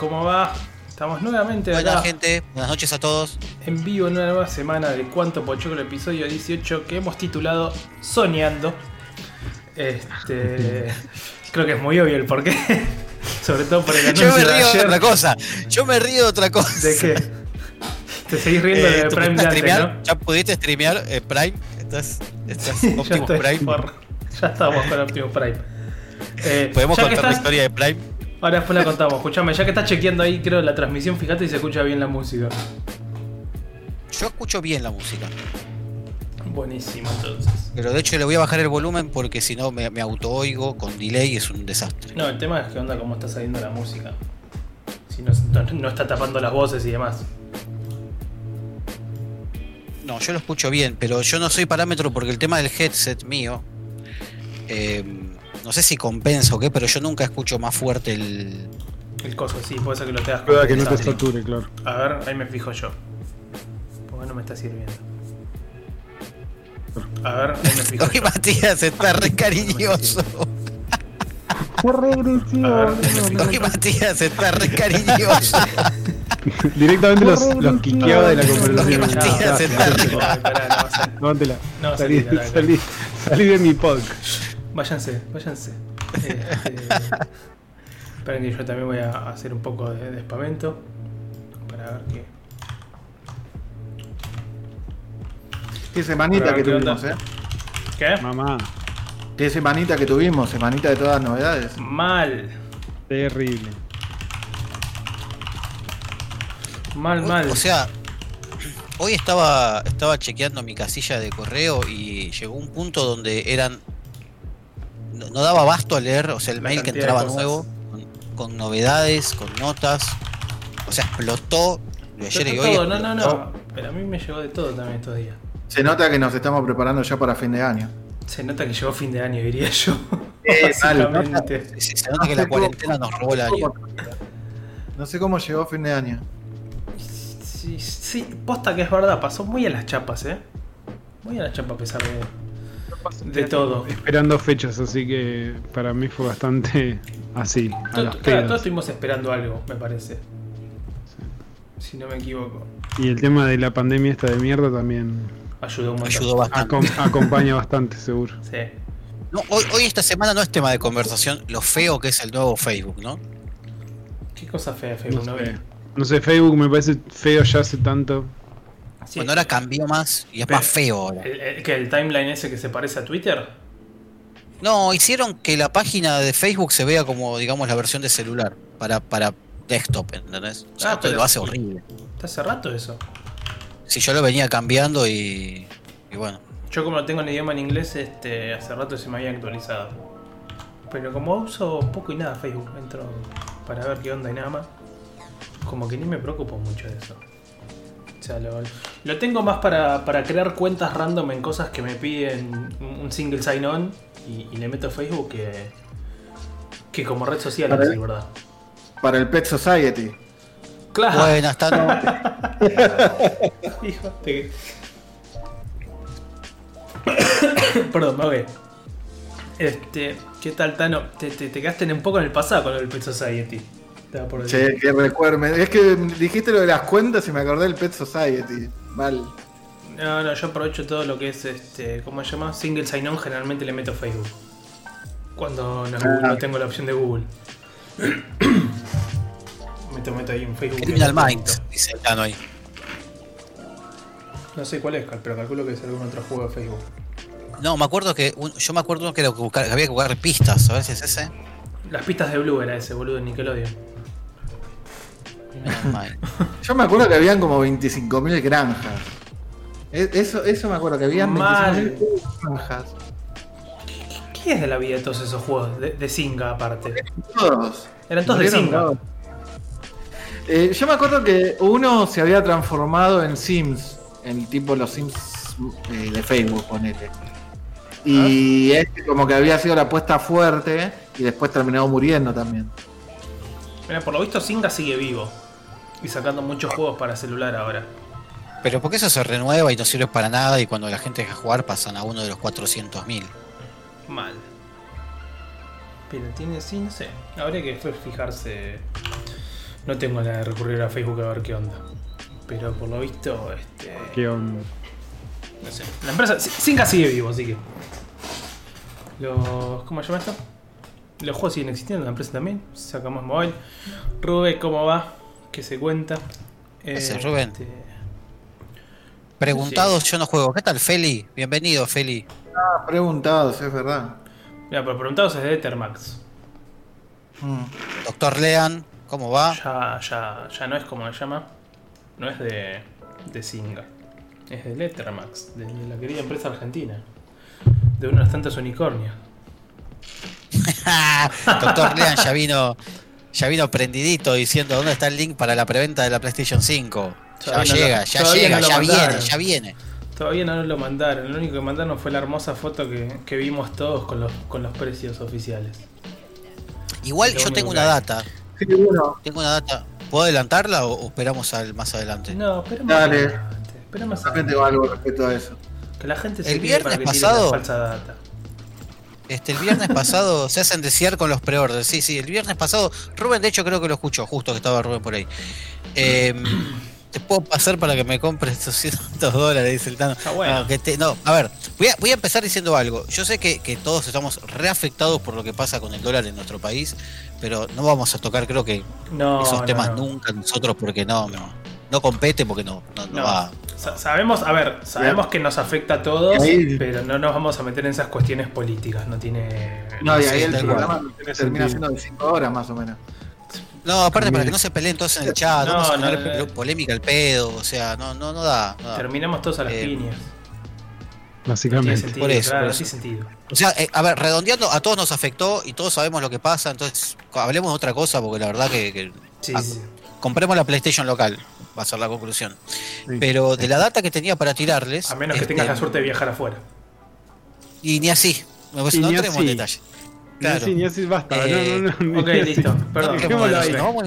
¿Cómo va? Estamos nuevamente Buenas acá gente, buenas noches a todos. en vivo en una nueva semana de Cuánto Pochoclo, episodio 18 que hemos titulado Soñando. Este. creo que es muy obvio el porqué. Sobre todo por el anuncio Yo me río de ayer. otra cosa. Yo me río de otra cosa. ¿De qué? Te seguís riendo Eh, de ¿tú Prime de antes? ¿no? ¿Ya pudiste streamear eh, Prime? ¿Estás, estás Optimus Prime? por- ya estamos con Optimus Prime. Eh, ¿Podemos contar la historia de Prime? Ahora después la contamos. Escuchame, ya que estás chequeando ahí, creo, la transmisión, fíjate si se escucha bien la música. Yo escucho bien la música. Buenísimo, entonces. Pero de hecho le voy a bajar el volumen porque si no me, me auto-oigo con delay y es un desastre. No, el tema es que onda cómo está saliendo la música. Si no, no- no está tapando las voces y demás. No, yo lo escucho bien, pero yo no soy parámetro porque el tema del headset mío, eh, no sé si compensa o qué, pero yo nunca escucho más fuerte el... El coso, sí, puede ser que lo tengas que no te sature, claro. A ver, ahí me fijo yo. Porque no me está sirviendo. A ver, ahí me fijo Hoy. Matías está re cariñoso. ¡Qué regresivo! A ver, ahí me fijo Hoy yo. Matías está re cariñoso. Directamente los, los quiqueaba de la conversación. Matías está ya. No, salí, salí, salí. de mi pod. Váyanse, váyanse. Este, esperen que yo también voy a hacer un poco de, de espamento. Para ver qué. Qué semanita que ¿qué onda? tuvimos, ¿eh? ¿Qué? Mamá, Qué semanita que tuvimos, semanita de todas las novedades. Mal. terrible. Mal, mal. O sea, hoy estaba, estaba chequeando mi casilla de correo y llegó un punto donde eran. No, no daba abasto a leer, o sea, el mail que entraba nuevo, con, con novedades, con notas. O sea, explotó de ayer y hoy. todo, no, no, no. Pero a mí me llegó de todo también estos días. Se nota que nos estamos preparando ya para fin de año. Se nota que llegó fin de año, diría yo. Eh, Se nota que la cuarentena nos robó el año. No sé cómo llegó fin de año. Sí, sí, posta que es verdad, pasó muy a las chapas, eh. Muy a las chapas a pesar de, de todo. Esperando fechas, así que para mí fue bastante así, a To- las claro, todos estuvimos esperando algo, me parece. Si no me equivoco. Y el tema de la pandemia esta de mierda también Ayudó un montón. Ayudó bastante. acom- acompaña bastante, seguro. Sí. No, hoy, hoy esta semana no es tema de conversación lo feo que es el nuevo Facebook, ¿no? Qué cosa fea, Facebook, No no, sé, no sé, Facebook me parece feo ya hace tanto. Sí, Bueno, ahora cambió más y es más feo ahora. que el timeline ese que se parece a Twitter. No, hicieron que la página de Facebook se vea como, digamos, la versión de celular para, para desktop, ¿entendés? O sea, Ah, pero- lo hace horrible. Está hace rato eso. Si yo lo venía cambiando y, y bueno. Yo como lo tengo en idioma en inglés, este, hace rato se me había actualizado. Pero como uso poco y nada Facebook, entro para ver qué onda y nada más. Como que ni me preocupo mucho de eso. O sea, lo, lo tengo más para, para crear cuentas random en cosas que me piden un single sign-on y, y le meto Facebook que, que como red social, Para el- verdad. Para el Pet Society. Claro. Buenas tardes. Hijo de... Perdón, me. Este, ¿qué tal, Tano? Te, te, te quedaste un poco en el pasado con el Pet Society. Por. Che, que recuerdo. me- Es que dijiste lo de las cuentas y me acordé del Pet Society. Mal. No, no, yo aprovecho todo lo que es, este, ¿cómo se llama? Single sign-on, generalmente le meto Facebook. Cuando no, Ah. no tengo la opción de Google. meto, meto ahí en Facebook. Criminal Minds, dice el Tano ahí. No sé cuál es, pero calculo que es algún otro juego de Facebook. No, me acuerdo que. un- yo me acuerdo que, buscar- que había que buscar pistas, a ver si es ese. Las pistas de Blue era ese, boludo, de Nickelodeon. Yo me acuerdo que habían como 25.000 granjas. E- Eso, eso me acuerdo que habían Mal. 25.000 granjas. ¿Qué es de la vida de todos esos juegos? De, de aparte. Todos. Eran todos de todos. Eh, yo me acuerdo que uno se había transformado en Sims, en tipo los Sims eh, de Facebook, ponele. Y este como que había sido la apuesta fuerte y después terminó muriendo también. Mira, por lo visto Singa sigue vivo. Y sacando muchos juegos para celular ahora. Pero porque eso se renueva y no sirve para nada y cuando la gente deja jugar pasan a uno de los 400.000. Mal. Pero tiene, sí, no sé. Habría que fijarse. no tengo nada de recurrir a Facebook a ver qué onda. Pero por lo visto, este, ¿Qué onda? no sé. La empresa, Singa sigue vivo, así que. Los. ¿Cómo se llama esto? Los juegos siguen existiendo, la empresa también. Sacamos mobile. Rube, ¿cómo va? ¿Qué se cuenta? Ese, Rubén. Este, Preguntados, yo no juego. ¿Qué tal, Feli? Bienvenido, Feli. Ah, preguntados, es verdad. Mira, pero preguntados es de Ethermax. Mm. Doctor Lean, ¿cómo va? Ya, ya, ya no es como se llama. No es de, de Singa. Es de Lettermax, de la querida empresa argentina. De una de las tantas unicornios. Doctor Lean ya vino, ya vino prendidito diciendo dónde está el link para la preventa de la PlayStation 5. Ya llega, ya llega, no ya mandaron. viene, ya viene. Todavía no nos lo mandaron. Lo único que mandaron fue la hermosa foto que, que vimos todos con los, con los precios oficiales. Igual yo tengo una data, Sí, bueno, tengo una data. ¿Puedo adelantarla o, o esperamos al más adelante? No, pero más Dale. adelante. Espera más también adelante. algo respecto a eso. Que la gente se El para viernes que la pasado- falsa data. Este, el viernes pasado se hacen desear con los preorders. Sí, sí, el viernes pasado, Rubén, de hecho, creo que lo escuchó, justo que estaba Rubén por ahí. Eh, te puedo pasar para que me compres 200 dólares, dice el Tano. Está bueno. No, que te- no, a ver, voy a, voy a empezar diciendo algo. Yo sé que, que todos estamos reafectados por lo que pasa con el dólar en nuestro país, pero no vamos a tocar, creo que No, esos no, temas no. nunca nosotros, porque no, no, no compete, porque no, no, no No. va. Sa- Sabemos, a ver, sabemos que nos afecta a todos, Ahí- pero no nos vamos a meter en esas cuestiones políticas. No tiene. No, y ahí el programa Tiene termina siendo de 5 horas más o menos. No, aparte para que no se peleen todos en el chat, No, vamos a no, poner no. polémica al pedo, o sea, no, no, no da. no da. Terminamos todos a las Eh, piñas. Básicamente. sentido, Por eso, claro, por eso. sentido. O sea, eh, a ver, redondeando, a todos nos afectó y todos sabemos lo que pasa, entonces hablemos de otra cosa porque la verdad que, que- Sí, sí, sí. Compremos la PlayStation local, va a ser la conclusión. Sí. Pero de la data que tenía para tirarles... A menos que este, tengas la suerte de viajar afuera. Y ni así, no, Y no ni entremos en así. detalle. Ni así, ni así, basta. Eh, no, no, no, Ok, listo. Perdón. ahí. no vamos,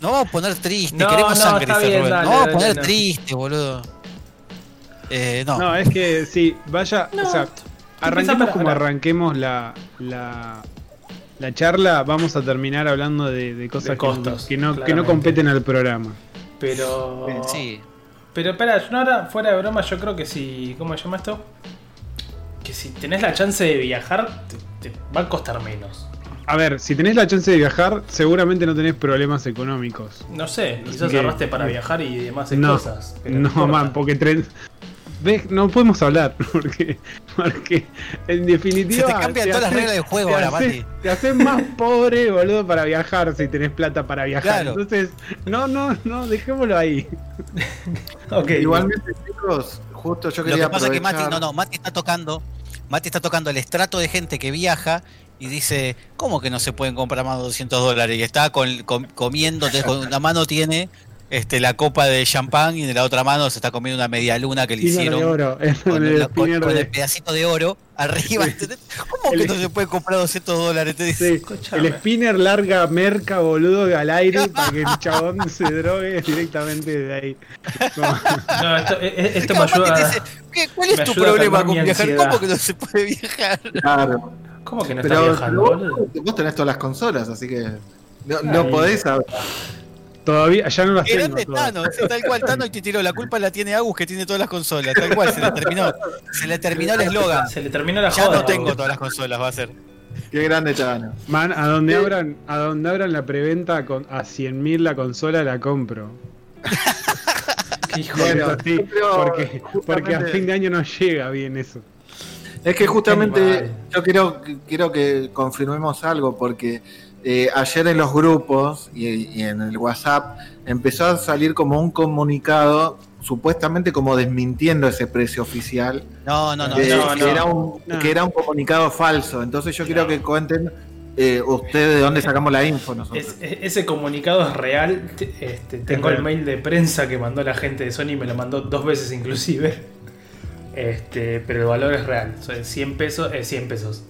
no vamos a poner triste, No, queremos no, sangre, dice bien, Rubén. dale, no vamos a poner no. triste, boludo. Eh, no. No, es que sí, vaya, No, o sea, arranquemos como arranquemos la, la, la charla, vamos a terminar hablando de, de cosas De que- costos, que, no, que no competen al programa. Pero. Sí. Pero espera, yo ahora, fuera de broma, yo creo que si. ¿Cómo se llama esto? Que si tenés la chance de viajar, te, te va a costar menos. A ver, si tenés la chance de viajar, seguramente no tenés problemas económicos. No sé, quizás ahorraste para viajar y demás No, cosas. pero no, importa. man, porque tren... ¿Ves? No podemos hablar, porque, porque en definitiva... Se te cambian todas las reglas del juego ahora, Mati. Te haces más pobre, boludo, para viajar si tenés plata para viajar. Claro. Entonces, no, no, no, dejémoslo ahí. Ok, Igualmente, chicos, justo yo Lo quería que pasa es que Mati, no, no, Mati está tocando, Mati está tocando el estrato de gente que viaja y dice, ¿cómo que no se pueden comprar más de 200 dólares? Y está con, comiendo, con una mano tiene este, la copa de champán y en la otra mano se está comiendo una media luna que le Spinner hicieron de oro. con, el, con- spinner con de- el pedacito de oro arriba. ¿entendés? ¿Cómo que el- no se puede comprar 200 dólares? Te dice. Sí, Escuchame. el spinner larga merca, boludo, al aire para que el chabón se drogue directamente de ahí. No, esto, e- e- esto me ayuda. dice, ¿qué- ¿Cuál es tu problema con viajar? ansiedad. ¿Cómo que no se puede viajar? Claro. ¿Cómo que no está Pero, viajando, pero boludo? vos, vos tenés todas las consolas, así que no, no podés saber. Todavía, ya no las tengo. grande. Tano, sí, tal cual Tano y te tiró. La culpa la tiene Agus que tiene todas las consolas. Tal cual, se le terminó. Se le terminó el eslogan. Se le terminó la Ya joda. no tengo todas las consolas, va a ser. Qué grande Chano. Man, a donde abran, a donde abran la preventa con, a 100.000 la consola la compro. Qué hijo de- Bueno, sí, porque, porque a fin de año no llega bien eso. Es que justamente yo quiero, quiero que confirmemos algo, porque eh, ayer en los grupos y, y en el WhatsApp empezó a salir como un comunicado supuestamente como desmintiendo ese precio oficial, No, no, no. eh, no, que, no. Era un, No. que era un comunicado falso. Entonces yo quiero que cuenten eh, ustedes de dónde sacamos la info nosotros. Es- es- ese comunicado es real. Te- Este, tengo el mail de prensa que mandó la gente de Sony, me lo mandó dos veces inclusive. Este, pero el valor es real. Son 100 pesos, es 100 pesos.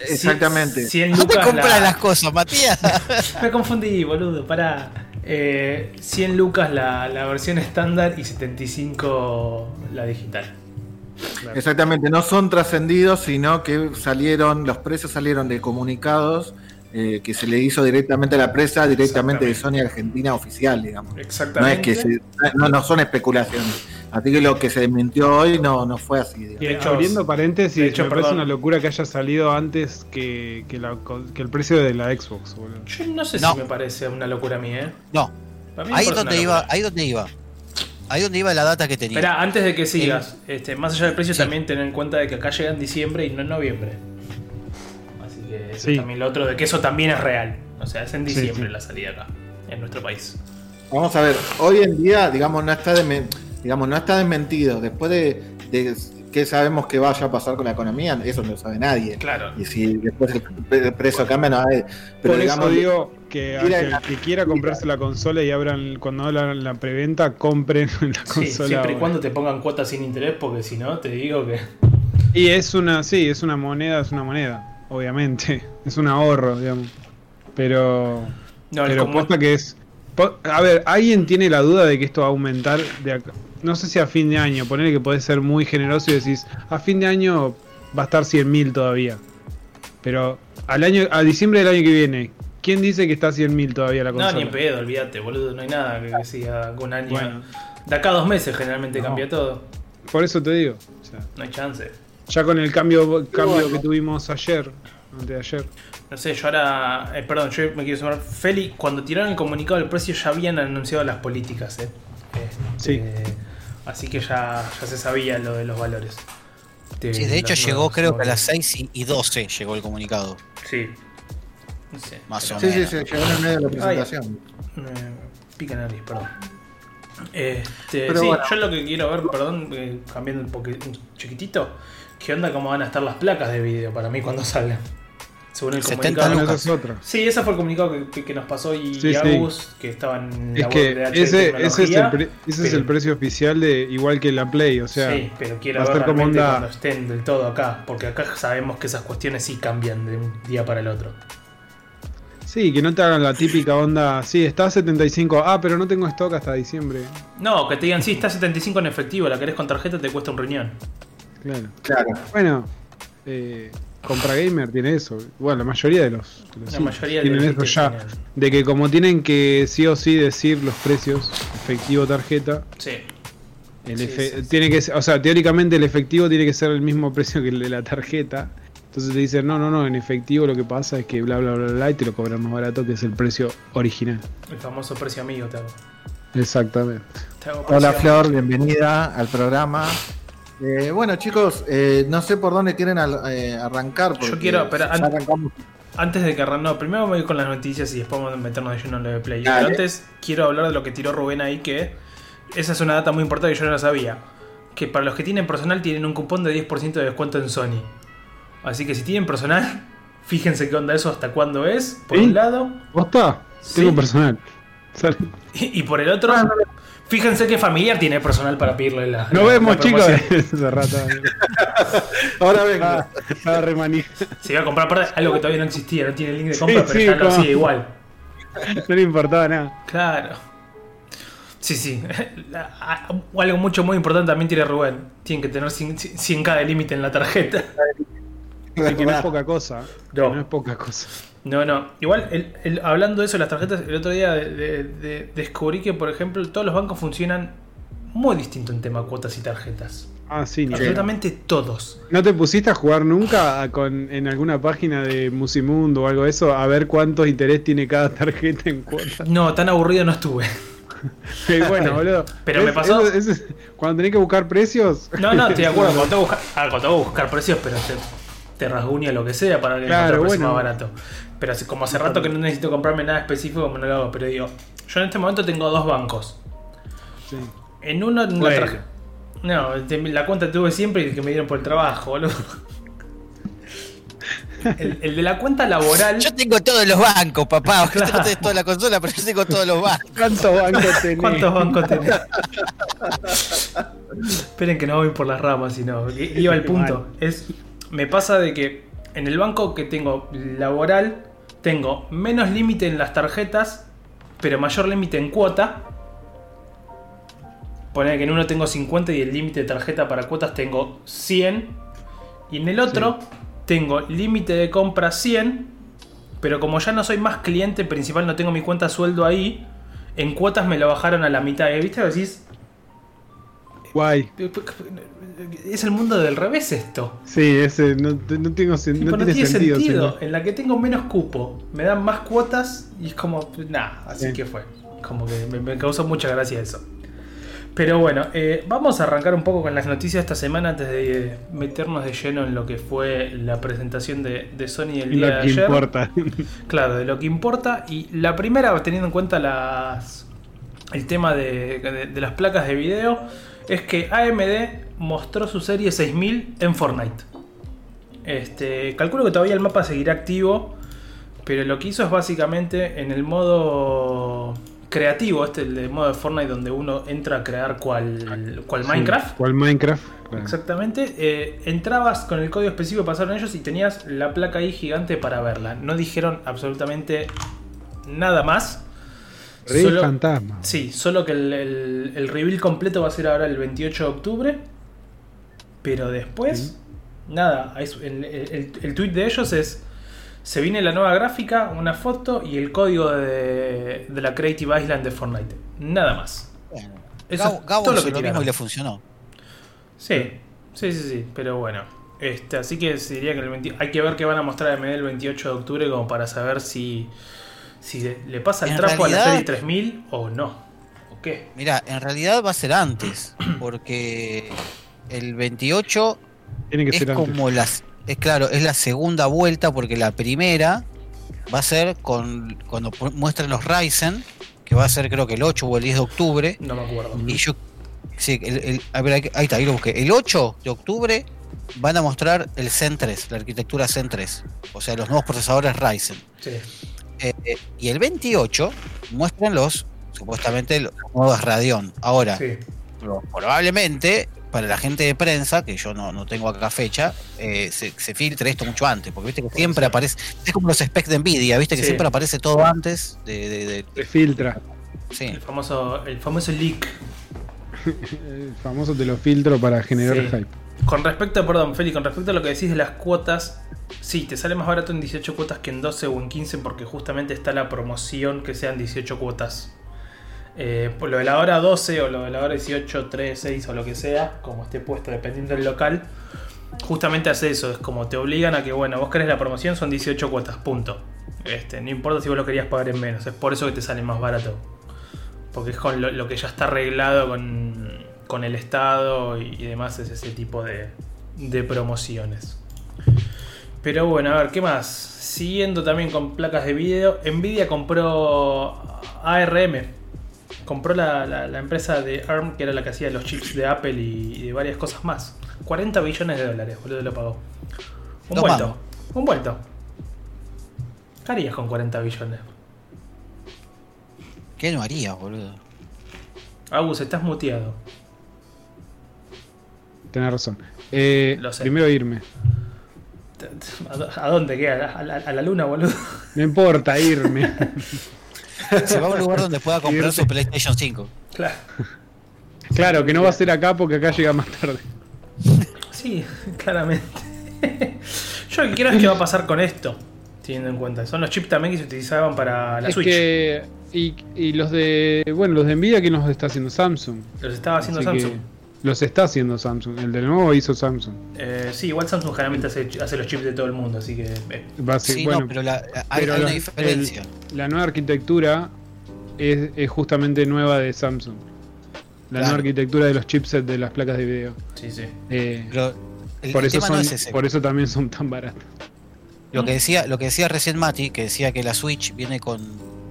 Exactamente. 100 ¿Dónde lucas. compras la- las cosas, Matías? Me confundí, boludo, para 100 lucas la, la versión estándar y 75 la digital. Exactamente, no son trascendidos, sino que salieron, los precios salieron de comunicados eh, que se le hizo directamente a la presa, directamente de Sony Argentina oficial, digamos. No es Exactamente. que se- no, no son especulaciones. Así que lo que se desmintió hoy no, no fue así. digamos. De hecho, Abriendo paréntesis, de hecho, me parece una locura que haya salido antes que, que, la- que el precio de la Xbox, boludo. Yo no sé No. si me parece una locura a mí, ¿eh? No, ahí donde iba, ahí donde iba. Ahí donde iba la data que tenía. Espera, antes de que sigas, este, más allá del precio, Sí. también ten en cuenta de que acá llega en diciembre y no en noviembre. Que Sí. es también lo otro, de que eso también es real. O sea, es en Sí, diciembre sí. la salida acá, en nuestro país. Vamos a ver, hoy en día, digamos, no está, digamos, no está desmentido. Después de, de qué sabemos que vaya a pasar con la economía, eso no lo sabe nadie. Claro. Y si después el, precio cambia, no hay. Pero Por digamos, eso digo que, que que quiera comprarse la consola y abran cuando abran la preventa, compren la Sí, consola. siempre y cuando te pongan cuotas sin interés, porque si no, te digo que. Y es una, sí, es una moneda, es una moneda, obviamente. Es un ahorro, digamos. Pero, No, pero posta que es. A ver, ¿alguien tiene la duda de que esto va a aumentar de acá? No sé si a fin de año, ponerle que podés ser muy generoso y decís, a fin de año va a estar 100.000 todavía. Pero al año, a diciembre del año que viene, ¿quién dice que está a 100.000 todavía la No, consola? ni en pedo, olvídate, boludo. No hay nada que, que siga con un año. Bueno. De acá a dos meses generalmente No. cambia todo. Por eso te digo. o sea, No hay chance. Ya con el cambio, cambio bueno. que tuvimos ayer, antes de ayer. No sé, yo ahora. eh, perdón, yo me quiero sumar. Feli, cuando tiraron el comunicado del precio ya habían anunciado las políticas, ¿eh? Sí. Así que ya, ya se sabía lo de los valores. Sí, de hecho llegó creo que a las 6 y- y 12 llegó el comunicado. Sí. No sé. Más o Sí, sí, menos. sí, llegó en el medio de la presentación. Me pica nariz, perdón. Este, Pero sí, bueno. yo lo que quiero ver, perdón, eh, cambiando un, poqui- un chiquitito, ¿qué onda cómo van a estar las placas de video para mí cuando salgan? Según el 70 comunicado. Lucas. es. Sí, ese fue el comunicado que, que- que nos pasó y Sí, sí. Agus, que estaban en Es la web que de ese, ese, es el, tecnología. pre- ese es pero- el precio oficial de igual que la Play, o sea, sí, pero quiero a ver realmente onda- cuando estén del todo acá, porque acá sabemos que esas cuestiones sí cambian de un día para el otro. sí, que no te hagan la típica onda, sí, está a 75, ah, pero no tengo stock hasta diciembre. No, que te digan, sí, está 75 en efectivo, la querés con tarjeta, te cuesta un riñón. Claro. Claro. Bueno, eh, Compra Gamer tiene eso. Bueno, la mayoría de los, de los La mayoría de tienen los eso ya. tienen. De que como tienen que sí o sí decir los precios, efectivo tarjeta, Sí. el Sí, efe- sí, sí. tiene que ser- o sea, teóricamente el efectivo tiene que ser el mismo precio que el de la tarjeta. Entonces te dicen, no, no, no, en efectivo lo que pasa es que bla, bla, bla, bla, y te lo cobran más barato que es el precio original. El famoso precio amigo te hago. Exactamente. Te hago Hola Flor, bienvenida al programa. Eh, bueno chicos, eh, no sé por dónde quieren al- eh, arrancar. porque quiero, ya an- arrancamos. Antes de que arran- no, primero vamos a ir con las noticias y después vamos a meternos de lleno en de Play. Dale. Pero antes quiero hablar de lo que tiró Rubén ahí, que esa es una data muy importante que yo no la sabía. Que para los que tienen personal tienen un cupón de 10% de descuento en Sony. Así que si tienen personal, fíjense qué onda eso, hasta cuándo es, por ¿Sí? un lado. ¿Posta? Sí. Tengo personal. Y, y por el otro, fíjense qué familiar tiene personal para pedirle la. Nos la- vemos, la chicos. promoción. Hace rato. Ahora vengo. Ah, ah, re manija. Se iba a comprar aparte algo que todavía no existía, no tiene link de compra, Sí, pero sí, ya lo como- hacía igual. No le importaba nada. Claro. Sí, sí. La- a- Algo mucho muy importante también tiene Rubén. Tienen que tener 100 100k de límite en la tarjeta. Que no es poca cosa. No. No es poca cosa. No, no. Igual, el- el- hablando de eso, las tarjetas, el otro día de- de- de- descubrí que, por ejemplo, todos los bancos funcionan muy distinto en tema cuotas y tarjetas. Ah, sí, Absolutamente todos. ¿No te pusiste a jugar nunca a- con, en alguna página de Musimundo o algo de eso a ver cuántos interés tiene cada tarjeta en cuotas? No, tan aburrido no estuve. Bueno, boludo. Pero me pasó- es- cuando tenés que buscar precios. No, no, estoy de acuerdo. Cuando tengo que buscar, ah, buscar precios, pero te, te rasguña lo que sea para que Claro, el bueno. más barato. Pero así, como hace rato que no necesito comprarme nada específico, como no lo hago. Pero digo, yo en este momento tengo dos bancos. Sí. En uno la Bueno. traje. No, te- la cuenta tuve siempre y que me dieron por el trabajo, boludo. El, el de la cuenta laboral. Yo tengo todos los bancos, papá. Claro. Usted no tiene toda la consola, pero yo tengo todos los bancos. ¿Cuántos bancos tenés? ¿Cuántos bancos tenés? Esperen que no voy por las ramas, sino. i- Iba al punto. Es, me pasa de que en el banco que tengo laboral, tengo menos límite en las tarjetas, pero mayor límite en cuota. Poner que en uno tengo 50 y el límite de tarjeta para cuotas tengo 100. Y en el otro tengo límite de compra 100, pero como ya no soy más cliente principal, no tengo mi cuenta sueldo ahí, en cuotas me lo bajaron a la mitad. ¿Y viste? Decís, Guay. es el mundo del revés esto. Sí, ese no, no tengo no tiene, tiene sentido. sentido. En la que tengo menos cupo, me dan más cuotas y es como, nada, así Sí. que fue. Como que me, me causó mucha gracia eso. Pero bueno, eh, vamos a arrancar un poco con las noticias de esta semana antes de meternos de lleno en lo que fue la presentación de, de Sony el día lo de que ayer. importa. Claro, de lo que importa. Y la primera, teniendo en cuenta las, el tema de, de- de las placas de video, es que AMD mostró su serie 6000 en Fortnite. Este, calculo que todavía el mapa seguirá activo, pero lo que hizo es básicamente en el modo creativo, este el de modo de Fortnite donde uno entra a crear cual, cual Minecraft. ¿Cuál Minecraft? Claro. Exactamente. eh, entrabas con el código específico que pasaron ellos y tenías la placa ahí gigante para verla. No dijeron absolutamente nada más. Re Solo- fantasma. Sí, solo que el, el- el reveal completo va a ser ahora el 28 de octubre. Pero después, nada. es- el, el, el tweet de ellos es: Se viene la nueva gráfica, una foto y el código de, de la Creative Island de Fortnite. Nada más. Bueno, Eso Gabo, es Gabo todo lo que lo mismo y le funcionó. Sí, sí, sí, sí, pero bueno. Este, así que se diría que el 20 hay que ver qué van a mostrar a MD el 28 de octubre como para saber si, si le, pasa el En trapo a la realidad- serie 3000 o no. ¿O qué? Mira, en realidad va a ser antes, porque el 28 Tiene que es ser antes. como las. Es claro, es la segunda vuelta, porque la primera va a ser con cuando muestran los Ryzen, que va a ser creo que el 8 o el 10 de octubre. No me acuerdo. Y yo. Sí, el- el- a ver, ahí está, ahí lo busqué. El 8 de octubre van a mostrar el Zen 3, la arquitectura Zen 3. O sea, los nuevos procesadores Ryzen. Sí. Eh, y el 28 muestran los, supuestamente, los nuevos Radeon. Ahora, Sí. probablemente, para la gente de prensa, que yo no, no tengo acá fecha, eh, se, se filtre esto mucho antes. Porque viste que siempre ser. aparece. Es como los specs de Nvidia, viste que Sí. siempre aparece todo antes de. de- de- Se filtra. sí. El famoso, el famoso leak. El famoso te lo filtro para generar Sí. hype. Con respecto, perdón, Feli, con respecto a lo que decís de las cuotas, sí, te sale más barato en 18 cuotas que en 12 o en 15 porque justamente está la promoción que sean 18 cuotas. Eh, por lo de la hora 12 o lo de la hora 18, 3, 6 o lo que sea, como esté puesto dependiendo del local, justamente hace eso, es como te obligan a que, bueno, vos querés la promoción, son 18 cuotas, punto. Este, no importa si vos lo querías pagar en menos, es por eso que te sale más barato. Porque es con lo, lo que ya está arreglado con, con el Estado y, y demás, es ese tipo de, de promociones. Pero bueno, a ver, ¿qué más? Siguiendo también con placas de video, Nvidia compró ARM. Compró la, la- la empresa de ARM, que era la que hacía los chips de Apple y, y de varias cosas más. 40 billones de dólares, boludo, lo pagó. Un vuelto. Un vuelto. ¿Qué harías con 40 billones? ¿Qué no haría, boludo? Agus, estás muteado. Tenés razón. Eh, Lo sé. primero irme. ¿A dónde queda? ¿A la, a la luna, boludo? No importa, irme. Se va a un lugar donde pueda comprar su PlayStation 5. Claro. claro, que no va a ser acá porque acá llega más tarde. Sí, claramente. Yo lo que quiero es qué va a pasar con esto, teniendo en cuenta. Son los chips también que se utilizaban para la es Switch. que. Y, y los de. Bueno, los de Nvidia que nos está haciendo Samsung. Los estaba haciendo Así Samsung. los está haciendo Samsung. El del nuevo hizo Samsung. Eh, sí, igual Samsung generalmente hace, hace los chips de todo el mundo, así que. eh, Va a ser- Sí, bueno, no, pero la- hay, pero hay una la- diferencia. el- la nueva arquitectura es, es justamente nueva de Samsung. La Claro. nueva arquitectura de los chipsets de las placas de video. sí, sí. Eh, Pero el, por, el eso tema son, no es ese. por eso también son tan baratos. Lo que decía, lo que decía recién Mati, que decía que la Switch viene con,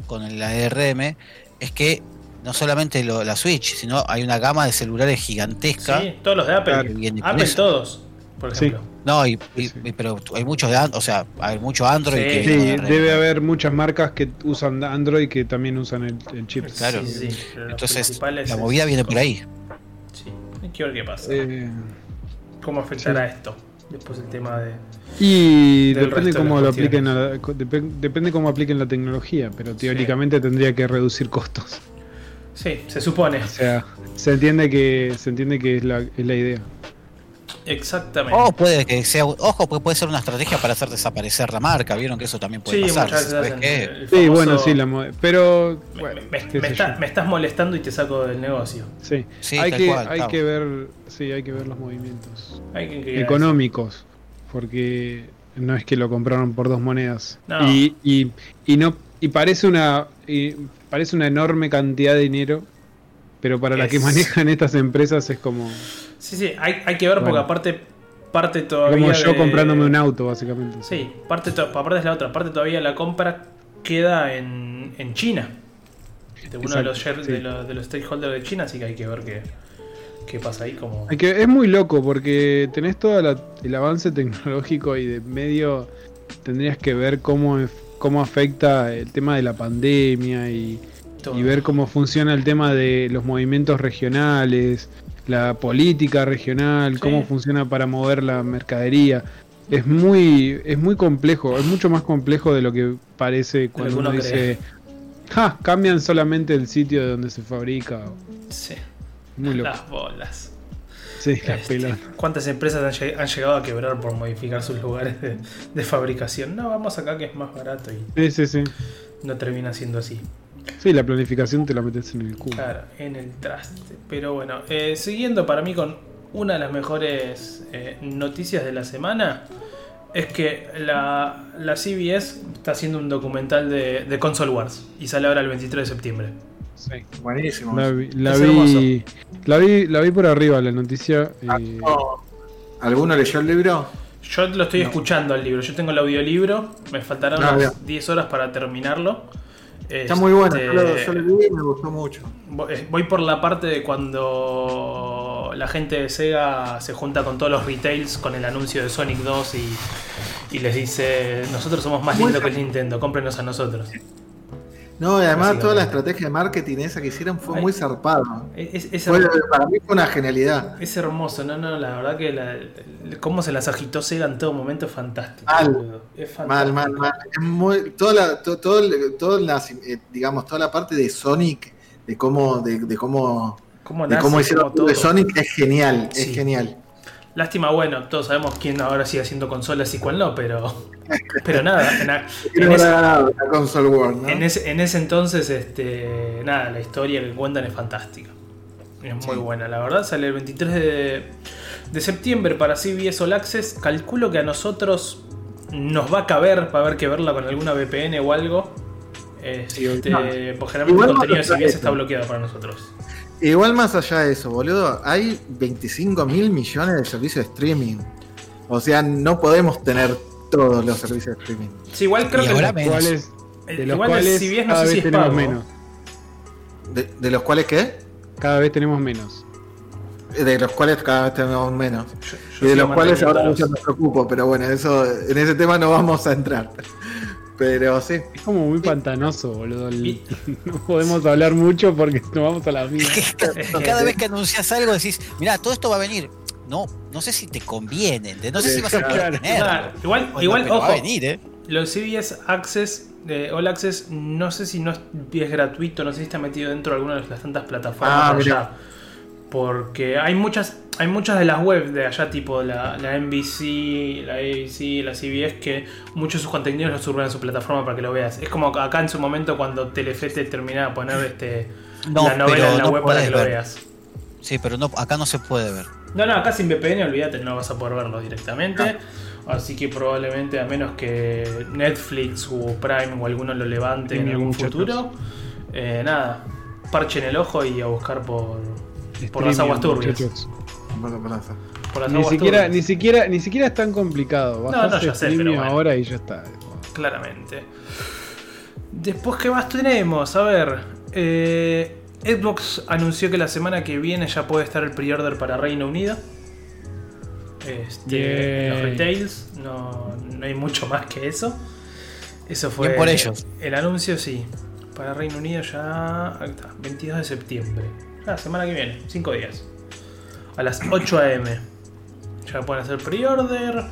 con la DRM, es que no solamente lo- la Switch, sino hay una gama de celulares gigantesca. Sí, todos los de Apple. Apple eso. todos, por Sí. ejemplo. No, y, y- Sí. y- pero hay muchos de Android, o sea, hay mucho Android Sí. que Sí, debe haber muchas marcas que usan Android que también usan el, el chip. Claro. Entonces, la movida viene por ahí. Sí, hay que ver qué pasa. Eh, ¿Cómo afectará esto? Después el tema de. y depende cómo lo apliquen a depende cómo apliquen la tecnología, pero teóricamente tendría que reducir costos. Sí, se supone. O sea, se entiende que se entiende que es la, es la idea. Exactamente. O puede que sea, ojo, puede puede ser una estrategia para hacer desaparecer la marca. Vieron que eso también puede sí, pasar. Sí, bueno, sí, la pero me- bueno, me, qué me sé está- yo. me estás molestando y te saco del negocio. Sí. Sí, hay que cual, hay claro. que ver, sí, hay que ver los movimientos Hay que- que- económicos, porque no es que lo compraron por dos monedas No. y, y, y no y parece una y parece una enorme cantidad de dinero, pero para la que Es- manejan estas empresas es como Sí, sí, hay, hay que ver porque aparte parte todavía. como yo de- comprándome un auto básicamente. Sí, parte to- aparte es la otra, parte todavía la compra queda en, en China. De uno de los, sí. de, los, de los stakeholders de China, así que hay que ver qué, qué pasa ahí. Como... Hay que, es muy loco porque tenés todo el avance tecnológico y de medio tendrías que ver cómo, cómo afecta el tema de la pandemia y, todo. y ver cómo funciona el tema de los movimientos regionales, la política regional, Sí. cómo funciona para mover la mercadería. Es muy, es muy complejo, es mucho más complejo de lo que parece cuando uno dice, ja, cambian solamente el sitio de donde se fabrica. Sí, Muy loco. las bolas. Sí, las Este, pelas. ¿Cuántas empresas han, lleg- han llegado a quebrar por modificar sus lugares de, de fabricación? No, vamos acá que es más barato y Sí, sí, sí. no termina siendo así. Sí, la planificación te la metes en el culo. Claro, en el traste. Pero bueno, eh, siguiendo para mí con una de las mejores eh, noticias de la semana, es que la, la CBS está haciendo un documental de, de Console Wars y sale ahora el 23 de septiembre. Sí. Buenísimo. La, vi, la, vi, la vi la vi por arriba la noticia. eh, ¿Alguno leyó el libro? Yo lo estoy No. escuchando al libro, yo tengo el audiolibro, me faltarán Ah, unas bien. 10 horas para terminarlo. Está muy bueno. Este, Yo lo, yo lo vi y me gustó mucho. Voy eh, voy por la parte de cuando la gente de Sega se junta con todos los retails con el anuncio de Sonic 2 y, y les dice, nosotros somos más lindos que el Nintendo, cómprenos a nosotros. No, y además toda la estrategia de marketing esa que hicieron fue Ay. muy zarpada. Es, es Fue- her- para mí fue una genialidad. es hermoso, no, no, la verdad que la- cómo se las agitó Sega en todo momento es fantástico. Mal. Es Mal, fantástico. mal, mal. Es muy, toda la, to- todo, el- todas las, eh, digamos, toda la parte de Sonic, de cómo, de, de cómo, ¿Cómo de cómo hicieron cómo de todo? Sonic es genial, Sí. es genial. Lástima, bueno, todos sabemos quién ahora sigue haciendo consolas y cuál no, pero, pero nada, en, a- en haber ese, la console war, ¿no? en ese- en ese entonces, este, nada, la historia que cuentan es fantástica. Es muy buena, la verdad. Sale el 23 de, de septiembre para CBS All Access. Calculo que a nosotros nos va a caber para ver que verla con alguna VPN o algo. Este, no. porque generalmente el contenido de CBS está bloqueado para nosotros. Igual más allá de eso, boludo, hay 25 mil millones de servicios de streaming. O sea, no podemos tener todos los servicios de streaming. Sí, igual creo Y que ahora el- menos. cuales, el- de los igual cuales CBS no cada sé vez si es tenemos pago. menos. ¿De, de los cuales qué? Cada vez tenemos menos. De los cuales cada vez tenemos menos. Yo- yo Y de los cuales ahora mucho me preocupo, pero bueno, eso, en ese tema no vamos a entrar. Pero sí. Es como muy pantanoso, boludo. el- No podemos hablar mucho porque nos vamos a la mierda. Cada vez que anuncias algo decís, mira, todo esto va a venir. No, no sé si te conviene, no sé si vas a poder igual, Bueno, igual ojo, va a venir, ¿eh? los CBS Access, de All Access, no sé si no es, es gratuito, no sé si está metido dentro de alguna de las tantas plataformas Ah. Porque hay muchas, hay muchas de las webs de allá, tipo la, la NBC, la ABC, la CBS, que muchos de sus contenidos los suben a su plataforma para que lo veas. Es como acá en su momento cuando Telefe te terminaba de poner este, No, la novela en la no web para que lo veas. Sí, pero no, acá no se puede ver. No, no, acá sin VPN, olvídate, no vas a poder verlo directamente. Así que probablemente, a menos que Netflix o Prime o alguno lo levante en algún futuro, eh, nada, parchen el ojo y a buscar por, por las aguas turbias. Por las Ni aguas siquiera, turbias, ni siquiera, ni siquiera es tan complicado. no, Bajás ya sé, pero bueno. ahora y ya está. claramente. Después, ¿qué más tenemos? A ver, eh, Xbox anunció que la semana que viene ya puede estar el pre-order para Reino Unido. Este, los retails, no, no hay mucho más que eso. Eso fue Bien por ellos. el anuncio, sí. Para Reino Unido ya. Ahí está, 22 de septiembre. La semana que viene, 5 días. A las 8 am. Ya pueden hacer pre-order.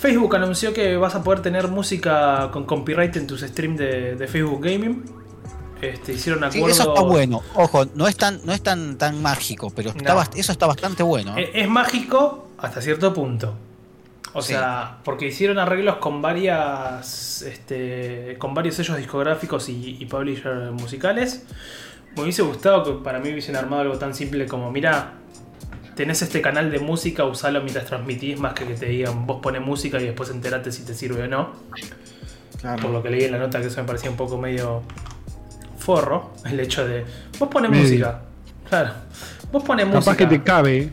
Facebook anunció que vas a poder tener música con copyright en tus streams de, de Facebook Gaming. Este, hicieron Sí, acuerdo. eso está bueno. Ojo, no es tan, no es tan, tan mágico, pero está No. bast- eso está bastante bueno. ¿eh? Eh, Es mágico, hasta cierto punto. O Sí. sea, porque hicieron arreglos con varias. Este, con varios sellos discográficos y, y publishers musicales. Me hubiese gustado que para mí hubiesen armado algo tan simple como: mira, tenés este canal de música, usalo mientras transmitís, más que que te digan vos pones música y después enterate si te sirve o no. Por lo que leí en la nota, que eso me parecía un poco medio forro, el hecho de vos pones música. Claro. Vos pones Capaz música. que te cabe.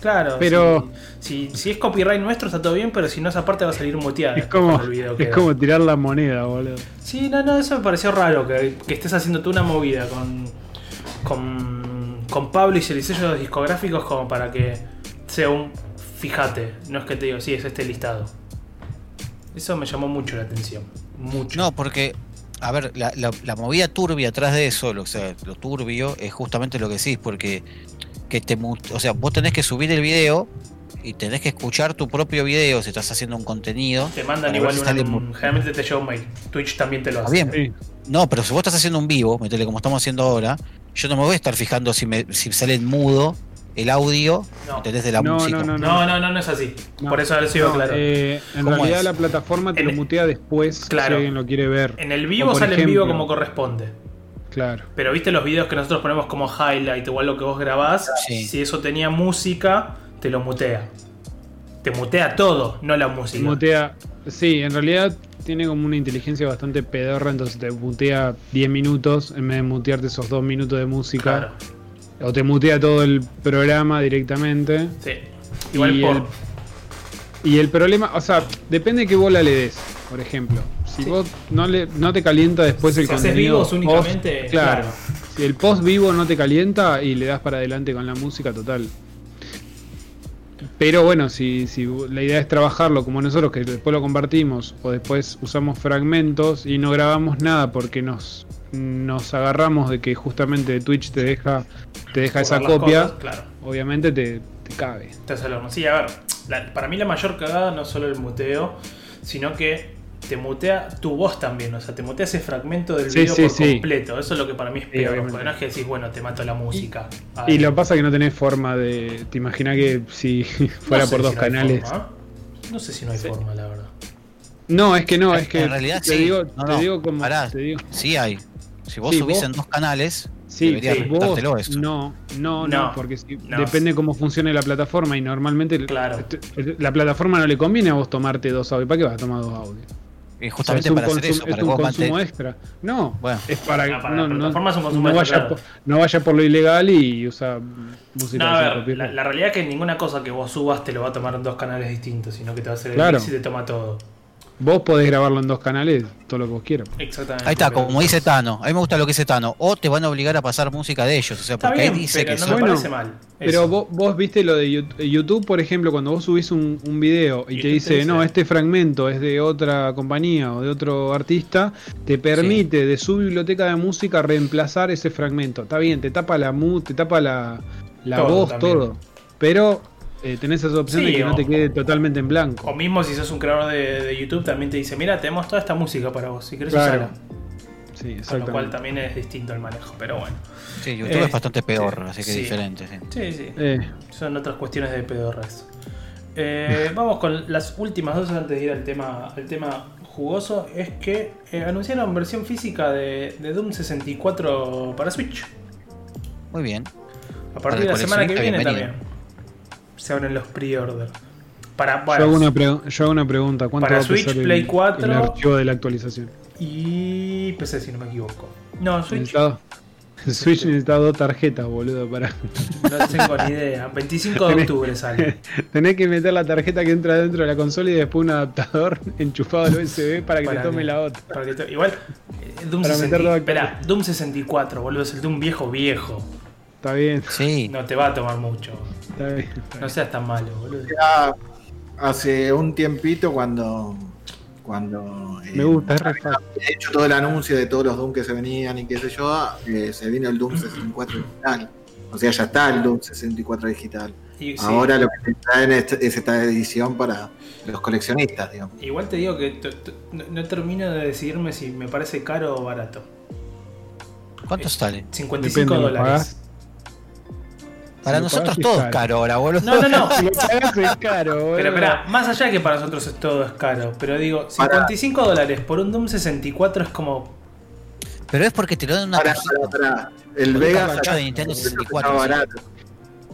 Claro, Pero- Si, si, si es copyright nuestro está todo bien, pero si no, esa parte va a salir muteada. Es como, es como tirar la moneda, boludo. Sí, no, no, eso me pareció raro, que, que estés haciendo tú una movida con, con, con publisher y sellos discográficos como para que sea un fíjate, no es que te digo, sí, es este listado. Eso me llamó mucho la atención, mucho. No, porque, a ver, la, la- la movida turbia atrás de eso, lo, o sea, lo turbio, es justamente lo que decís, porque que te, o sea, vos tenés que subir el video y tenés que escuchar tu propio video si estás haciendo un contenido. Te mandan igual si una- sale un- generalmente te llega un mail. Twitch también te lo Está hace. bien. Sí. No, pero si vos estás haciendo un vivo, metele como estamos haciendo ahora, yo no me voy a estar fijando si, me, si sale en mudo el audio, No. ¿entendés? De la No, música. no, no, No, no, no, no es así. No. Por eso va No, claro. eh, en ¿Cómo realidad es? la plataforma te En lo el- mutea después Claro. si alguien lo quiere ver. En el vivo sale en vivo como corresponde. Claro. Pero viste los videos que nosotros ponemos como highlight, igual lo que vos grabás. Sí. Si eso tenía música, te lo mutea. Te mutea todo, no la música. Mutea. Sí, en realidad tiene como una inteligencia bastante pedorra, entonces te mutea 10 minutos en vez de mutearte esos 2 minutos de música. Claro. O te mutea todo el programa directamente. Sí. Igual y por. el, y el problema, o sea, depende de qué bola le des, por ejemplo. Si Sí. vos no, le, no te calienta después el Si haces contenido. vivos únicamente, post, claro. claro. Si el post vivo no te calienta y le das para adelante con la música, total. Pero bueno, si, si la idea es trabajarlo como nosotros, que después lo compartimos, o después usamos fragmentos y no grabamos nada porque nos, nos agarramos de que justamente Twitch te deja, te deja esa copia, cosas, claro. obviamente te, te cabe. Te. Sí, a ver. la- para mí la mayor cagada no es solo el muteo, sino que te mutea tu voz también. O sea, te mutea ese fragmento del Sí, video sí, por sí. completo. Eso es lo que para mí es peor. porque no es que decís, bueno, te mato la música. Y lo pasa que no tenés forma de. Te imaginas que si fuera no sé por dos si no hay canales. forma, ¿eh? No sé si no hay Sí. forma, la verdad. No, es que no, es que. en realidad te sí. digo, No, te no, digo como. pará. te digo- Sí hay. Si vos Sí, subís vos- en dos canales, sí, vos, eso. No, no, no, No, porque si- no. depende cómo funcione la plataforma y normalmente Claro. la plataforma no le conviene a vos tomarte dos audios. ¿Para qué vas a tomar dos audios? Y O sea, justamente es un para hacer eso, es para que un vos consumo extra. No, Bueno. es para No, para no, la no- plataforma es un consumo no extra, vaya, claro. por, no vaya por lo ilegal y usa música No, a ver, la, la realidad es que ninguna cosa que vos subas te lo va a tomar en dos canales distintos, sino que te va a hacer el mix y te toma todo. Vos podés grabarlo en dos canales, todo lo que vos quieras. Exactamente. Ahí está, como dice Tano. A mí me gusta lo que dice Tano. O te van a obligar a pasar música de ellos. O sea, Está porque bien, ahí dice pero que no son- me Bueno, parece mal. Pero Eso. vos, vos viste lo de Yout- YouTube, por ejemplo, cuando vos subís un, un video y te dice, te dice- no, este fragmento es de otra compañía o de otro artista, te permite de su biblioteca de música reemplazar ese fragmento. Está bien, te tapa la mu, te tapa la, la Todo voz, también. todo. Pero eh, tenés esa opción Sí, de que no te quede totalmente en blanco. O mismo si sos un creador de, de YouTube también te dice, mira, tenemos toda esta música para vos, si querés Claro. usarla. Sí, Con lo cual también es distinto el manejo, pero bueno. Sí, YouTube Eh, es bastante peor, así que sí. diferente. sí. Sí, sí. Eh, Son otras cuestiones de pedorras. Eh, vamos con las últimas dos antes de ir al tema, al tema jugoso. Es que eh, anunciaron versión física de, de Doom 64 para Switch. Muy bien. A partir de la semana que viene también. Se abren los pre-order. Para, yo, bueno, hago una pre- yo hago una pregunta. ¿Cuánto Para va a pesar Switch, el- Play 4? el archivo de la actualización? y PC si no me equivoco. No, Switch el Switch necesita dos tarjetas, boludo, para... no tengo ni idea. 25 de octubre sale. Tenés que meter la tarjeta que entra dentro de la consola y después un adaptador enchufado al USB para que Para te tome la otra. para que igual, eh, Doom, Para 60 meterlo acá. espera, Doom 64, boludo, es el Doom viejo viejo. Está bien, Sí. No te va a tomar mucho. está bien. está No bien. seas tan malo, boludo. Ya hace un tiempito cuando cuando eh, Me gusta, es re fácil. había hecho todo el anuncio de todos los Doom que se venían y qué sé yo, eh, se vino el Doom 64 digital. O sea, ya está el Doom 64 digital. Y, sí, Ahora lo que te traen es, es esta edición para los coleccionistas, digamos. Igual te digo que no, no termino de decidirme si me parece caro o barato. ¿Cuánto sale? 55 Depende, ¿lo dólares. Para lo nosotros todo es caro. caro ahora, boludo. No, no, no. Si lo pagas es caro, boludo. Pero espera, más allá de que para nosotros es todo es caro, pero digo, 55 dólares por un Doom 64 es como. Pero es porque te lo dan una pará, pará. El Una Vega cartucho de Nintendo 64, estaba sí. barato.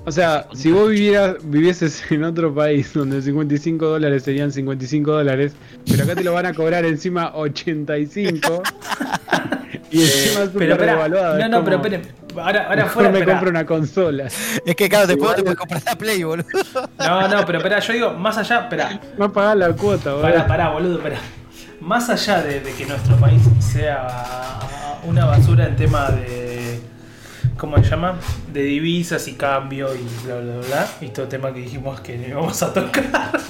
O sea, si vos vivieras, vivieses en otro país donde 55 dólares serían 55 dólares, pero acá te lo van a cobrar encima 85 y encima es Pero revaluado. no, no, como, pero esperen. Ahora, ahora mejor fuera. me compro una consola. Es que claro, después te puedes comprar la Play, boludo. No, no, pero espera, yo digo, más allá, espera. No pagás la cuota, boludo. Pará, pará, boludo, pará. Más allá de, de que nuestro país sea una basura en tema de. ¿Cómo se llama? De divisas y cambio y bla bla bla. Y todo tema que dijimos que no íbamos a tocar.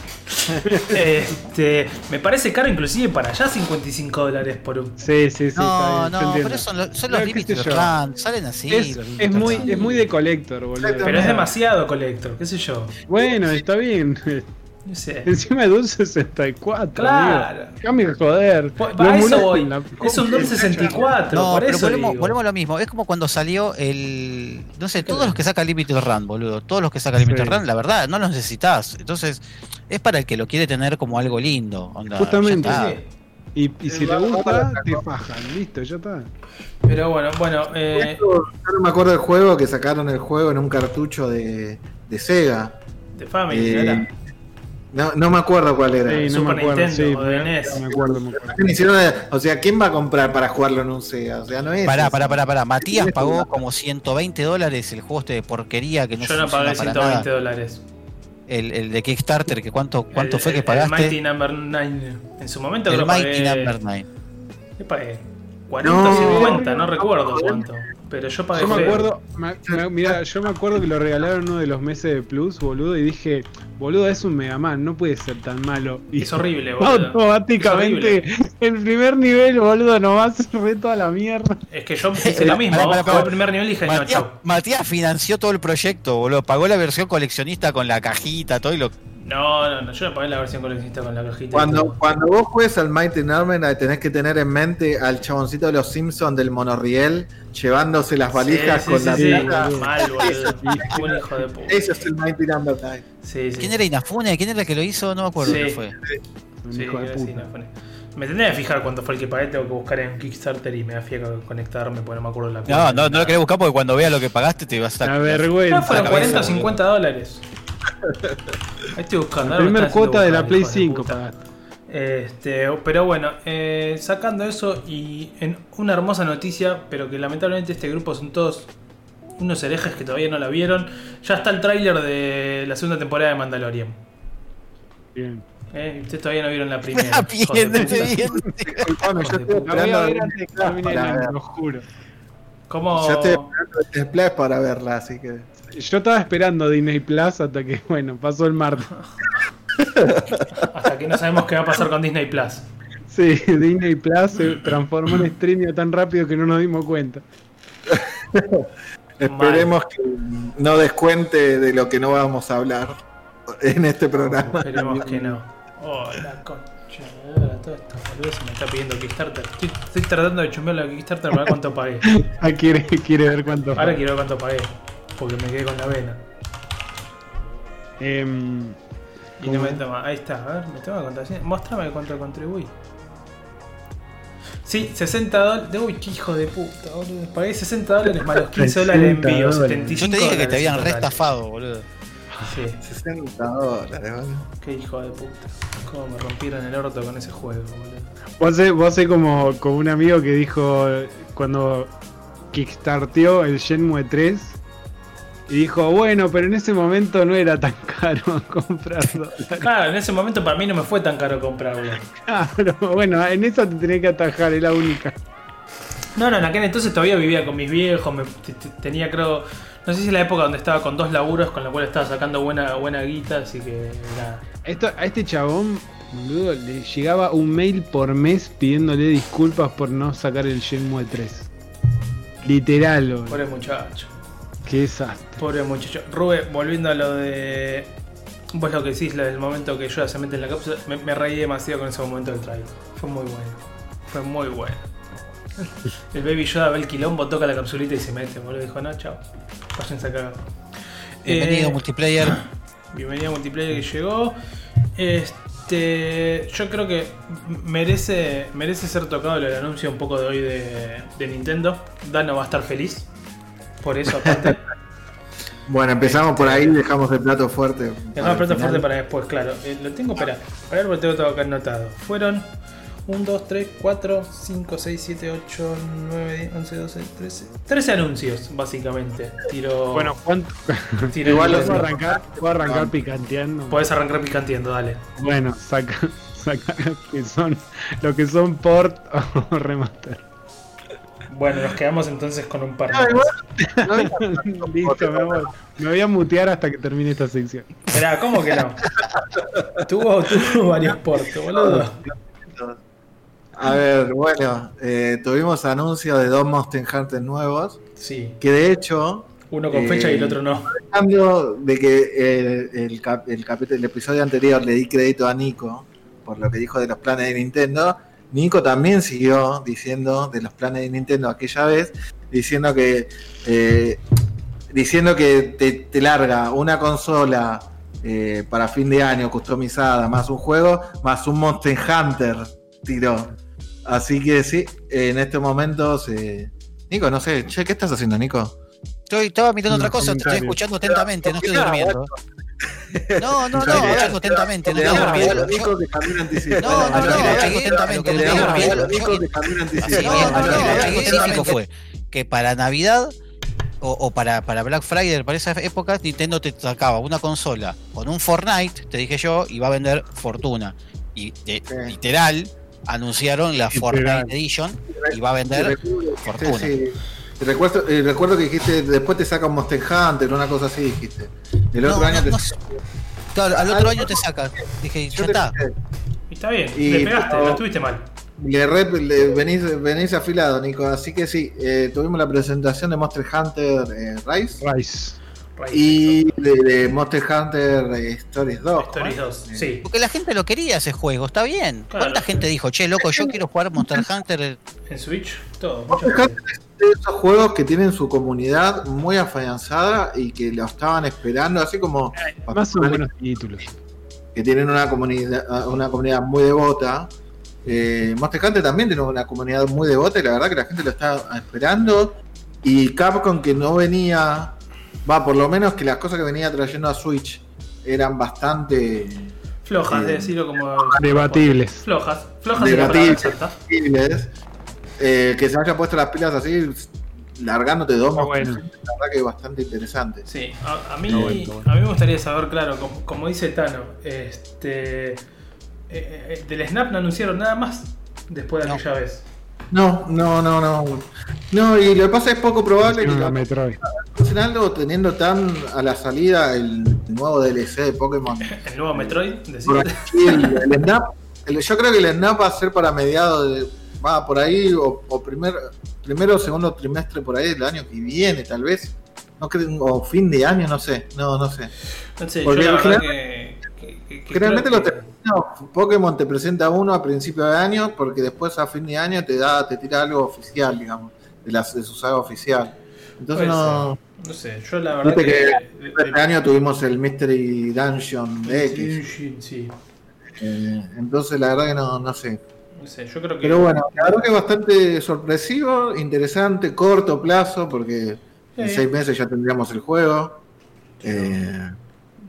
este, me parece caro inclusive para allá 55 dólares por un. Sí, sí, sí. No, está bien, no, pero son, los- son los límites. RAM, salen así. Es, es muy, es muy de collector, boludo. Pero es demasiado collector, qué sé yo. Bueno, está bien. No sé. Encima de un 64. Claro. Déjame joder. Po- Lo A eso voy. la Es un Doom 64, No, por pero eso volvemos, a lo mismo. Es como cuando salió el. No sé, todos los que sacan Limited Run, boludo. Todos los que sacan Limited Sí. Run, la verdad, no los necesitas. Entonces, es para el que lo quiere tener como algo lindo. onda, Justamente. Y, y si te gusta, te fajan. Listo, ya está. Pero bueno, bueno, eh, Esto, yo no me acuerdo del juego que sacaron el juego en un cartucho de, de Sega. de Family, Eh, ¿verdad? No, no me acuerdo cuál era. Sí, no Super me acuerdo. Nintendo sí, o de me- NES. me acuerdo, me acuerdo. O sea, ¿quién va a comprar para jugarlo en un Sega? O sea, no es. Pará, pará, pará, pará. Matías pagó como 120 dólares el juego este de porquería que no Yo no pagué para 120 nada. dólares. El, el de Kickstarter, que cuánto, cuánto El- fue que pagaste? El Mighty Number 9. En su momento El creo que Mighty pagué. Number 9. ¿Qué pagué? 40 No. 50, no recuerdo cuánto. Pero yo pagué. Yo me acuerdo, me- me- mira, yo me acuerdo que lo regalaron uno de los meses de Plus, boludo, y dije, boludo, es un Mega Man, no puede ser tan malo. Y Es horrible, boludo. automáticamente, el primer nivel, boludo, nomás re toda la mierda. Es que yo hice lo mismo. Pará. el primer nivel y dije, no, Matías, chau. Matías financió todo el proyecto, boludo. Pagó la versión coleccionista con la cajita, todo y lo. No, no, no, yo no pagué la versión coleccionista con la cajita. Cuando, cuando vos juegues al Mighty Nine, tenés que tener en mente al chaboncito de los Simpsons del monorriel llevándose las valijas Sí, sí, con sí, la sí, plata. Mal, boludo. Un hijo de puta. Ese es el Mighty Number Nine. Sí, sí. ¿Quién era Inafune? ¿Quién era el que lo hizo? No me acuerdo Sí. qué fue. Hijo de puta. no. Me tendría que fijar cuánto fue el que pagué, tengo que buscar en Kickstarter y me da fiaca conectarme porque no me acuerdo la No, cuenta. no, no lo querés buscar porque cuando veas lo que pagaste te vas a estar. La No, vergüenza. fueron la 40 o cabeza, 50 dólares. Ahí estoy buscando. La ahora me primer están haciendo cuota de la Play hijos de 5 puta. pagaste. Este, pero bueno, eh, sacando eso y en una hermosa noticia, pero que lamentablemente este grupo son todos unos herejes que todavía no la vieron. Ya está el tráiler de la segunda temporada de Mandalorian. Bien. Eh, Ustedes todavía no vieron la primera. Bien, bien. Yo estoy esperando a a ver ver antes de que termine el para año, ver. lo juro. ¿Cómo? Yo estoy esperando el Splash para verla, así que. Yo estaba esperando Disney Plus hasta que, bueno, pasó el martes. Hasta que no sabemos qué va a pasar con Disney Plus. Sí, Disney Plus se transformó en streaming tan rápido que no nos dimos cuenta. Esperemos que no descuente de lo que no vamos a hablar en este programa. Esperemos que no. Oh, la concha. Todo esto boludo me está pidiendo Kickstarter. Estoy, estoy tratando de chumbear la Kickstarter para ver cuánto pagué. Ah, quiere, quiere ver cuánto. Ahora quiero ver cuánto pagué. Porque me quedé con la vena. Em, Y no me toma. Ahí está, a ver, me toma contraseña. Mostrame cuánto contribuí. Sí, 60 dólares. Uy, qué hijo de puta, boludo. Pagué 60 dólares más los 15 dólares de 60 envío. dólares. 75 Yo te dije que te habían restafado, boludo. Sí, 60 dólares, ¿vale? qué hijo de puta. Cómo me rompieron el orto con ese juego, boludo. vos sé, vos sé como, como un amigo que dijo cuando kickstarteó el Shenmue 3 y dijo, bueno, pero en ese momento no era tan caro comprarlo. Claro, en ese momento para mí no me fue tan caro comprarlo. Claro, bueno, en esa te tenés que atajar, es la única. No, no, en aquel entonces todavía vivía con mis viejos, me, tenía creo, no sé si es la época donde estaba con dos laburos, con la cual estaba sacando buena, buena guita, así que nada. Esto, a este chabón, boludo, le llegaba un mail por mes pidiéndole disculpas por no sacar el Shenmue 3. Literal, boludo. Pobre muchacho, Qué desastre. pobre muchacho. Rube, volviendo a lo de... Vos lo que decís, lo del momento que Yoda se mete en la cápsula, me, me reí demasiado con ese momento del trailer. Fue muy bueno, fue muy bueno. El Baby Yoda ve el quilombo, toca la capsulita y se mete, boludo. Dijo, no, chao, váyanse a cagar. Bienvenido Eh, multiplayer. Bienvenido a multiplayer que llegó. Este, yo creo que merece, merece ser tocado el anuncio un poco de hoy de, de Nintendo. Dano va a estar feliz. Por eso, aparte. Bueno, empezamos por ahí, dejamos el plato fuerte. Dejamos el plato el fuerte final. para después, claro. Eh, lo tengo para. Para ver porque tengo todo acá anotado. Fueron 1, 2, 3, 4, 5, 6, 7, 8, 9, 10, 11, 12, 13. 13 anuncios, básicamente. Tiro. Bueno, ¿cuánto? tiro igual los- ¿Puedo arrancar, ¿Puedo arrancar picanteando? Podés arrancar picanteando, dale. Bueno, saca, saca lo que son, lo que son port o remaster. Bueno, nos quedamos entonces con un par. No, igual- no, Listo, me voy. Me voy a mutear hasta que termine esta sección. Esperá, ¿cómo que no? tuvo, tuvo varios portos, boludo. A ver, bueno, eh, tuvimos anuncio de dos Monster Hunter nuevos, Sí, que de hecho, uno con fecha y el Eh, otro no. hablando de que el, el, cap- el capítulo- el episodio anterior le di crédito a Nico por lo que dijo de los planes de Nintendo, Nico también siguió diciendo de los planes de Nintendo aquella vez, diciendo que eh, diciendo que te, te larga una consola eh, para fin de año customizada, más un juego, más un Monster Hunter tiró. Así que sí, en estos momentos, eh, Nico, no sé, che, ¿qué estás haciendo, Nico? Estoy, estaba mirando otra cosa, te estoy escuchando atentamente, no estoy durmiendo. No, no, no, hablando atentamente, no Le los anticipado. No, no, no, hablando atentamente, no Le los Sí, anticipado. no, no, no, fue que para Navidad o, o para, para Black Friday, para esas épocas, Nintendo te sacaba una consola con un Fortnite, te dije yo, y va a vender fortuna. Y de- Sí. literal, anunciaron la Literal. Fortnite Edition y va a vender fortuna. Sí, sí. Y Recuerdo, y recuerdo que dijiste, después te saca un Monster Hunter, una cosa así dijiste. El otro No, año no, te no. Claro, al otro año te saca. Dije, ya está. está bien, Y- le pegaste, pero- no estuviste mal. le re- le- venís, venís afilado, Nico. Así que sí, eh, tuvimos la presentación de Monster Hunter eh, Rise Rice. y de, de Monster Hunter eh, Stories 2. Stories ¿no? 2, Eh, sí. Porque la gente lo quería ese juego, está bien. Claro. ¿Cuánta gente dijo, che, loco, yo quiero jugar Monster Hunter? En Switch, todo. Monster. Hunter de esos juegos que tienen su comunidad muy afianzada y que lo estaban esperando, así como Más son buenos títulos. que tienen una comunidad, una comunidad muy devota. Eh, Monster Hunter también tiene una comunidad muy devota y la verdad que la gente lo está esperando. Y Capcom que no venía, va, por lo menos que las cosas que venía trayendo a Switch eran bastante Flojas, Eh, de decirlo como. Debatibles. Flojas, flojas Debatibles. Eh, que se haya puesto las pilas así, largándote dos bueno. La verdad que es bastante interesante. Sí, a, a mí, bueno, bueno. a mí me gustaría saber, claro, como, como dice Tano, este. eh, eh, del Snap no anunciaron nada más después de No. aquella vez. No, no, no, no. No, y lo que pasa es poco probable que la la Metroid. funcionando teniendo tan a la salida el nuevo DLC de Pokémon. El nuevo Metroid, decís. El, el Snap, el- yo creo que el Snap va a ser para mediados de. Va por ahí, o, o primer, primero o segundo trimestre por ahí del año que viene, tal vez. No creo, o fin de año, no sé. No, no sé. No sé, yo Porque la verdad general- que. que- que- Generalmente los Pokémon te presenta uno a principio de año, porque después a fin de año te da, te tira algo oficial, digamos, de, la, de su saga oficial. Entonces no. No sé, yo la verdad Viste que. que este año tuvimos el Mystery Dungeon de X. Sí, sí, eh, entonces la verdad que no, no sé. No sé, yo creo que. Pero bueno, la verdad que es bastante sorpresivo, interesante, corto plazo, porque en Sí. seis meses ya tendríamos el juego. Eh,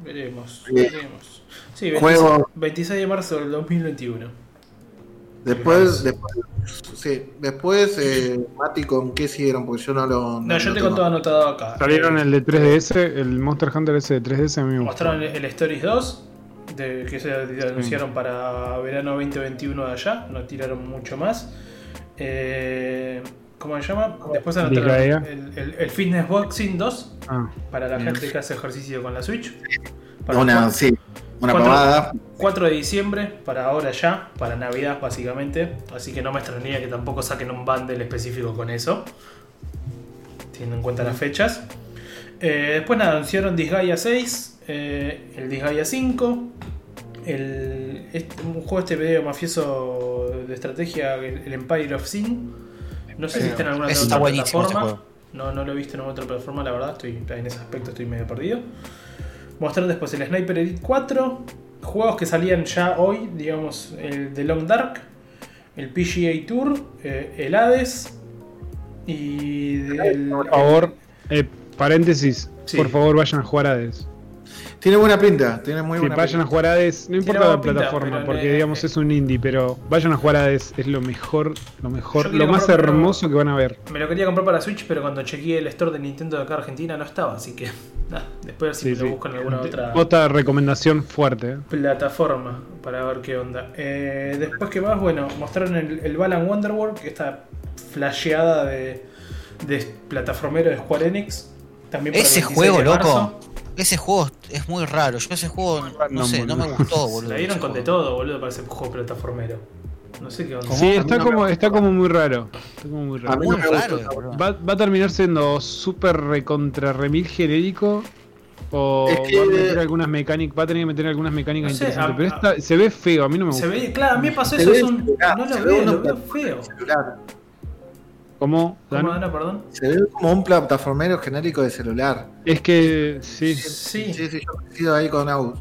Veremos, Sí. veremos. Sí, 26, Juego- 26 de marzo del 2021. después, después, sí, después eh, Mati, ¿con qué siguieron? Porque yo no lo. No, yo lo tengo todo anotado acá. Salieron Eh, el de 3DS, el Monster Hunter ese de 3DS a mí me. Mostraron el, el Stories 2, de, que se anunciaron para verano 2021 de allá, no tiraron mucho más. Eh, ¿Cómo se llama? Después anotaron el, el- el Fitness Boxing 2 Ah, para la Bien. gente que hace ejercicio con la Switch. Para Una, el sí, una Cuatro- pavada. 4 de diciembre, para ahora ya, para Navidad básicamente. Así que no me extrañaría que tampoco saquen un bundle específico con eso. Teniendo en cuenta las fechas. Eh, después nada, anunciaron Disgaea 6, eh, el Disgaea 5, el, este- un juego este video mafioso de estrategia, el, el Empire of Sin. No sé si está en alguna otra plataforma. No, no lo he visto en otra plataforma, la verdad, estoy en ese aspecto estoy medio perdido. Mostraron después el Sniper Elite 4, juegos que salían ya hoy, digamos, el The Long Dark, el PGA Tour, eh, el Hades y el, Por favor, eh, paréntesis, Sí. por favor vayan a jugar Hades. Tiene buena pinta, tiene muy Si buena vayan a pinta. jugar Hades, no importa la pinta, plataforma, porque eh, digamos eh, es un indie, pero vayan a jugar Hades, es lo mejor, lo mejor, lo más comprar, pero- hermoso que van a ver. Me lo quería comprar para Switch, pero cuando chequeé el store de Nintendo de acá Argentina no estaba, así que nada, después a ver si Sí, me lo sí. busco en alguna otra Otra recomendación fuerte. ¿eh? plataforma para ver qué onda. Eh, después que más, bueno, mostraron el, el Balan Wonderworld, esta flasheada de, de plataformero de Square Enix. También para Ese 26 juego, loco. marzo. Ese juego es muy raro. Yo ese juego, no No, sé, no me gustó, boludo. La dieron con de todo, boludo, para ese juego plataformero. No sé qué onda. Sí, A está como, está como muy raro. Está como muy A raro. mí Muy no me raro. Va, va a terminar siendo súper recontra remil genérico. O Es que- va a meter algunas mecánicas, va a tener que meter algunas mecánicas No sé, interesantes. a- pero esta se ve feo, a mí no me Se gusta. ve, claro, a mí me pasó Se eso, ve es un, celular, no se lo ve veo, lo veo feo. celular. ¿Cómo? ¿Cómo, Dano? Dana, perdón? Se ve como un plataformero genérico de celular. Es que sí. Sí, Sí, sí, yo coincido ahí con Agus.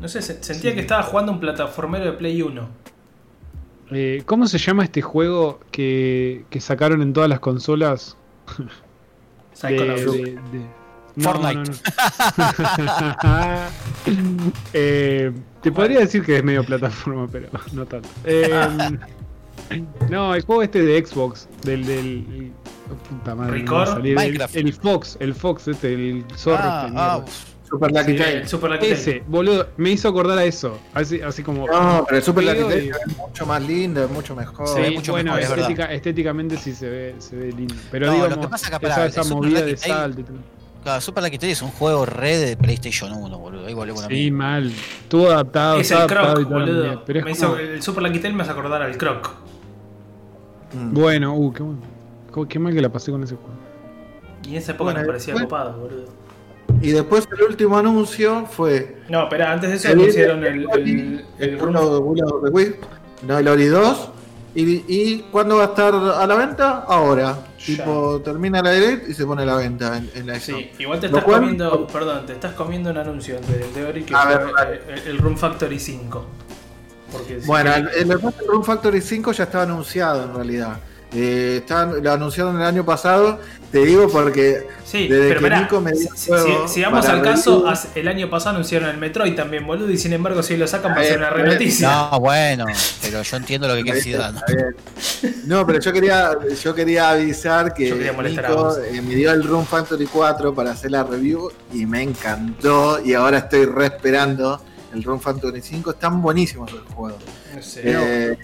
no sé, se- sentía que estaba jugando un plataformero de Play 1. Eh, ¿Cómo se llama este juego que, que sacaron en todas las consolas? De, de- de- no, Fortnite. no, no. Eh, te podría decir que es medio plataforma, pero no tanto. Eh, no, el juego este de Xbox, del. del oh, puta madre, no ¿Record? El-. El, Fox, el Fox, este, el zorro. Ah, este, ah. Super Lucky Sí, Tail. Super Lucky Tail. Ese, boludo, me hizo acordar a eso. Así, así como. No, pero el Super Lucky Tail es mucho más lindo, es mucho mejor. Sí, mucho bueno, mejor, es verdad. estética- estéticamente sí se ve, se ve lindo. Pero No, lo digamos, que pasa que, esa, pará, esa movida Lucky de Tail- salto y todo. Claro, Super Lucky Tail es un juego red de PlayStation 1, boludo. Ahí volvemos a la Sí, mal. Estuvo adaptado, Es el adaptado Croc, y boludo. Pero es Me como- hizo- el Super Lucky Tail me hace acordar al Croc. Mm. Bueno, uh, qué bueno. Qué- mal que la pasé con ese juego. Y en esa época Bueno, nos parecía bueno. copado, boludo. Y después el último anuncio fue No, espera, antes de eso el anunciaron el, el, el el no, el Ori 2. Y, ¿Y cuándo va a estar a la venta? Ahora. Ya. Tipo, termina la direct y se pone a la venta en, en la Store. Sí, igual te estás cual- comiendo, perdón, te estás comiendo un anuncio del de Ori que A fue ver, el, el Room Factory 5. Porque si Bueno, el, el Room Factory 5 ya estaba anunciado en realidad. Eh, estaban- lo anunciaron el año pasado. Te digo porque Sí, desde pero que Nico me dio si, el juego si- si vamos para al caso, review- el año pasado anunciaron el Metroid también, boludo, y sin embargo si lo sacan va a Está ser bien, una re está bien. noticia. No, bueno, pero yo entiendo lo que quiere decir. No, pero yo quería, yo quería avisar que Yo quería Nico eh, me dio el Room Factory 4 para hacer la review y me encantó y ahora estoy re esperando el Room Factory 5. Están buenísimos los juegos. Eh,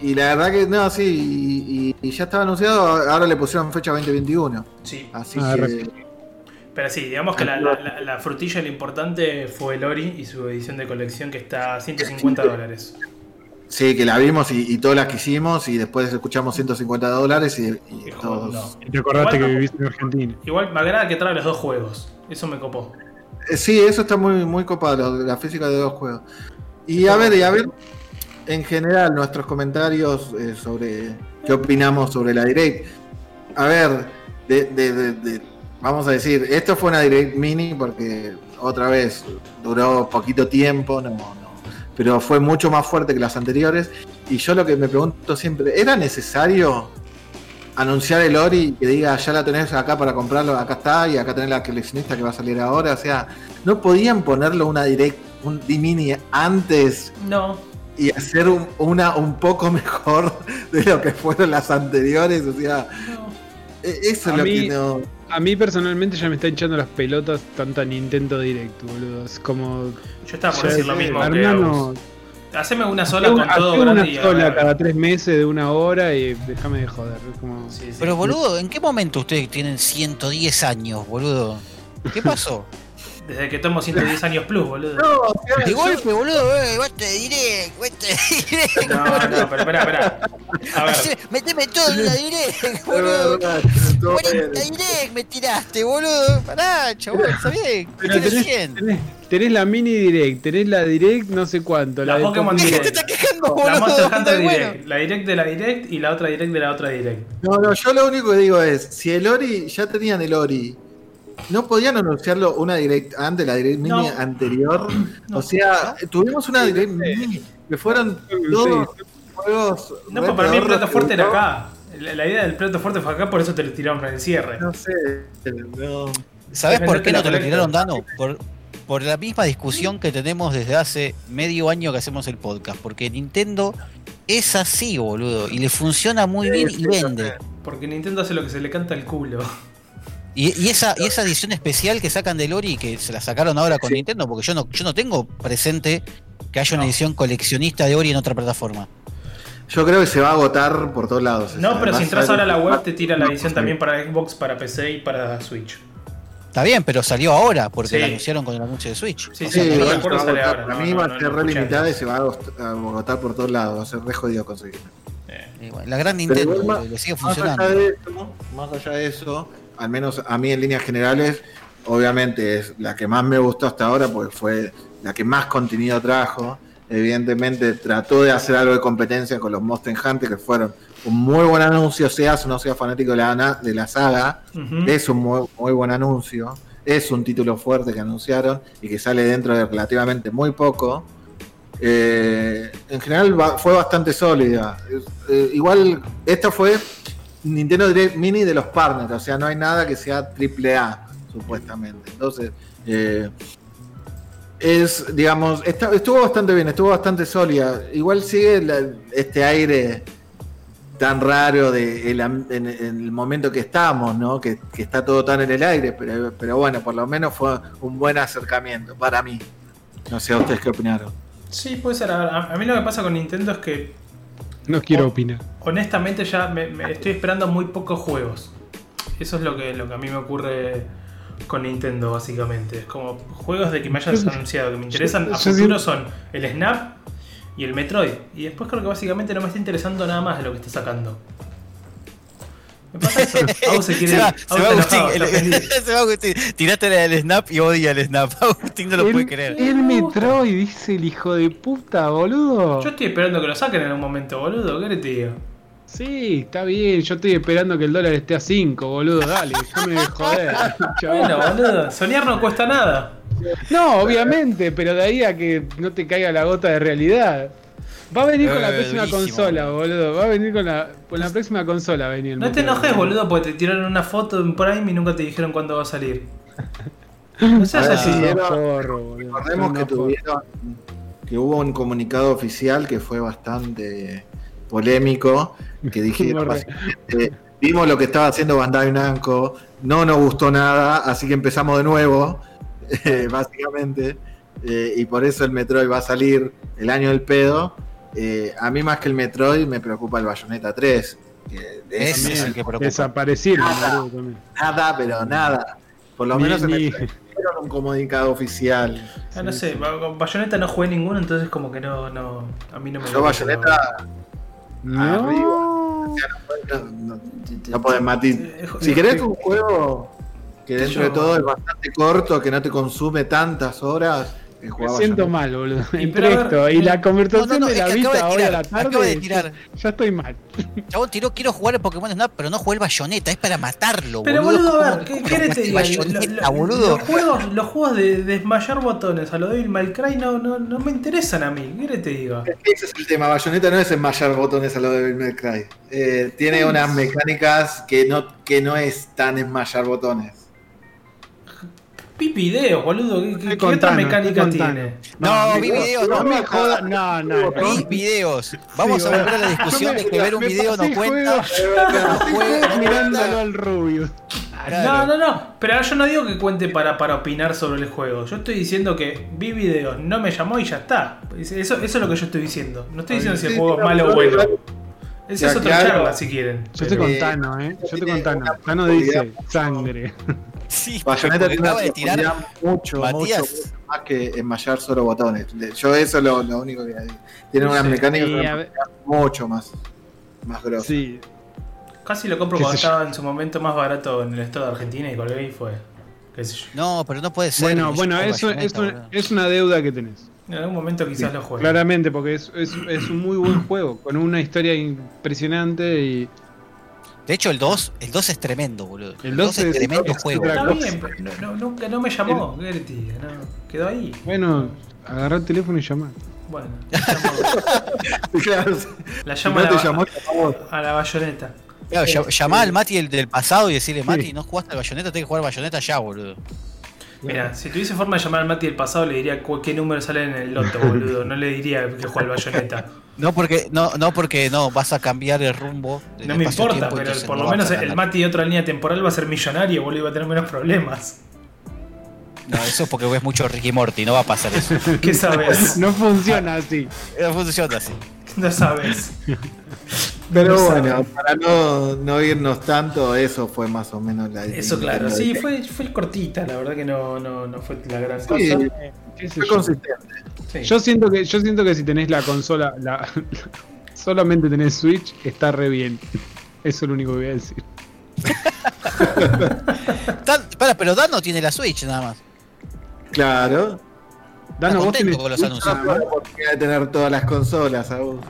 y la verdad que no, sí, y, y- y ya estaba anunciado, ahora le pusieron fecha 2021. Sí, Así Ah, que pero sí, digamos que la, la- la- la frutilla lo importante fue el Ori y su edición de colección que está a 150 dólares. sí, que la vimos y, y todas las que hicimos y después escuchamos 150 dólares y, y Hijo, todos... no. Y te acordaste Igual que viviste en Argentina. Igual me agrada que trae los dos juegos, eso me copó. Eh, Sí, eso está muy, muy copado, la física de dos juegos. Y a ver, y a ver, en general, nuestros comentarios eh, sobre qué opinamos sobre la Direct. A ver, de, de- de- de- vamos a decir, esto fue una Direct mini porque otra vez duró poquito tiempo, no, no, pero fue mucho más fuerte que las anteriores. Y yo lo que me pregunto siempre, ¿era necesario anunciar el Ori y que diga ya la tenés acá para comprarlo, acá está, y acá tenés la coleccionista que va a salir ahora? O sea, ¿no podían ponerlo una Direct, un D-Mini antes No, y hacer un, una un poco mejor de lo que fueron las anteriores? O sea, no. e- eso A es lo mí- que no... A mí personalmente ya me está hinchando las pelotas tanta Nintendo Direct, boludo. Es como. Yo estaba por decir lo mismo hermano. Haceme una sola Hacé con una, todo una grande sola cada tres meses de una hora y déjame de joder. como- Sí, sí. Pero boludo, ¿en qué momento ustedes tienen 110 años, boludo? ¿Qué pasó? Desde que tomo 110 años plus, boludo. No, De yo- golpe, boludo, eh, vos te diré, vos te diré. No, no, pero espera, espera. A ver, Meteme todo en la direct, boludo. verdad, todo 40 bien. direct me tiraste, boludo. Pará, chabón, está bien. Pero tenés, tenés, tenés la mini direct, tenés la direct no sé cuánto, la, La de Pokémon Pokémon ¿Qué te Direct. quejando La boludo. Monster anda Hunter de bueno. Direct. La Direct de la Direct y la otra Direct de la otra Direct. No, no, yo lo único que digo es, si el Ori, ya tenían el Ori, ¿no podían anunciarlo una direct antes, la direct mini No. anterior? O sea, tuvimos una direct mini que fueron todos juegos... No, pero para mí el plato fuerte era acá. La, la idea del plato fuerte fue acá, por eso te lo tiraron en el cierre. No sé, no. ¿Sabes por qué no te lo tiraron, Dano? Por, por la misma discusión que tenemos desde hace medio año que hacemos el podcast. Porque Nintendo es así, boludo. Y le funciona muy bien y vende. Porque Nintendo hace lo que se le canta el culo. Y, y esa, y esa edición especial que sacan de Lori, que se la sacaron ahora con Nintendo, porque yo no, yo no tengo presente que haya una No. edición coleccionista de Ori en otra plataforma. Yo creo que se va a agotar por todos lados. No, pero si entras ahora a la web te tira la edición también para Xbox, para PC y para Switch. Está bien, pero salió ahora, porque Sí. la anunciaron con el anuncio de Switch. Sí, O sí, sea, Sí, no me acuerdo sale ahora, Para no, mí no, va no, a ser no re limitada y se va a agotar por todos lados. Va a ser re jodido conseguir. Eh, la gran Nintendo igual, le, sigue Más allá, funcionando. de eso, más allá de eso, al menos a mí en líneas generales, obviamente es la que más me gustó hasta ahora porque fue la que más contenido trajo. Evidentemente trató de hacer algo de competencia con los Monster Hunter, que fueron un muy buen anuncio, seas o no seas fanático de la, de la saga. Es un muy, muy buen anuncio. Es un título fuerte que anunciaron y que sale dentro de relativamente muy poco. Eh, en general va- fue bastante sólida. Eh, igual, esta fue Nintendo Direct Mini de los partners, o sea, no hay nada que sea AAA, supuestamente. Entonces, eh, es, digamos, estuvo bastante bien, estuvo bastante sólida. Igual sigue este aire tan raro de en, el momento que estamos, ¿no? Que, está todo tan en el aire, pero, bueno, por lo menos fue un buen acercamiento para mí. No sé, ¿ustedes qué opinaron? Sí, puede ser. A, a- a mí lo que pasa con Nintendo es que No quiero opinar. honestamente ya me, me estoy esperando muy pocos juegos. Eso es lo que, lo que a mí me ocurre con Nintendo, básicamente. Es como juegos de que me hayas anunciado que me interesan yo a sí- futuro son el Snap y el Metroid. Y después creo que básicamente no me está interesando nada más de lo que está sacando. Me pasa eso. Agus se quiere. Se va, se Agustín, el- se va Agustín. Tiraste la del snap y odia el snap. Agustín no lo puede creer. El Metroid, dice el hijo de puta, boludo. Yo estoy esperando que lo saquen en un momento, boludo. ¿Qué te digo? Sí, está bien. Yo estoy esperando que el dólar esté a 5, boludo. Dale, déjame de joder. Bueno, boludo. Soñar no cuesta nada. No, obviamente, pero de ahí a que no te caiga la gota de realidad. Va a venir con la Eh, próxima durísimo, consola, boludo. Va a venir con la, con la próxima consola. va a venir No te enojes, boludo, porque te tiraron una foto en Prime y nunca te dijeron cuándo va a salir. No seas A ver, así. Recordemos que tuvieron que hubo un comunicado oficial que fue bastante polémico, que dijeron básicamente, vimos lo que estaba haciendo Bandai Namco, no nos gustó nada, así que empezamos de nuevo, eh, básicamente, eh, y por eso el Metroid va a salir el año del pedo. Eh, a mí más que el Metroid me preocupa el Bayonetta 3. que es Ese es el que preocupa. Desaparecieron, Nada. nada, pero nada. Por lo Ni- menos en ni- dieron un comunicado oficial. Ah, no sé, con Bayonetta no jugué ninguno, entonces como que no, no a mí no me Yo gusta, Bayonetta No. no, no, no podés matar. Eh, Si querés un juego que dentro de todo es bastante corto, que no te consume tantas horas, Me siento mal, boludo. Entre pero esto y eh, la conversación no, no, de la acaba de hoy a la tirar, acaba de tarde, tirar. ya estoy mal. Chabón tiró, quiero jugar el Pokémon Snap, pero no jugué el Bayonetta, es para matarlo, Pero boludo. boludo, a ¿Cómo- ver, ¿qué querés boludo? Los juegos, los juegos de desmayar botones a lo Devil May Cry no, no, no me interesan a mí, ¿qué querés te diga? Es que Ese es el tema, Bayonetta no es enmayar botones a lo de Devil May Cry. Eh, tiene unas mecánicas que no, que no es tan enmayar botones. Vi videos, boludo, ¿qué, qué- otra mecánica tiene? No, vi videos, No no, me jodas, no, no. vi no. videos. Vamos Sí, a volver a la discusión me- de que ver un video no cuenta. juegos- Mirándolo al Rubius. No, no, no, pero yo no digo que cuente para, para opinar sobre el juego. Yo estoy diciendo que vi videos, no me llamó y ya está. Eso, eso es lo que yo estoy diciendo. No estoy diciendo si el Sí, juego es malo o no, bueno. no, Esa es otra charla si quieren. Yo estoy con Eh, eh. Yo estoy con tiene Tano. dice sangre. Sí, Bayonetta tiene una de tirar. profundidad mucho, mucho, Matías. mucho más que enmayar solo botones. Yo eso es lo, lo único que. Tiene unas Sí, mecánicas mucho más, más grosas. Sí. Casi lo compro cuando estaba en su momento más barato en el estado de Argentina y colgué y fue. Qué sé yo. No, pero no puede ser. Bueno, bueno, eso es, una deuda que tenés. En algún momento quizás lo juegue. Claramente, porque es, es, es un muy buen juego, con una historia impresionante y De hecho, el 2, el 2 es tremendo, boludo. El 2 es- tremendo es juego. Está bien, no, no- nunca no me llamó, Gertie. No, quedó ahí. bueno, agarrar el teléfono y llamar. Bueno, Claro, la si llamo no a, la, llamó, a la bayoneta. Claro, ll- llamá al Mati el del pasado y decirle, Mati, Sí. no jugaste al bayoneta, tenés que jugar al bayoneta ya, boludo. Mira, si tuviese forma de llamar al Mati del pasado, le diría qué número sale en el loto, boludo. No le diría que juega al bayoneta. No porque, no, no porque no, vas a cambiar el rumbo. No me importa, pero entonces por no lo menos el. Mati de otra línea temporal va a ser millonario, boludo, y va a tener menos problemas. No, eso es porque ves mucho Ricky Morty, no va a pasar eso. ¿Qué sabes? No funciona así. No funciona así. No sabes. Pero No bueno, sabe. para no, no irnos tanto, eso fue más o menos la Eso claro, sí, fue, fue cortita, la verdad que no, no, no fue la gran cosa. Sí, ¿Qué sé fue yo? consistente. Sí. Yo siento que yo siento que si tenés la consola, la, solamente tenés Switch, está re bien. Eso es lo único que voy a decir. Dan- para, pero Dan no tiene la Switch nada más. Claro. Dano, vos contento tenés con los anuncios. No tener todas las consolas aún.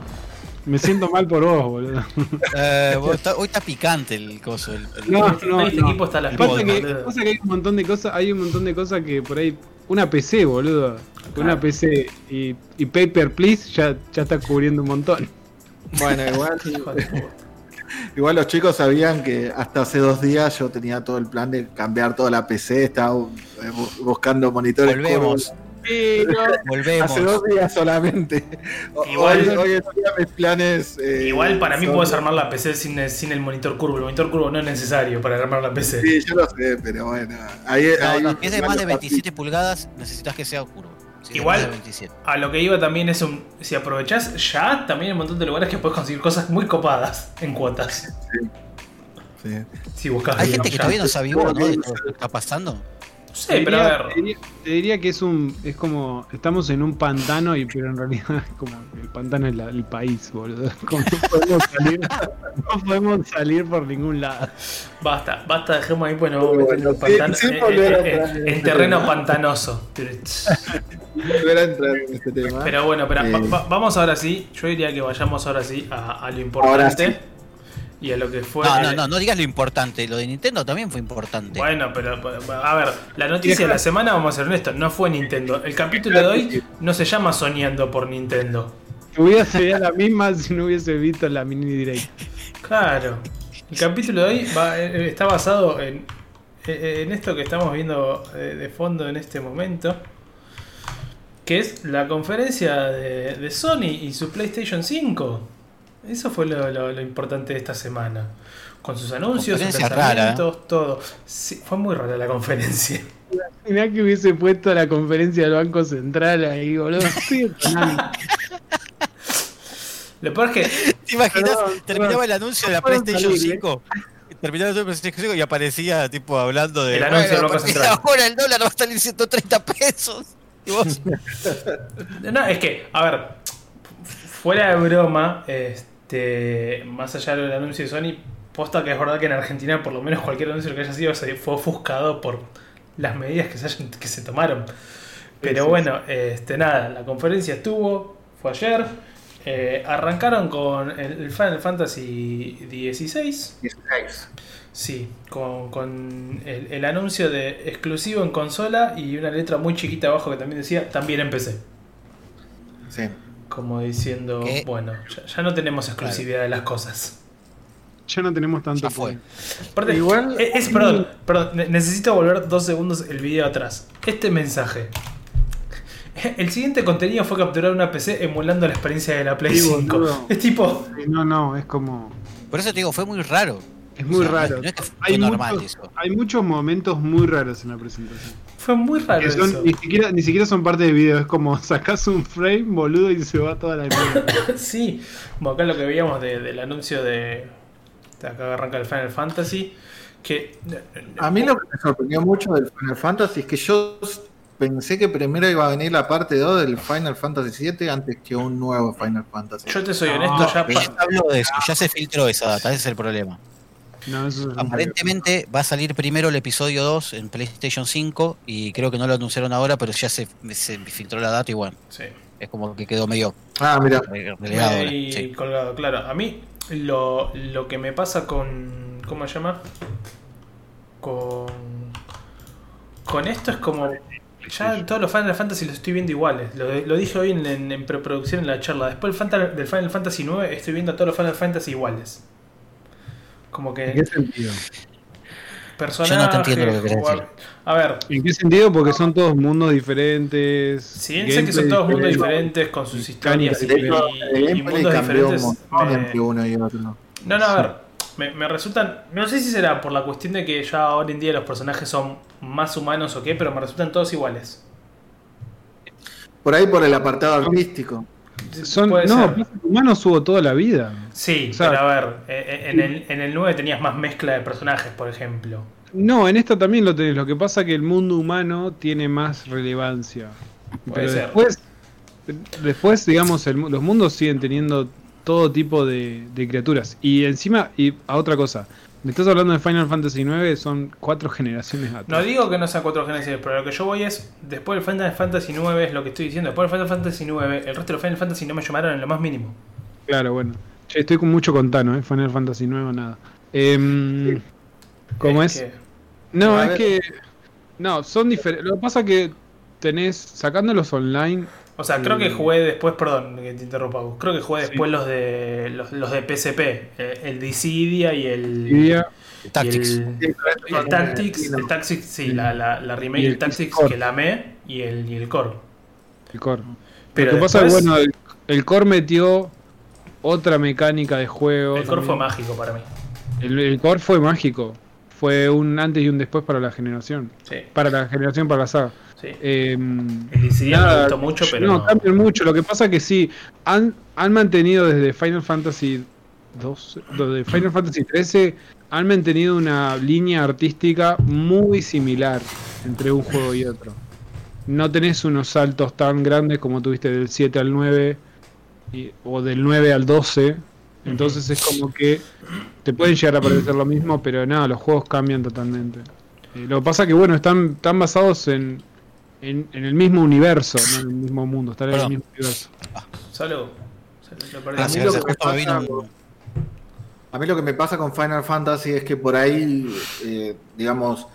Me siento mal por vos, boludo. Eh, vos está- hoy está picante el coso. el- el- No, no, este no. equipo está a las Pasa que, pasa que hay un montón de cosas, hay un montón de cosas que por ahí. Una PC, boludo. Una Claro. PC y, y Paper Please ya, ya está cubriendo un montón. Bueno, igual, igual los chicos sabían que hasta hace dos días yo tenía todo el plan de cambiar toda la PC, estaba eh, bu- buscando monitores. Volvemos, curvos. Volvemos. Hace dos días solamente. Igual- hoy, hoy en día mis planes. eh, Igual para mí son- puedes armar la PC sin, el- sin el monitor curvo. El monitor curvo no es necesario para armar la PC. Sí, yo lo sé, pero bueno. Ahí, No, ahí- no, si es de más de igual 27 pulgadas, necesitas que sea. Si de Igual- más de 27. A lo que iba también es un. Si aprovechás ya, también hay un montón de lugares que puedes conseguir cosas muy copadas en cuotas. Sí. Si buscas Hay gente que ya. todavía no sabe ¿no? De lo que está pasando. No sé, pero a Te ver. diría, te diría que es un. Es como. Estamos en un pantano, y pero en realidad es como. El pantano es la- el país, boludo. Como no podemos salir. No podemos salir por ningún lado. Basta, basta, dejemos ahí, pues nos vamos Bueno, metiendo en, sí, pantano- sí, en- volver a entrar en en este terreno tema. pantanoso. Volver a entrar en este tema. Pero bueno, pero Eh, va- va- vamos ahora sí. Yo diría que vayamos ahora sí a, a lo importante. Y a lo que fue. No, no, no, no digas lo importante. Lo de Nintendo también fue importante. Bueno, pero a ver, la noticia de la semana, vamos a ser honestos, no fue Nintendo. El capítulo de hoy no se llama Soñando por Nintendo. Sería la misma si no hubiese visto la mini direct. Claro. El capítulo de hoy va- eh, está basado en, eh, en esto que estamos viendo eh, de fondo en este momento. Que es la conferencia de, de Sony y su PlayStation 5. Eso fue lo, lo- lo importante de esta semana. Con sus anuncios, sus rara, ¿eh? lanzamientos, todo. Sí, fue muy rara la conferencia. Mirá que hubiese puesto la conferencia del Banco Central ahí, boludo. Sí. Lo peor es que ¿Te imaginas? Perdón, Terminaba perdón. el anuncio de la PlayStation salir, ¿eh? 5. Terminaba el anuncio de la PlayStation 5 y aparecía tipo hablando de. El anuncio del "Bueno, Banco Central". Ahora el dólar va a salir 130 pesos. Y vos, No, es que, a ver, fuera de broma, este, más allá del anuncio de Sony, posta que es verdad que en Argentina, por lo menos cualquier anuncio que haya sido, fue ofuscado por las medidas que se, hayan- que se tomaron. Pero Sí, sí, bueno, este, nada, la conferencia estuvo, fue ayer. eh, arrancaron con el, el Final Fantasy XVI. 16. Sí, con, con el, el anuncio de exclusivo en consola y una letra muy chiquita abajo que también decía también en PC. Sí. Como diciendo, ¿Qué? bueno, ya, ya no tenemos exclusividad de las cosas. Ya no tenemos tanto Ya fue. Aparte, Igual- es, es- perdón, perdón, ne- necesito volver dos segundos el video atrás. Este mensaje. El siguiente contenido fue capturar una PC emulando la experiencia de la Play Sí, 5. boludo. Es tipo, No, no, es como. Por eso te digo, fue muy raro. Es muy O sea, raro. No es que fue Hay normal muchos, eso. hay muchos momentos muy raros en la presentación. Fue muy raro Que son- eso. ni, siquiera, ni siquiera son parte del video, es como sacás un frame, boludo, y se va toda la mierda. Sí, como acá lo que veíamos de- del anuncio de, de acá arranca el Final Fantasy. Que A mí lo que me sorprendió mucho del Final Fantasy es que yo pensé que primero iba a venir la parte 2 del Final Fantasy VII antes que un nuevo Final Fantasy. yo te soy No, honesto, ya ya habló de eso, ya se filtró esa data, ese es el problema. No, eso es Aparentemente va a salir primero el episodio 2 en PlayStation 5 y creo que no lo anunciaron ahora, pero ya se, se filtró la data y bueno, Sí. es como que quedó medio Ah, mira. sí. colgado, claro. A mí lo, lo que me pasa con. ¿Cómo se llama? Con. Con esto es como. Ya todos los Final Fantasy los estoy viendo iguales. Lo, lo dije hoy en, en- en preproducción en la charla. Después del Final Fantasy 9 estoy viendo a todos los Final Fantasy iguales. Como ¿En que qué sentido? personajes. entiendo lo que querés A ver, ¿En qué sentido? Porque son todos mundos diferentes. si bien sé que son todos mundos diferentes con sus historias y, y- el y mundos diferentes. entre uno y otro. No, no, a ver. Me, me resultan. No sé si será por la cuestión de que ya hoy en día los personajes son más humanos o qué, pero me resultan todos iguales. Por ahí por el apartado artístico. Son, no, ser. Humanos hubo toda la vida. Sí, o sea- pero a ver, eh, eh, en el, en el 9 tenías más mezcla de personajes, por ejemplo. No, en esta también lo tenés. Lo que pasa es que el mundo humano tiene más relevancia. Puede Pero ser. después, después digamos, el los mundos siguen teniendo todo tipo de, de criaturas. Y encima, y a otra cosa, me estás hablando de Final Fantasy IX, son cuatro generaciones atrás. No digo que no sean cuatro generaciones, pero lo que yo voy es, después del Final Fantasy 9 es lo que estoy diciendo, después del Final Fantasy 9, el resto de los Final Fantasy no me llamaron en lo más mínimo. Claro, bueno. Che, estoy con mucho contano, ¿eh? Final Fantasy IX, nada. Em, ¿Cómo es? que- No, es que. No, son diferentes. Lo que pasa es que tenés, sacándolos online, o sea, creo que jugué después, perdón que te interrumpa, creo que jugué después los de los, los de PSP, eh, el Dissidia y el... y Tactics. el- El Tactics, el Tactics, sí, la, la, la remake Y el del Tactics que la amé y el, y el Core. el core. Pero lo que pasa es bueno, el, el core metió otra mecánica de juego. el Core fue mágico para mí. El, el core fue mágico. Fue un antes y un después para la generación. Sí, Para la generación, para la saga. Sí. El me nada, gustó mucho, pero no, no. cambian mucho. Lo que pasa que sí, han, han mantenido desde Final Fantasy 12, desde Final Fantasy 13, han mantenido una línea artística muy similar entre un juego y otro. No tenés unos saltos tan grandes como tuviste del 7 al 9 y- o del 9 al 12. Entonces es como que te pueden llegar a parecer lo mismo, pero nada, los juegos cambian totalmente. Eh, lo que pasa que bueno, están, están basados en, en, en el mismo universo, no en el mismo mundo, están en el mismo universo. Salud. Salud, lo perdí. Gracias, lo gracias. que Justo me pasa- vino un- A mí lo que me pasa con Final Fantasy es que por ahí, eh, digamos,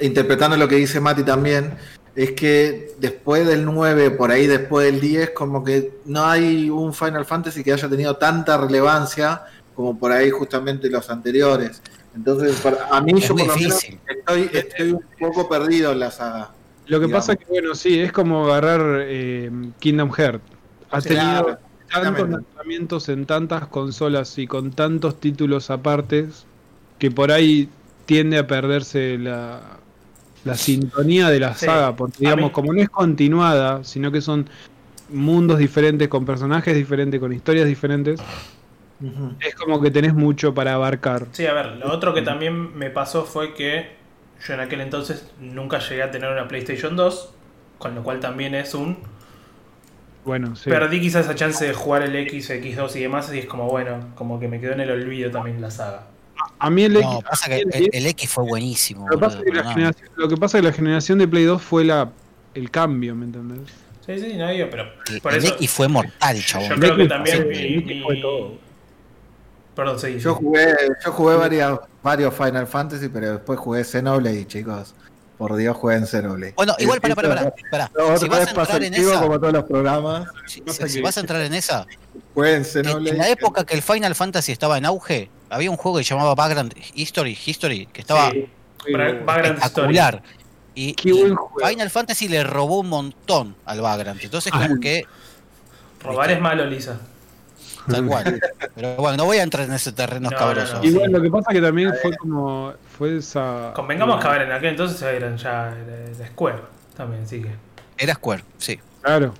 interpretando lo que dice Mati también, es que después del 9, por ahí después del 10, como que no hay un Final Fantasy que haya tenido tanta relevancia como por ahí justamente los anteriores. Entonces, para- a mí Es yo por lo menos difícil. estoy, estoy un poco perdido en la saga. Lo que Digamos. pasa que bueno, sí, es como agarrar eh, Kingdom Hearts. Ha tenido claro, tantos lanzamientos en tantas consolas y con tantos títulos apartes que por ahí tiende a perderse la, la sintonía de la Sí. saga, porque digamos, mí- como no es continuada, sino que son mundos diferentes, con personajes diferentes, con historias diferentes, es como que tenés mucho para abarcar. Sí, a ver, lo otro que también me pasó fue que yo en aquel entonces nunca llegué a tener una PlayStation 2, con lo cual también es un... Bueno, sí. Perdí quizás esa chance de jugar el X, X2 y demás, y es como, bueno, como que me quedó en el olvido también la saga. A mí el No, X- pasa que el X fue buenísimo. Lo que, pasa boludo, es que la no. generación, lo que pasa es que la generación de Play 2 fue la, el cambio, ¿me entendés? Sí, sí, no digo, pero El, por el eso... X fue mortal, Yo chabón. creo que también mi- X mi- fue todo. Perdón, sí. Yo jugué, yo jugué varias, varios Final Fantasy, pero después jugué Xenoblade, chicos. Por Dios, jueguen Xenoblade. Bueno, igual, para, para, para. Otra Si vas a vez entrar en esa, como todos los programas. si, pasa si que- vas a entrar en esa, Jueguen en, Xenoblade. en la época que el Final Fantasy estaba en auge, había un juego que se llamaba Background History, History, que estaba Sí, Story. espectacular. Y, Qué y buen juego. Final Fantasy le robó un montón al Background. Entonces, como que, Robar es malo, Lisa. Tal cual. Pero bueno, no voy a entrar en ese terreno No, escabroso. no, no. Y bueno, lo que pasa que también fue como. Fue esa. Convengamos que, a ver, en aquel entonces eran ya de, Square también, sí que... Era Square, sí. Claro.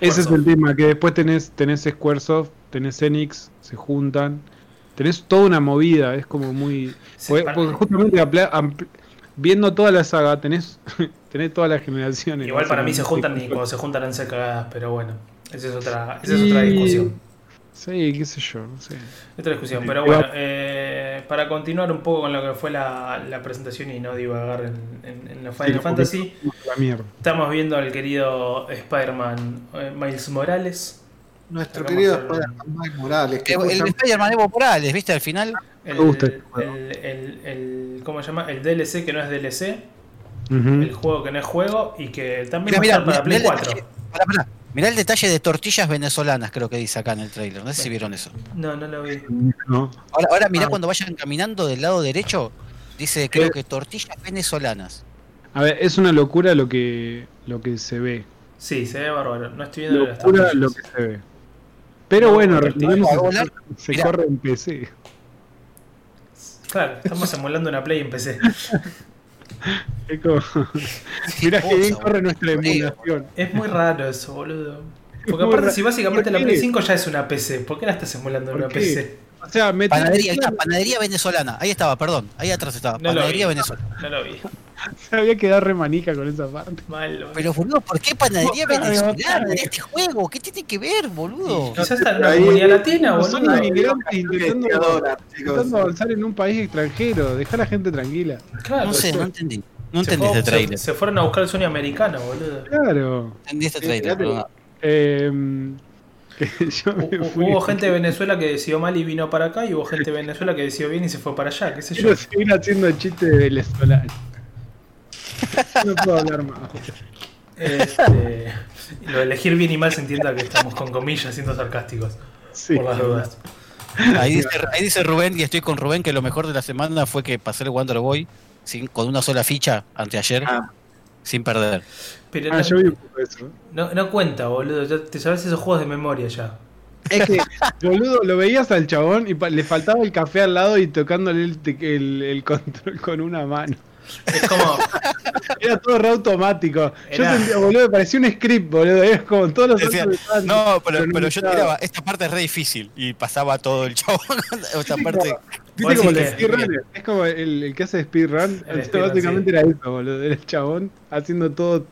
Ese es el tema, que después tenés, tenés Squaresoft, tenés Enix, se juntan. Tenés toda una movida, es como muy. Sí, porque, porque justamente viendo toda la saga, tenés, tenés todas las generaciones. Igual para mí se juntan y cuando se juntan han ser cagadas, pero bueno, esa es otra, esa es Y- otra discusión. Sí, qué sé yo, no sé. Otra discusión, pero bueno, eh, para continuar un poco con lo que fue la, la presentación y no divagar en, en, en la Final Sí, Fantasy, La estamos viendo al querido Spider-Man eh, Miles Morales. Nuestro Sacamos querido el- Spider-Man Miles Morales. Que El, el justamente- Spider-Man Evo Morales, ¿viste? Al final. El, Me gusta este el, el- el- ¿Cómo se llama? El DLC que no es DLC, el juego que no es juego y que también Mira, va a mira, estar para Play mirá, 4. Pará, pará. Mirá el detalle de tortillas venezolanas, creo que dice acá en el trailer. No sé si vieron eso. No, no lo vi. No. Ahora, ahora mirá Ah. cuando vayan caminando del lado derecho, dice creo que tortillas venezolanas. A ver, es una locura lo que lo que se ve. Sí, se ve bárbaro. No estoy viendo las Locura tortillas. lo que se ve. Pero No, bueno, volar. se, se Mirá. corre en PC. Claro, estamos emulando una Play en PC. Mirá que bien corre nuestra emulación. Es muy raro eso, boludo. Porque aparte, si básicamente ¿Por la? Play 5 ya es una PC, ¿por qué la estás emulando en ¿Por una qué? PC? O sea, meter- Panadería, ahí está, panadería venezolana. Ahí estaba, perdón. Ahí atrás estaba. No lo panadería vi. venezolana. No lo vi. se había quedado re manica con esa parte. Mal. boludo. Pero boludo, ¿por qué panadería venezolana en este juego? ¿Qué tiene que ver, boludo? Quizás está en Ahí- comunidad latina, Son boludo. inmigrantes intentando, avanzar en un país extranjero. Dejar a la gente tranquila. Claro, No sé, no entendí. No se entendí este trailer. Se, se fueron a buscar el sueño americano, boludo. Claro. Entendí este trailer. Eh, yo me Hu- fui. Hubo gente de Venezuela que decidió mal y vino para acá, y hubo gente de Venezuela que decidió bien y se fue para allá, qué sé yo. Quiero seguir haciendo chistes de venezolano. No puedo hablar más. Este, lo de elegir bien y mal se entienda que estamos con comillas siendo sarcásticos, Sí. por las dudas. Ahí dice, ahí dice Rubén, y estoy con Rubén, que lo mejor de la semana fue que pasé el Wonder Boy sin, con una sola ficha anteayer, Ah, sin perder. Pero Ah, no, yo vi un poco eso. no, no cuenta, boludo. Ya te sabes esos juegos de memoria ya. Es que, boludo, lo veías al chabón y le faltaba el café al lado y tocándole el, el- el control con una mano. Es como. Era todo re automático. Yo sentía, boludo, parecía un script, boludo. Es como todos los Decía, no, pero, pero yo tiraba, esta parte es re difícil, y pasaba todo el chabón. esta Sí, parte. Es como el, el que hace. El speedrun, básicamente era eso, boludo. Era el chabón haciendo todo,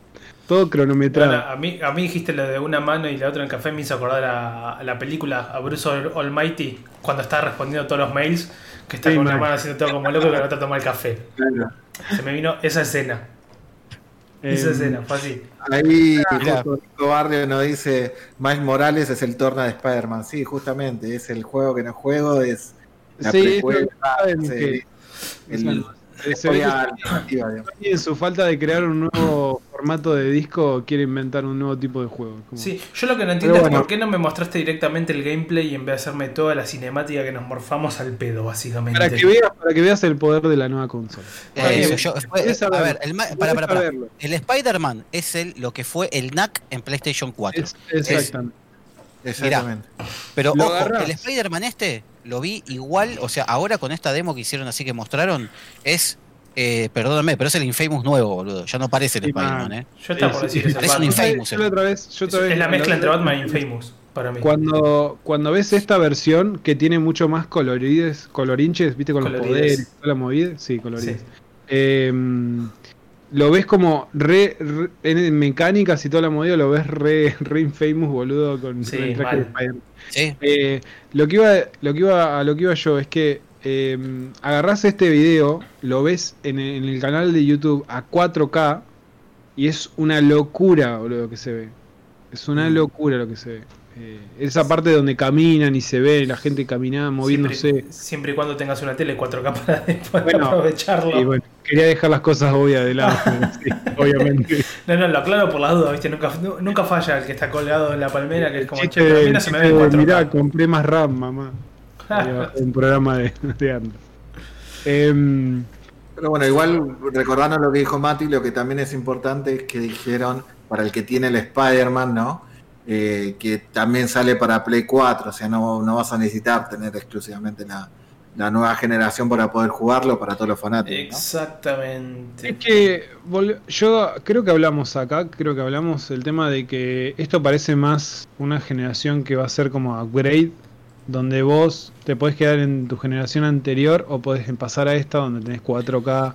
todo cronometrado. Bueno, a, mí, a mí dijiste lo de una mano y la otra en café, me hizo acordar a, a la película, a Bruce Al- Almighty, cuando está respondiendo todos los mails, que está Sí, con una man. mano haciendo todo como loco y que no te toma el café. claro. Se me vino esa escena. Esa Eh, escena, fue así. Ahí Nico Barrio nos dice Miles Morales es el torna de Spider-Man. Sí, justamente, es el juego que no juego, es la Sí, precuela, es el- el- se ve que. Y en su falta de crear un nuevo formato de disco, quiere inventar un nuevo tipo de juego. Como- Sí, yo lo que no entiendo es por qué no me mostraste directamente el gameplay y en vez de hacerme toda la cinemática que nos morfamos al pedo, básicamente. Para que, veas, para que veas el poder de la nueva consola. Eso, yo- fue- Querés a ver, el, para, para, para. el Spider-Man es el, lo que fue el NAC en PlayStation 4. Es- exactamente. Exactamente. Pero ojo, el Spider-Man este lo vi igual, o sea, ahora con esta demo que hicieron así que mostraron, es, eh, perdóname, pero es el Infamous nuevo, boludo. Ya no parece el Sí, Spider-Man, man. ¿eh? Yo estaba por decir. Es un. Infamous. Yo la otra vez, yo Es, otra vez- es la mezcla entre Batman y Infamous, para mí. Cuando, cuando ves esta versión que tiene mucho más colorides, colorinches, viste, con los poderes, toda la movida, sí, colorides. Sí. Eh, lo ves como re, re- en mecánicas y toda la movida, lo ves re, re infamous, boludo, con, Sí, con el traje mal. de Spider-Man. Sí. Eh, lo que iba, lo que iba, a lo que iba yo es que eh, agarrás este video, lo ves en, el- en el canal de YouTube a 4K y es una locura, boludo, lo que se ve. Es una Mm. locura lo que se ve. Eh, esa parte donde caminan y se ve la gente caminando, moviéndose. Siempre, siempre y cuando tengas una tele 4K para después Bueno, aprovecharlo. Y bueno, quería dejar las cosas obvias de lado, sí, obviamente. No, no, lo aclaro por las dudas, ¿viste? Nunca, nu- nunca falla el que está colgado en la palmera, que es como, Chiste che, pero a mí de- no se me ve en de, 4K. Mirá, compré más RAM, mamá. Un programa de, de. Em, Pero bueno, igual recordando lo que dijo Mati, lo que también es importante es que dijeron para el que tiene el Spider-Man, ¿no? Eh, que también sale para Play 4, o sea, no, no vas a necesitar tener exclusivamente la, la nueva generación para poder jugarlo para todos los fanáticos. ¿no? Exactamente. Es que yo creo que hablamos acá, creo que hablamos el tema de que esto parece más una generación que va a ser como upgrade, donde vos te podés quedar en tu generación anterior o podés pasar a esta donde tenés 4K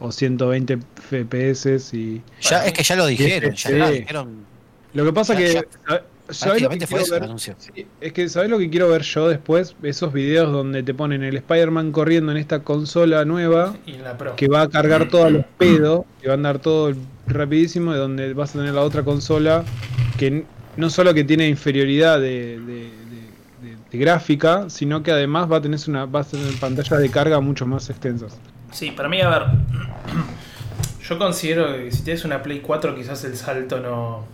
o 120 FPS y Ya, es que ya lo dijeron, ya lo dijeron. Lo que pasa Ya- que ya. sa- ¿sabés lo que Prácticamente fue quiero eso el ver? anuncio. Sí, es que, ¿sabes lo que quiero ver yo después? Esos videos donde te ponen el Spider-Man corriendo en esta consola nueva Y en la Pro. que va a cargar todos los pedos, que va a andar todo rapidísimo, de donde vas a tener la otra consola que no solo que tiene inferioridad de gráfica, sino que además va a tener una va a tener pantallas de carga mucho más extensas. Sí, para mí, a ver. Yo considero que si tienes una Play 4, quizás el salto no,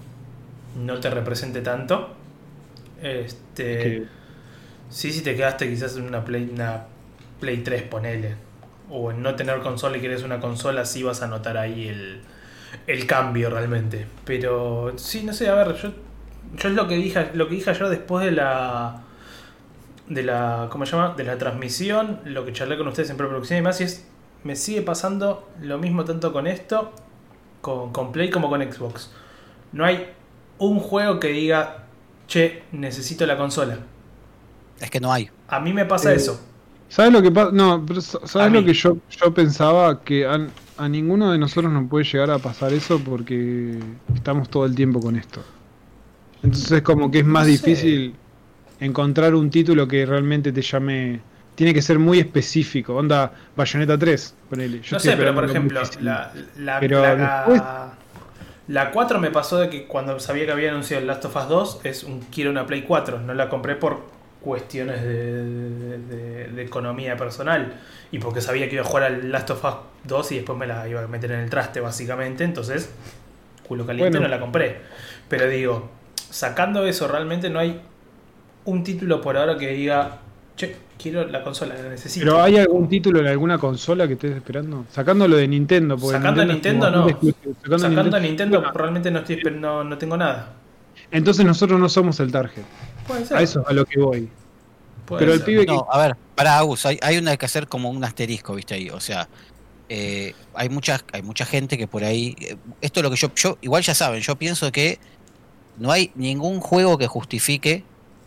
no te represente tanto. Este. Que- Sí, si te quedaste quizás en una Play, una Play 3, ponele. O en no tener consola y querés una consola, sí vas a notar ahí el, el cambio realmente. Pero sí, no sé, a ver, yo, yo es lo que dije, lo que dije ayer después de la. De la. ¿Cómo se llama? De la transmisión, lo que charlé con ustedes en preproducción y demás, y es. Me sigue pasando lo mismo tanto con esto, con, con Play como con Xbox. No hay un juego que diga, che, necesito la consola. Es que no hay. A mí me pasa Eh, eso. ¿Sabes lo que pasa? No, pero ¿sabes lo que yo, yo pensaba? Que a, a ninguno de nosotros nos puede llegar a pasar eso porque estamos todo el tiempo con esto. Entonces como que es más No sé. difícil encontrar un título que realmente te llame... Tiene que ser muy específico. Onda Bayonetta 3, ponele. Yo No sé, pero por ejemplo, la, la, Pero la, después- la 4 me pasó de que cuando sabía que había anunciado el Last of Us 2, es un quiero una Play 4. No la compré por cuestiones de, de- de economía personal y porque sabía que iba a jugar al Last of Us 2 y después me la iba a meter en el traste, básicamente. Entonces, culo caliente, Bueno. no la compré. Pero digo, sacando eso, realmente no hay un título por ahora que diga, che, quiero la consola, la necesito. ¿Pero hay algún título en alguna consola que estés esperando? Sacándolo de Nintendo. Porque Sacando Nintendo, como no. exclusivo. Sacando Nintendo- Nintendo, realmente no, estoy, no, no tengo nada. Entonces nosotros no somos el target. Puede ser. A eso es a lo que voy. puede pero el ser. pibe- No, a ver, para Agus, hay, hay una que hacer como un asterisco, viste ahí. O sea, eh, hay mucha, hay mucha gente que por ahí. eh, esto es lo que yo, yo, igual ya saben, yo pienso que no hay ningún juego que justifique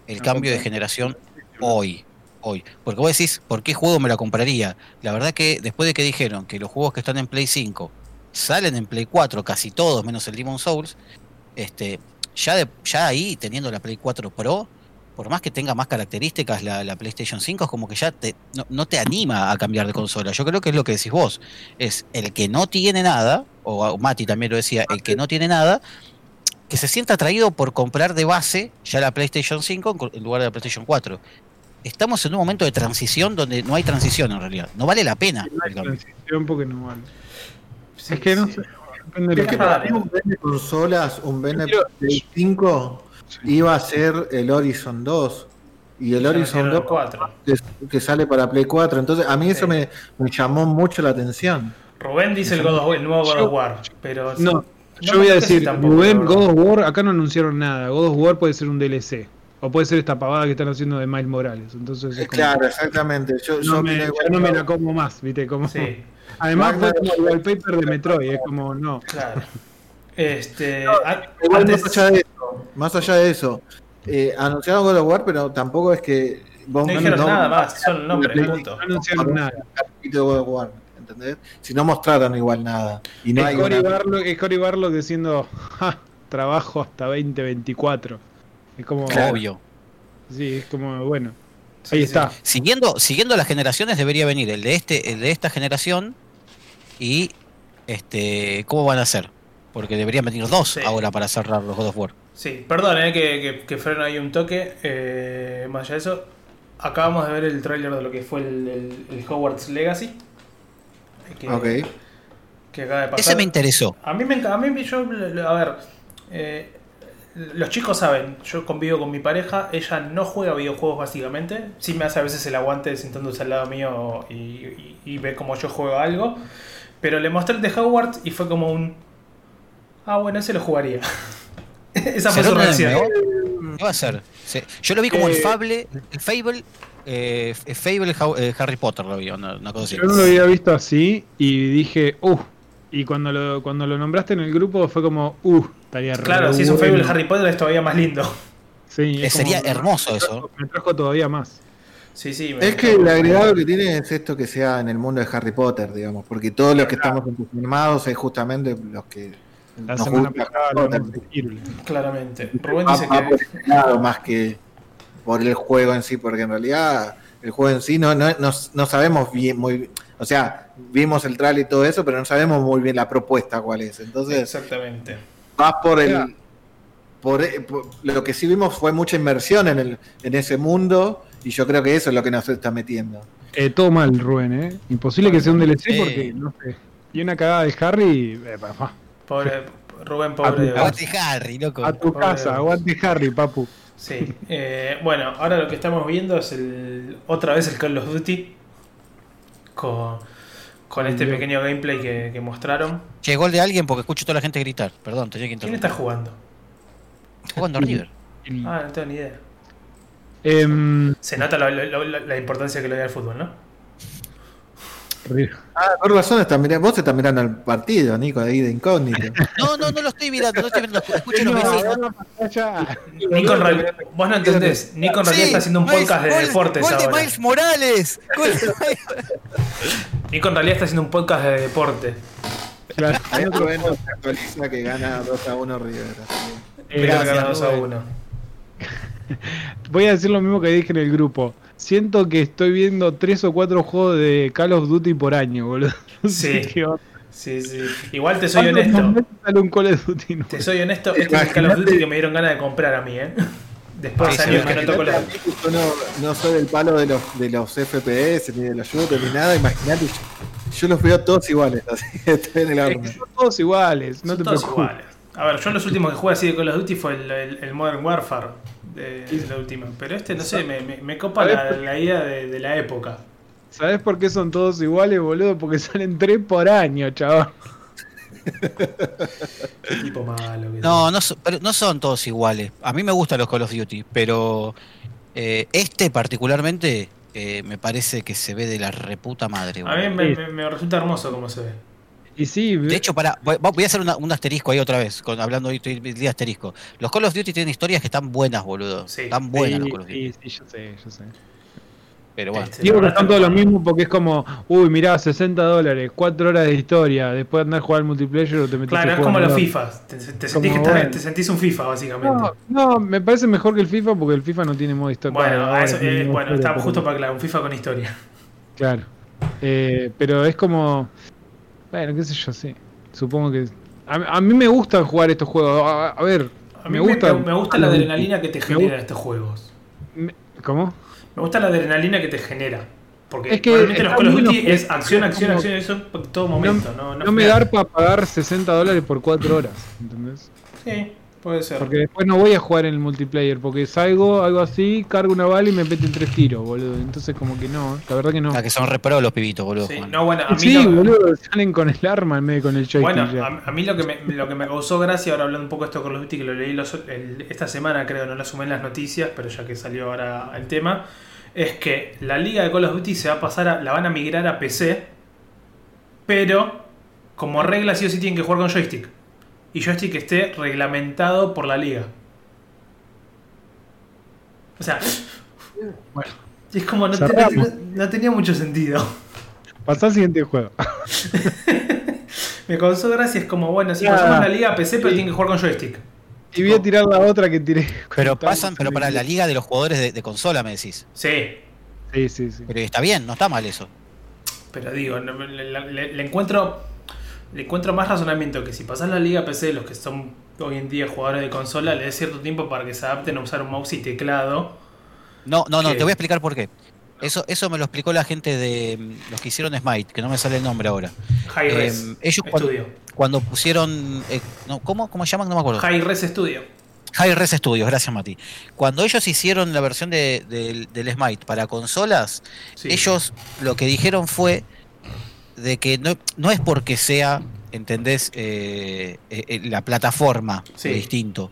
el No, cambio de generación hoy. Hoy. Porque vos decís, ¿por qué juego me lo compraría? La verdad que después de que dijeron que los juegos que están en Play 5 salen en Play 4, casi todos, menos el Demon Souls, este, ya, de, ya ahí, teniendo la Play 4 Pro, por más que tenga más características la, la PlayStation 5, es como que ya te, no, no te anima a cambiar de consola. Yo creo que es lo que decís vos. Es el que no tiene nada, o Mati también lo decía, el que no tiene nada, que se sienta atraído por comprar de base ya la PlayStation 5 en co- en lugar de la PlayStation 4. Estamos en un momento de transición donde no hay transición en realidad. No vale la pena. No hay transición porque no vale. Sí, es que no sí. sé. Depende de Es lo que para mí un vende consolas, un vende Play 5 Sí. iba a ser el Horizon 2. Y el Horizon metieron 2 el 4. que, que sale para Play 4. Entonces a mí eso Sí. me, me llamó mucho la atención. Rubén dice el, God of War- el nuevo God of War. Pero No, yo voy a decir, tampoco, Rubén. God of War, acá no anunciaron nada. God of War puede ser un DLC. O puede ser esta pavada que están haciendo de Miles Morales. Entonces es como- Claro, exactamente. Yo, yo no me, ya no me la como más, ¿viste? Como, Sí, Además fue como el wallpaper de Metroid, es como, no. claro. Este. Igual antes- más allá de eso, más allá de eso, eh, anunciaron God of War, pero tampoco es que vos no dijeron no- nada más, son nombres, No punto. anunciaron nada. de God of War, ¿entendés? Si no mostraron igual nada. Y no Es hay Cory, Barlog, es Cory Barlog diciendo, ja, trabajo hasta 2024. Es como, Obvio. sí, es como, bueno, Sí, ahí sí. está. Siguiendo, siguiendo las generaciones debería venir el de este, el de esta generación y este cómo van a ser. Porque deberían venir dos Sí. ahora para cerrar los God of War. Sí, perdón, eh, que, que, que freno ahí un toque. eh, más allá de eso, acabamos de ver el tráiler de lo que fue el, el- el Hogwarts Legacy. Que, Ok. que acaba de pasar. Ese me interesó. A mí me a mí yo, a ver, eh, los chicos saben, yo convivo con mi pareja, ella no juega videojuegos básicamente, sí me hace a veces el aguante sentándose al lado mío y, y- y ve como yo juego algo, pero le mostré el de Hogwarts y fue como un, ah bueno, ese lo jugaría. Esa fue ¿Será su reacción. ¿Qué va a ser? Se- Yo lo vi como el Eh, Fable, el Fable, eh, el Fable How- eh, Harry Potter lo vi, una, una cosa así. Yo no lo había visto así y dije, uh, y cuando lo, cuando lo nombraste en el grupo fue como, uh, estaría re Claro, si es un. Fable Harry Potter es todavía más lindo. Sí, Eh, es sería como- hermoso eso. Me trajo todavía más. Sí, sí. me- Es que el agregado que tiene es esto que sea en el mundo de Harry Potter, digamos, porque todos los que estamos entusiasmados es justamente los que La nos semana pasada. Claramente. Rubén dice que. lado más que por el juego en sí, porque en realidad el juego en sí no, no, no, no sabemos bien, muy bien. O sea, vimos el trailer y todo eso, pero no sabemos muy bien la propuesta cuál es. Entonces, Exactamente. Vas por el. Ya. Por, por- lo que sí vimos fue mucha inmersión en, el, en ese mundo, y yo creo que eso es lo que nos está metiendo. Eh, todo mal, Rubén, ¿eh? Imposible que sea un DLC Eh. porque, no sé. Y una cagada de Harry. eh, pa- pa. Pobre. Rubén, pobre. Aguante Harry, loco. A tu Pobre casa, aguante Harry, papu. Sí. Eh, bueno, ahora lo que estamos viendo es el otra vez el Call of Duty. Con, con este pequeño gameplay que, que mostraron. Che, gol de alguien porque escucho toda la gente gritar. Perdón, tenía que ¿Quién interrumpir. está jugando? jugando River. El- Ah, no tengo ni idea. em, Se nota la, la- la- la importancia que le da al fútbol, ¿no? Ah, por razón estás mirando, vos estás mirando el partido, Nico, ahí de incógnito. No, no, no lo estoy mirando, no estoy mirando. Escucho los No, vecinos. Nico vos no entendés. Nico en realidad Sí, está haciendo un Miles- podcast de gol- deportes gol de ahora. Miles Morales. Gol de Miles- Nico en realidad está haciendo un podcast de deporte. Claro. Ahí Rubén nos actualiza que gana 2 a 1 River. que gracias, gana 2 a Rubén. 1. Voy a decir lo mismo que dije en el grupo. Siento que estoy viendo tres o cuatro juegos de Call of Duty por año, boludo. Sí. Sí, sí. Igual te soy ¿Cuántos honesto. sale un Call of Duty nuevo? Te soy honesto. Este es el Call of Duty que me dieron ganas de comprar a mí, ¿eh? Después de años que no toco la. yo no, no soy del palo de los, de los FPS, ni de los shooters, ni nada. Imagínate, yo, yo los veo todos iguales, así que estoy en el Es horno. que son todos iguales, no Son te todos preocupes. iguales. A ver, yo los últimos que jugué así de Call of Duty fue el, el- el Modern Warfare. De, de la última. Pero este, no sé, me, me, me copa la, la idea de, de la época. ¿Sabes por qué son todos iguales, boludo? Porque salen tres por año, chaval. Qué tipo malo. que No, no, pero no son todos iguales. A mí me gustan los Call of Duty, pero eh, este particularmente eh, me parece que se ve de la reputa madre. es. A boludo. mí me, me- me resulta hermoso como se ve. Y sí, De hecho, para, voy, a hacer una- un asterisco ahí otra vez, con, hablando hoy de asterisco. Los Call of Duty tienen historias que están buenas, boludo. Sí. Están buenas los Call of Duty. sí, sí, yo sé, yo sé. Pero bueno. Este, Digo que verdad son está todos lo bueno. mismo porque es como, uy, mirá, 60 dólares, 4 horas de historia, después de andar a jugar al multiplayer o te metes Claro, a es como los. FIFA. Te, te sentís que estás- te sentís un FIFA, básicamente. No, no, me parece mejor que el FIFA porque el FIFA no tiene modo historia. bueno, ahora a eso- tiene eh, bueno, historia, está pero- justo para claro, un FIFA con historia. Claro. Eh, pero es como. Bueno, qué sé yo, sí. Supongo que. A, a mí me gustan jugar estos juegos. A, a ver, A mí me me, gusta. me- me gusta la adrenalina que te Me genera gusta- estos juegos. me- ¿Cómo? Me gusta la adrenalina que te genera. Porque Es que realmente los Call of Duty es acción, acción, como- acción, eso en todo momento. No, no, No me frenar. dar para pagar 60 dólares por 4 horas. ¿Entendés? Sí, puede ser. Porque después no voy a jugar en el multiplayer. Porque salgo, algo así, cargo una bala y me meten tres tiros, boludo. Entonces, como que no. La verdad que no. Ah, que son repro los pibitos, boludo. Sí, jugando. no, bueno, a mí, Sí, lo, boludo, salen con el arma en vez de con el joystick. bueno, ya. a, a mí lo que, me, lo que me causó gracia, ahora hablando un poco de esto de Call of Duty, que lo leí los- el- esta semana, creo, no lo sumé en las noticias, pero ya que salió ahora el tema, es que la liga de Call of Duty se va a pasar a, la van a migrar a PC, pero como regla sí o sí tienen que jugar con joystick. Y joystick que esté reglamentado por la liga. O sea, Bueno. es como no, te- Cerramos. no- no tenía mucho sentido. Pasá al siguiente juego. Me causó gracia, es como, bueno, si pasamos la liga a PC, pero tienen que jugar con joystick. Y voy a tirar la otra que tiré. Pero pasan, pero para la liga de los jugadores de, de consola, me decís. Sí, Sí, sí, sí. Pero está bien, no está mal eso. pero digo, no, le, le- le encuentro le encuentro más razonamiento que si pasás la liga PC, los que son hoy en día jugadores de consola, le des cierto tiempo para que se adapten a usar un mouse y teclado. No, no, no, te voy a explicar por qué. Eso, eso me lo explicó la gente de mm, los que hicieron Smite, que no me sale el nombre ahora. High Eh, Res ellos cuando, cuando pusieron. eh, no, ¿cómo, ¿Cómo llaman? No me acuerdo. High Res Studio. High Res Studios, gracias Mati. Cuando ellos hicieron la versión de- del- del Smite para consolas, Sí. ellos lo que dijeron fue de que no, no es porque sea, ¿entendés? Eh, eh, eh, la plataforma Sí. distinto.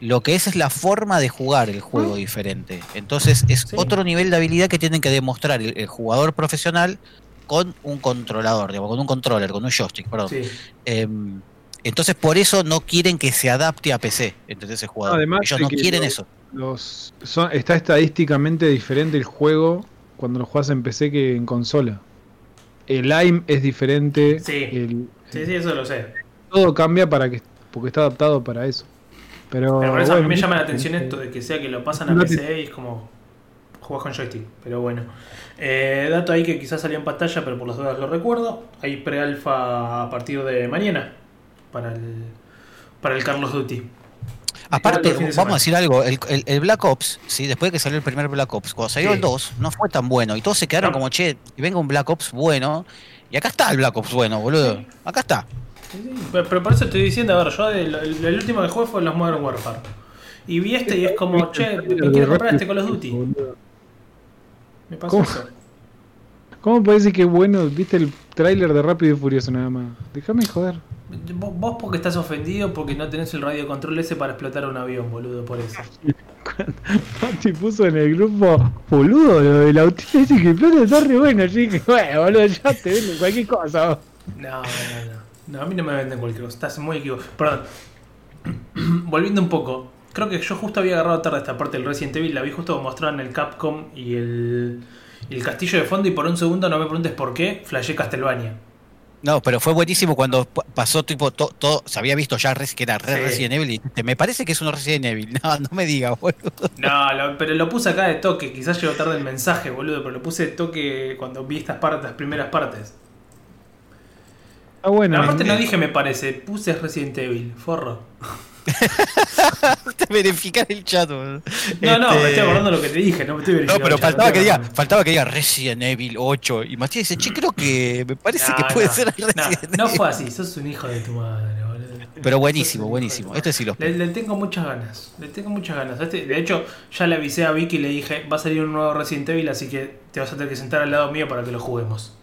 Lo que es es la forma de jugar el juego diferente. Entonces es Sí. otro nivel de habilidad que tienen que demostrar el, el jugador profesional con un controlador, digamos, con un controller, con un joystick, perdón. Sí. Em, entonces por eso no quieren que se adapte a PC, ¿entendés? El jugador. Además Ellos no quieren eso. Los, son, está estadísticamente diferente el juego cuando lo juegas en PC que en consola. El aim es diferente. Sí. el- sí, sí, eso lo sé. todo cambia para que porque está adaptado para eso. Pero, Pero por eso a mí bueno, me llama la atención esto de que sea que lo pasan a no te- PC y es como jugás con joystick. Pero bueno. Eh, dato ahí que quizás salió en pantalla, pero por las dudas lo recuerdo. Hay pre-alfa a partir de mañana para el, para el Carlos Duty. Aparte, vamos a decir algo, el, el- el Black Ops, ¿sí? después de que salió el primer Black Ops, cuando salió Sí. el 2, no fue tan bueno. Y todos se quedaron No. como, che, que venga un Black Ops bueno. Y acá está el Black Ops bueno, boludo. Acá está. Sí, sí, Pero, pero por eso estoy diciendo, a ver, yo el, el- el último que jugué fue los Modern Warfare. Y vi este y es como, che, me quiero comprar este Call of Duty. Me pasó ¿Cómo? eso. ¿Cómo parece que es bueno? ¿Viste el tráiler de Rápido y Furioso nada más? Déjame joder. Vos, porque estás ofendido porque no tenés el radio control ese para explotar un avión, boludo, por eso. Mati puso en el grupo, boludo, lo del autito ese que explota está re bueno. Yo dije, bueno, boludo, ya te venden cualquier cosa. vos". No, no, no. No, a mí no me venden cualquier cosa. Estás muy equivocado. Perdón. Volviendo un poco. Creo que yo justo había agarrado tarde esta parte del Resident Evil. La vi justo mostrada en el Capcom y el, y el castillo de fondo. Y por un segundo, no me preguntes por qué, flashé Castlevania. No, pero fue buenísimo cuando pa- pasó tipo todo, todo se había visto ya que era re Sí. Resident Evil y me parece que es un Resident Evil. No, no me digas, boludo. No, lo- pero lo puse acá de toque. Quizás llegó tarde el mensaje, boludo. Pero lo puse de toque cuando vi estas partes, las primeras partes. Ah, bueno. Aparte, no dije me parece. Puse Resident Evil. Forro. verificar el chat, boludo. No, no, Este, me estoy acordando lo que te dije. No me estoy No, verificando. pero ya, faltaba que diga, faltaba que diga Resident Evil 8. Y Matías dice, che, creo que me parece No, que puede no, ser no, Resident no Evil. fue así, sos un hijo de tu madre, boludo. Pero buenísimo, buenísimo. Este sí lo. Le, le tengo muchas ganas, le tengo muchas ganas. Este- de hecho, ya le avisé a Vicky y le dije, va a salir un nuevo Resident Evil, así que te vas a tener que sentar al lado mío para que lo juguemos.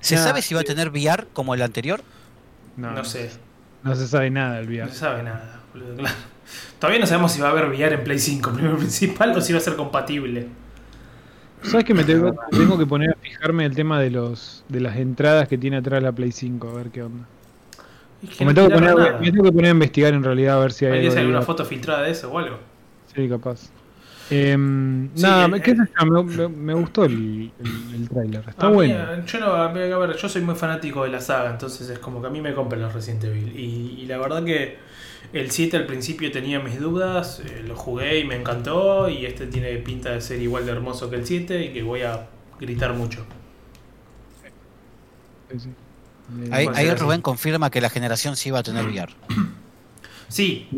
¿Se sabe si va a tener VR como el anterior? No, No, sé, No se sabe nada del no viaje. se sabe nada, claro. Todavía no sabemos si va a haber VR en Play 5, primero principal, o si va a ser compatible. ¿Sabes que me tengo, tengo que poner a fijarme el tema de los de las entradas que tiene atrás la Play 5? A ver qué onda. Es que O me, no tengo que poner, nada. me tengo que poner a investigar en realidad a ver si hay ¿Hay algo de alguna VR. foto filtrada de eso o algo? Sí, capaz. Em, Sí, nada, ¿qué sé yo? Me, me- me gustó el, el, el tráiler. Está A mí, bueno. eh, yo no, a ver, a ver, yo soy muy fanático de la saga, entonces es como que a mí me compran los Resident Evil. Y, y la verdad que el 7 al principio tenía mis dudas, eh, lo jugué y me encantó. Y este tiene pinta de ser igual de hermoso que el 7 y que voy a gritar mucho. Sí, sí. Ahí. Rubén confirma que la generación sí va a tener VR. Sí,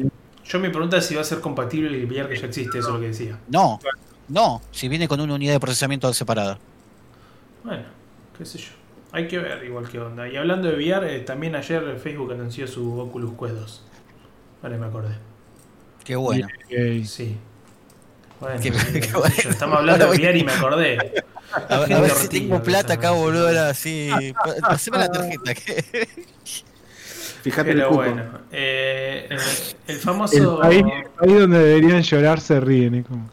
yo me pregunta si va a ser compatible el VR que ya existe, eso es lo que decía. No, no, si viene con una unidad de procesamiento separada. Bueno, qué sé yo. Hay que ver igual que onda. Y hablando de VR, eh, también ayer Facebook anunció su Oculus Quest 2. Ahora me acordé. Qué bueno. ok. Sí. Bueno, Qué- qué bueno. yo, estamos hablando de VR y me acordé. A, ver- a Gente ver si tengo plata acá, boludo, ahora sí. Haceme la tarjeta. que- Fíjate el Pero cupo. bueno, eh, el El famoso. país, el país donde deberían llorar se ríen. ¿eh? Como-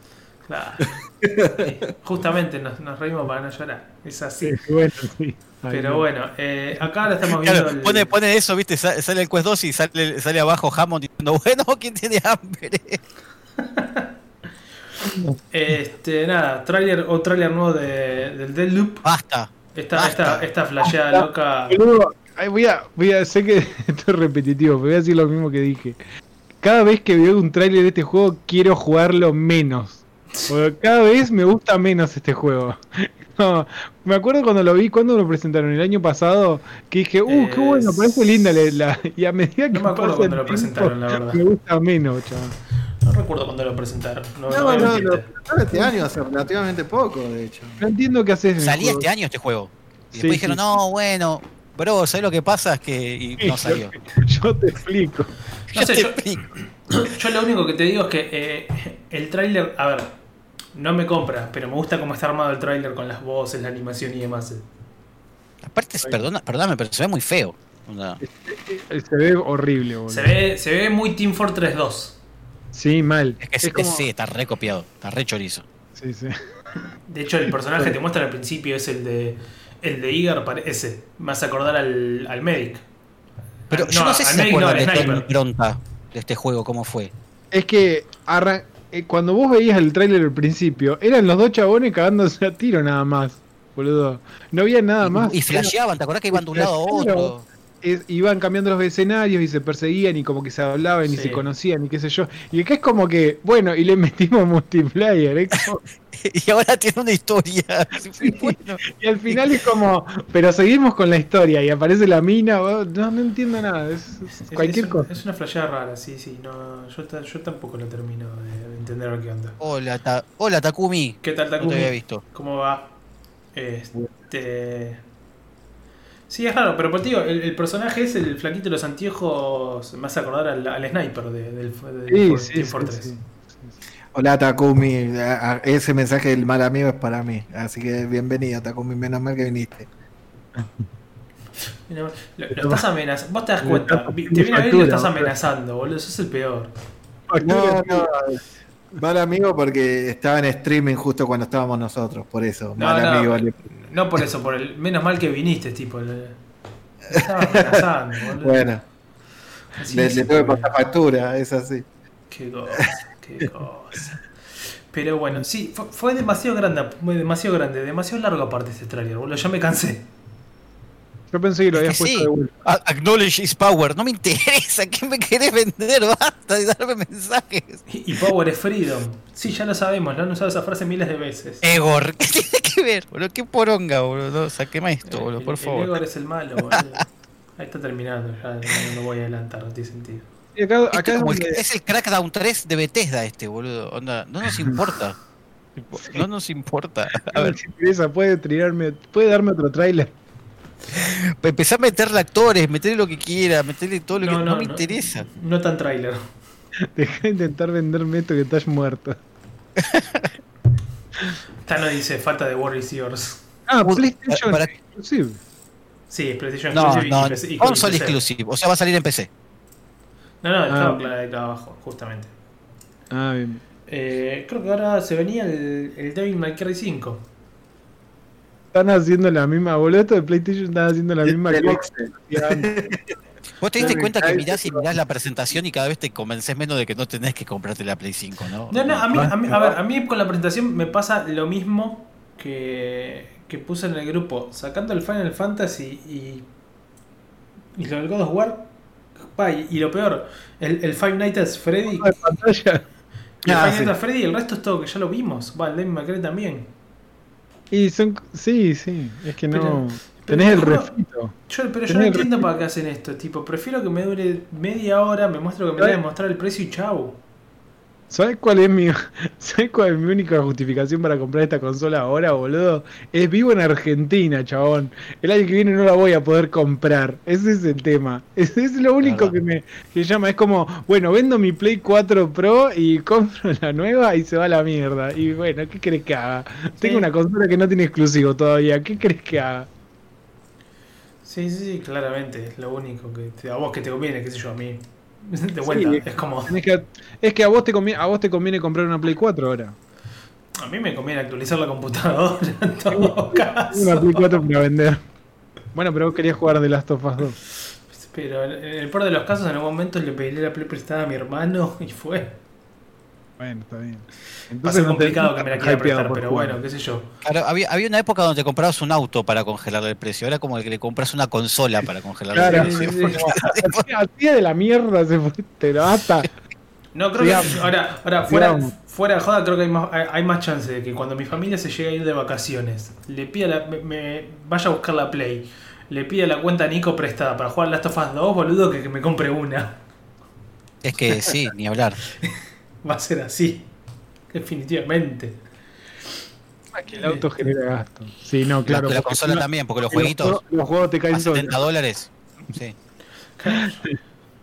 Claro. Justamente nos, nos reímos para no llorar. Es así. Sí, bueno, sí. Ahí Pero no. bueno, eh, acá ahora estamos viendo. Claro, el- pone, pone eso, viste, sa- sale el Quest 2 y sale, sale abajo Hammond diciendo, bueno, ¿quién tiene hambre? Este, nada, tráiler o tráiler nuevo de, del Deadloop. Basta. Esta, Basta. esta, esta flasheada loca. Ay, voy a, voy a, sé que esto es repetitivo, pero voy a decir lo mismo que dije. Cada vez que veo un tráiler de este juego, quiero jugarlo menos. Porque cada vez me gusta menos este juego. No, me acuerdo cuando lo vi, cuando lo presentaron el año pasado, que dije, uh, qué bueno, parece linda la, la- y a medida que No me acuerdo pasa cuando lo presentaron, la verdad. Me gusta menos, chaval. No recuerdo cuando lo presentaron. No, no No, lo presentaron este año hace relativamente poco, de hecho. No entiendo qué haces Salía este año este juego. Y Sí, después dijeron, sí. no, bueno, bro, ¿sabes lo que pasa? Es que y no salió. Yo te explico. No sé, te yo- explico. Yo lo único que te digo es que eh, el tráiler, a ver, no me compra, pero me gusta cómo está armado el tráiler con las voces, la animación y demás. Aparte, perdona, perdóname, pero se ve muy feo. Eh, Se ve horrible, boludo. Se ve, se ve muy Team Fortress 2. Sí, mal. Es que Es sí, como- sí, está recopiado, está re chorizo. Sí, sí. De hecho, el personaje que te muestran al principio es el de el de Igar, ese. Me hace acordar al, al Medic. Pero Ah, yo no sé si se no, acuerdan al de de este juego, cómo fue. Es que arran- eh, cuando vos veías el tráiler al principio, eran los dos chabones cagándose a tiro nada más, boludo. No había nada más. y flasheaban, ¿te acordás que iban de un lado a otro? Es- iban cambiando los escenarios y se perseguían y como que se hablaban y se conocían y qué sé yo. Y acá es como que, bueno, y le metimos multiplayer. como- Y ahora tiene una historia. Bueno, y al final es como, pero seguimos con la historia y aparece la mina, no, no entiendo nada, es, cualquier es, cosa. Es una flasheada rara, sí, sí. No, yo, ta- yo tampoco lo termino de, de entender qué onda. hola, Ta- hola Takumi. ¿Qué tal, No te Takumi? había visto. ¿Cómo va? Este. Sí, es raro, pero por tío, el, el personaje es el flaquito de los anteojos. Me hace acordar al, al sniper de- del, del Sí, For- sí, Team sí, Fortress. sí. Hola Takumi, ese mensaje del mal amigo es para mí, así que bienvenido Takumi, menos mal que viniste. Lo, lo estás amenazando. Vos te das cuenta. Te viene a ver y lo estás amenazando, boludo. Sos el peor. No, no, mal amigo porque estaba en streaming justo cuando estábamos nosotros, por eso, No, mal no, amigo. No por eso, por el. Menos mal que viniste, tipo. Estaba amenazando, boludo. Bueno, Así le, le el peor. pasar factura, es así. Qué cosa, qué cosa. Pero bueno, sí, fue, fue demasiado grande, fue demasiado grande, demasiado largo aparte este trailer, boludo. Ya me cansé. Yo pensé que lo Es habías que puesto sí. de vuelta. A- Acknowledge is power. No me interesa. ¿Qué me querés vender? Basta de darme mensajes. Y, y Power is Freedom. Sí, ya lo sabemos, lo han usado esa frase miles de veces. Egor. ¿Qué tiene que ver, boludo? Qué poronga, boludo. No, saqueme esto, boludo, por el favor. Egor es el malo, boludo. Ahí está terminando, ya no, no voy a adelantar, no tiene sentido. Y acá, Esto acá es como el- es el Crackdown 3 de Bethesda este, boludo. Onda, no nos importa. No nos importa. A ver, interesa, puede tirarme, puede darme otro tráiler. empezar a meterle actores, meterle lo que quiera, meterle todo lo que... No, me interesa. No tan trailer. Deja de intentar venderme esto que estás muerto. Tano dice falta de War Yours. Ah, PlayStation para- exclusive. Sí, es PlayStation No, Exclusive y no, PC- y console PC. exclusive. O sea, va a salir en PC. No, no, estaba Ah, clara de acá abajo, justamente. Ah, bien. Eh, creo que ahora se venía el, el Devil May Cry 5. Están haciendo la misma, boludo. Esto de PlayStation están haciendo la misma Excel. Vos te diste cuenta que mirás y mirás la presentación y cada vez te convences menos de que no tenés que comprarte la Play 5, ¿no? No, no, a mí, a mí- a ver, a mí con la presentación me pasa lo mismo que, que puse en el grupo. Sacando el Final Fantasy y, y lo del God of War. y, y lo peor, el, el Five Nights at Freddy. El Ah, Five sí. Nights at Freddy y el resto es todo que ya lo vimos. Va, el May Cry también. Y son. Sí, sí. Es que no. Tenés pero el refrito. Yo, pero yo no entiendo para qué hacen esto. Tipo, prefiero que me dure media hora, me muestre lo que me ¿Sabes? debe mostrar el precio y chau. ¿Sabes cuál es mi. ¿Sabes cuál es mi única justificación para comprar esta consola ahora, boludo? Es vivo en Argentina, chabón. El año que viene no la voy a poder comprar. Ese es el tema. Ese es lo único que me que llama. Es como, bueno, vendo mi Play 4 Pro y compro la nueva y se va a la mierda. Y bueno, ¿qué crees que haga? Tengo una consola que no tiene exclusivo todavía. ¿Qué crees que haga? Sí, sí, sí, claramente. Es lo único que te- a vos que te conviene, qué sé yo, a mí. De vuelta, Sí. es como. Tenés que- es que a vos, te conviene, a vos te conviene comprar una Play 4 ahora. A mí me conviene actualizar la computadora en todo caso. Una Play 4 para vender. Bueno, pero vos querías jugar The Last of Us 2. Pero en el peor de los casos, en algún momento le pedí la Play prestada a mi hermano y fue. Bueno, está bien. Va a ser no te- complicado que me la quiera prestar, pero jugar. bueno, qué sé yo. Claro, había, había una época donde te comprabas un auto para congelarle el precio. Ahora como el que le compras una consola para congelarle Claro, el precio. sí, sí. Así- de la mierda se fue, pero hasta. No, creo que ahora, ahora fuera, fuera de joda, creo que hay más, hay, hay más chance de que cuando mi familia se llegue a ir de vacaciones, le pida la, me, me- vaya a buscar la Play, le pida la cuenta a Nico prestada para jugar Last of Us 2, boludo, que, que me compre una. Es que sí, ni hablar. Va a ser así. Definitivamente. Que el auto genera gasto. Sí, no, claro. la, la consola no- también, porque los los jueguitos juegos- Los juegos te a caen solos. 70 dólares. Sí.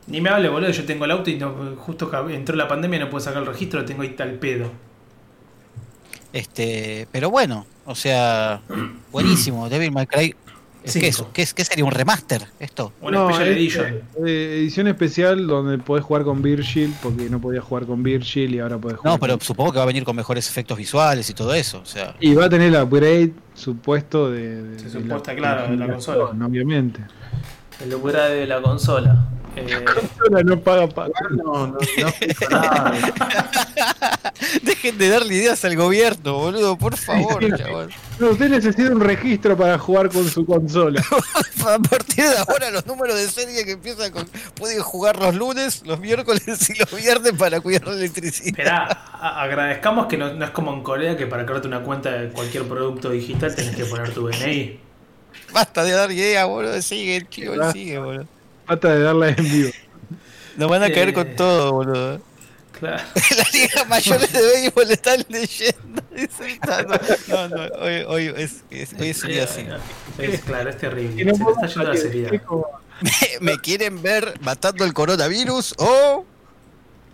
Ni me hable, boludo, yo tengo el auto y no, justo que entró la pandemia no puedo sacar el registro, lo tengo ahí tal pedo. Este, pero bueno, o sea, buenísimo. Devil May Cry. ¿Qué, es? ¿Qué, es- ¿Qué sería un remaster esto? Una No, Special es, Edition. eh, edición especial donde podés jugar con Virgil, porque no podías jugar con Virgil y ahora podés jugar. No, pero con- supongo que va a venir con mejores efectos visuales y todo eso. O sea, Y va a tener el upgrade supuesto de. de- Sí, de supuesta, claro, de la consola. Obviamente. El upgrade de la consola. Eh, Consola no paga pago. No, no, no nada. Dejen de darle ideas al gobierno, boludo, por favor. No, usted necesita un registro para jugar con su consola. A partir de ahora los números de serie que empiezan con pueden jugar los lunes, los miércoles y los viernes para cuidar la electricidad. Esperá, agradezcamos que no, no es como en Corea que para crearte una cuenta de cualquier producto digital tenés que poner tu DNI. Basta de dar ideas, boludo, sigue, el chico, sigue, boludo. Trata de darla en vivo. Nos van a caer Eh. con todo, boludo. Claro. Las ligas mayores de béisbol están leyendo. Dice, está- No, no, hoy, hoy es, es- hoy es un día así. Es, claro, es terrible. Se está yendo la seriedad. ¿Me, me quieren ver matando el coronavirus o...?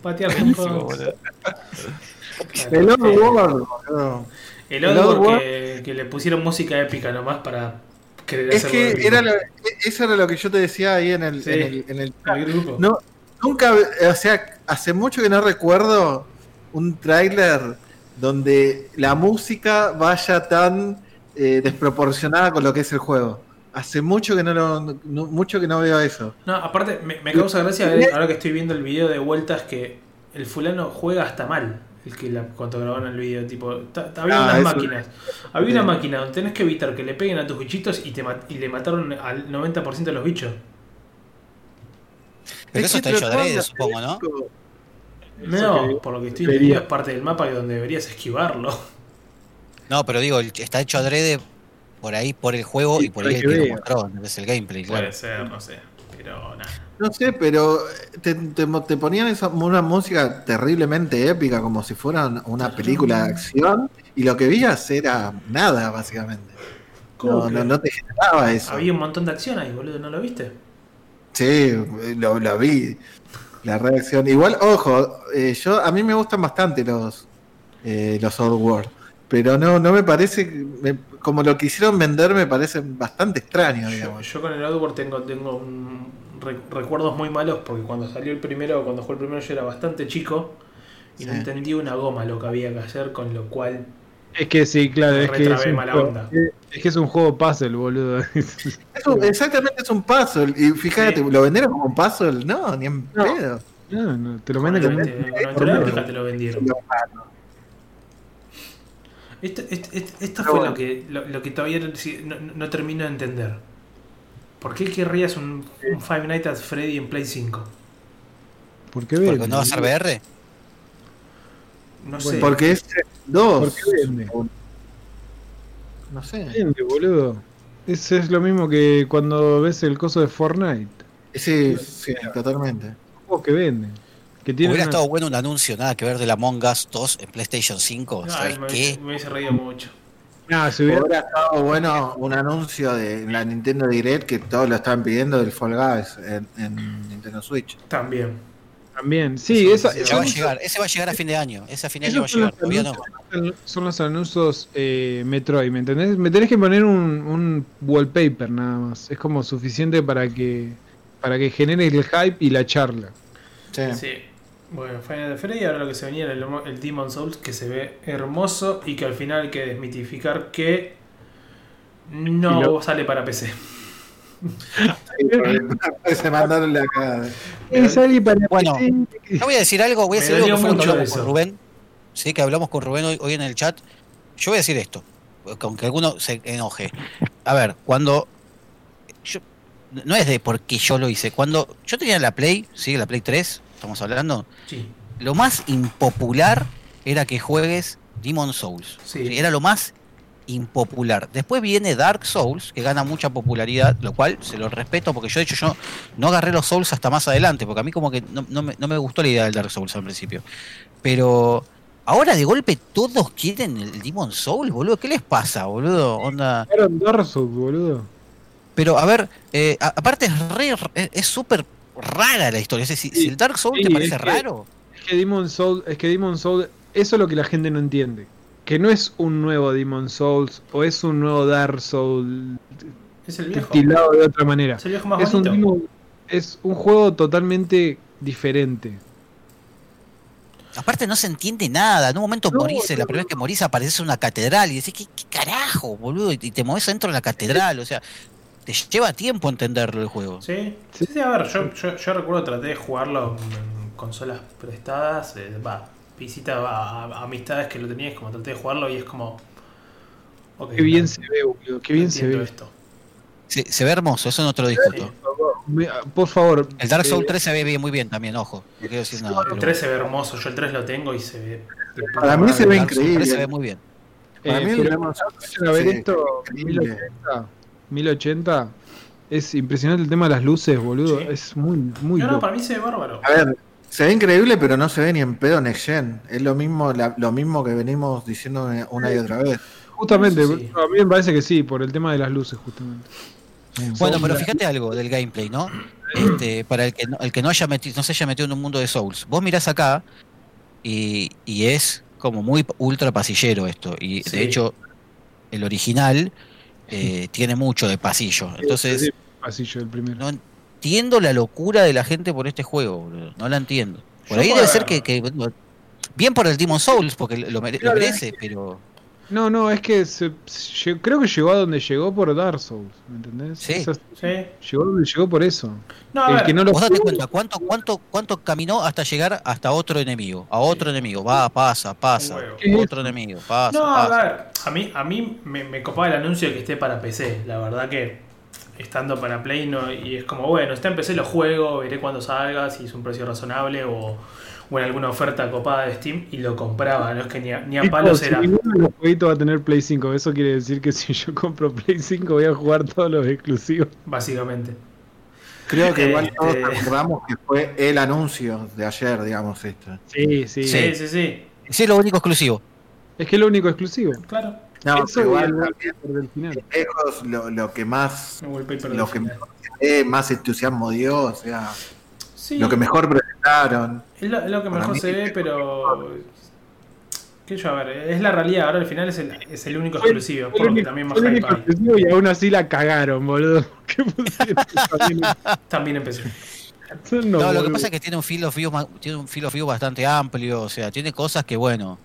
Patear boludo. El boludo. El Oddworld- que, que le pusieron música épica nomás para Es que era lo- eso era lo que yo te decía ahí en el, Sí. en el, en el- El grupo. No, nunca, o sea, hace mucho que no recuerdo un tráiler donde la música vaya tan eh, desproporcionada con lo que es el juego. Hace mucho que no, lo, no- mucho que no veo eso. No, aparte, me, me causa gracia ver, ahora que estoy viendo el video de vueltas que el fulano juega hasta mal. El que la, cuando grabaron el video, tipo, ta- ta- había Ah, unas eso- máquinas. Había una máquina donde tenés que evitar que le peguen a tus bichitos y, te y le mataron al 90% de los bichos. Pero Es eso que está hecho adrede, supongo, ¿no? No, por lo que estoy entendiendo es parte del mapa donde deberías esquivarlo. No, pero digo, el- está hecho adrede por ahí, por el juego Sí, y por ahí el que que lo mostró, no es el gameplay, claro. Puede ser, no sé. Pero nada. No sé, pero te, te, te ponían esa, una música terriblemente épica, como si fuera una película de acción, y lo que veías era nada, básicamente. ¿Cómo No, no, no te generaba eso. Había un montón de acción ahí, boludo, ¿no lo viste? Sí, lo, lo vi. La reacción. Igual, ojo, eh, yo a mí me gustan bastante los eh, los Oddworld, pero no no me parece me- como lo quisieron vender me parece bastante extraño, Yo, digamos. yo con el Oddworld tengo, tengo un re- recuerdos muy malos porque cuando salió el primero, cuando jugué el primero yo era bastante chico y no entendí una goma lo que había que hacer, con lo cual Es que sí, claro, es que es un, mala juego, onda. es- que es un juego puzzle, boludo. Es un- exactamente es un puzzle. Y fíjate, Sí. lo vendieron como un puzzle, no, ni en No. pedo. no, no, te lo venden como te lo vendieron. Esto, esto, esto- fue bueno. lo que, lo, lo que todavía no- no termino de entender. ¿Por qué querrías un, un Five Nights at Freddy en Play 5? ¿Por qué Porque vende? no va a ser VR. No sé. Porque es dos. ¿Por qué vende? No sé. Vende, boludo. Eso es lo mismo que cuando ves el coso de Fortnite. Sí, sí, totalmente. Un juego que vende. Que tiene Hubiera una- estado bueno un anuncio, nada que ver de la Among Us 2 en PlayStation 5. No, ¿Sabes me, qué? me hubiese reído mucho. Ah, si hubiera- Hubiera estado bueno un anuncio de la Nintendo Direct que todos lo estaban pidiendo del Fall Guys en, en Nintendo Switch. También. También. Sí, Eso esa, Ya va a son- llegar, ese va a llegar a fin de año. Ese a fin de año va a llegar, los todavía no. anuncios- son los anuncios eh, Metroid, ¿me entendés? Me tenés que poner un, un wallpaper nada más. Es como suficiente para que para que genere el hype y la charla. Sí. Sí. Bueno, Final Freddy, ahora lo que se venía era el, el Demon Souls, que se ve hermoso y que al final hay que desmitificar que no Y lo- sale para PC. Se mandaron la. Es alguien para Bueno, PC. Yo voy a decir algo, voy a decir algo que mucho hablamos eso. con Rubén. Sí, que hablamos con Rubén hoy, hoy en el chat. Yo voy a decir esto, aunque alguno se enoje. A ver, cuando. Yo, no es de porque yo lo hice. Cuando yo tenía la Play, sí, la Play 3, estamos hablando. Sí. Lo más impopular era que juegues Demon Souls. Sí. Era lo más impopular. Después viene Dark Souls, que gana mucha popularidad, lo cual se lo respeto, porque yo de hecho yo no agarré los Souls hasta más adelante, porque a mí como que no, no me, no me gustó la idea del Dark Souls al principio. Pero ahora de golpe todos quieren el Demon Souls, boludo. ¿Qué les pasa, boludo? Onda. Dark Souls, boludo. Pero a ver, eh, aparte es re- es es súper rara la historia. O sea, si, si el Dark Souls Sí, te parece es que- raro. Es que Demon Souls, es que Demon Souls, eso es lo que la gente no entiende. Que no es un nuevo Demon Souls o es un nuevo Dark Souls Es el viejo. estilado de otra manera. Es el viejo más Es un. Demon- es un juego totalmente diferente. Aparte no se entiende nada. En un momento No, morís, la primera vez que morís apareces en una catedral y decís, ¿qué, qué carajo, boludo? Y te moves dentro de la catedral. O sea, te lleva tiempo entenderlo el juego. Sí, sí, sí, a ver, yo, yo, yo recuerdo traté de jugarlo en consolas prestadas, eh, va, visita a, a- amistades que lo tenías, como traté de jugarlo y es como. ok, Qué bien no- se ve, boludo. Qué bien se ve. esto. Se, se ve hermoso, eso no te lo discuto. Me- Por favor. El Dark Souls eh, 3 se ve bien, muy bien también, ojo. No quiero decir nada. El pero- 3 se ve hermoso, yo el 3 lo tengo y se ve. Para mí se ve Dark Souls 3 increíble. se ve muy bien. Para eh, mí el vayan a ver sí, esto, increíble. 1080, 1080. Es impresionante el tema de las luces, boludo. Sí. Es muy, muy No, no, para mí se ve bárbaro. A ver, se ve increíble, pero no se ve ni en pedo Next Gen. Es lo mismo, la- lo mismo que venimos diciendo una- y otra vez. Justamente, sí. a mí me parece que sí, por el tema de las luces, justamente. Bueno, pero fíjate algo del gameplay, ¿no? Este, para el que no, el que no haya metido, no se haya metido en un mundo de Souls. Vos mirás acá y, y es como muy ultra pasillero esto. Y Sí. de hecho, el original eh, tiene mucho de pasillo. Entonces, Sí, pasillo el primero. no entiendo la locura de la gente por este juego, boludo. No la entiendo. Por Yo ahí debe ser que, que- bien por el Demon Souls, porque lo, mere- lo merece, pero No, no, es que se- se- creo que llegó a donde llegó por Dark Souls, ¿me entendés? Sí. Esa- Sí. llegó donde llegó por eso. No, a el ver, que no lo vos date cuenta cuánto, cuánto, cuánto caminó hasta llegar hasta otro enemigo, a otro enemigo, va, pasa, pasa, Un huevo. ¿Qué es otro enemigo, pasa, No, pasa. a ver, a mí, a mí me, me copaba el anuncio de que esté para PC. La verdad que estando para Play no, y es como, bueno, está en PC, lo juego, veré cuando salga, si es un precio razonable o, o en alguna oferta copada de Steam y lo compraba. No es que ni a, ni a palos si era. ninguno de los jueguitos va a tener Play 5, eso quiere decir que si yo compro Play 5 voy a jugar todos los exclusivos. Básicamente. Creo que igual Este- todos recordamos que fue el anuncio de ayer, digamos, esto. Sí, sí. Sí, sí, sí. Sí, es lo único exclusivo. Es que es lo único exclusivo. Claro. No, eso igual también, lo, lo que más lo que se ve, más entusiasmo dio, o sea, Sí, lo que mejor presentaron. es lo, es lo que para mejor se ve, pero. ¿Qué yo? A ver, es la realidad. Ahora al final es el, es el único exclusivo. Por lo que también más el único hay. exclusivo y aún así la cagaron, boludo. ¿Qué pusieron también? Son No, lo que pasa es que tiene un field of view, tiene un field of view bastante amplio, o sea, tiene cosas que, bueno,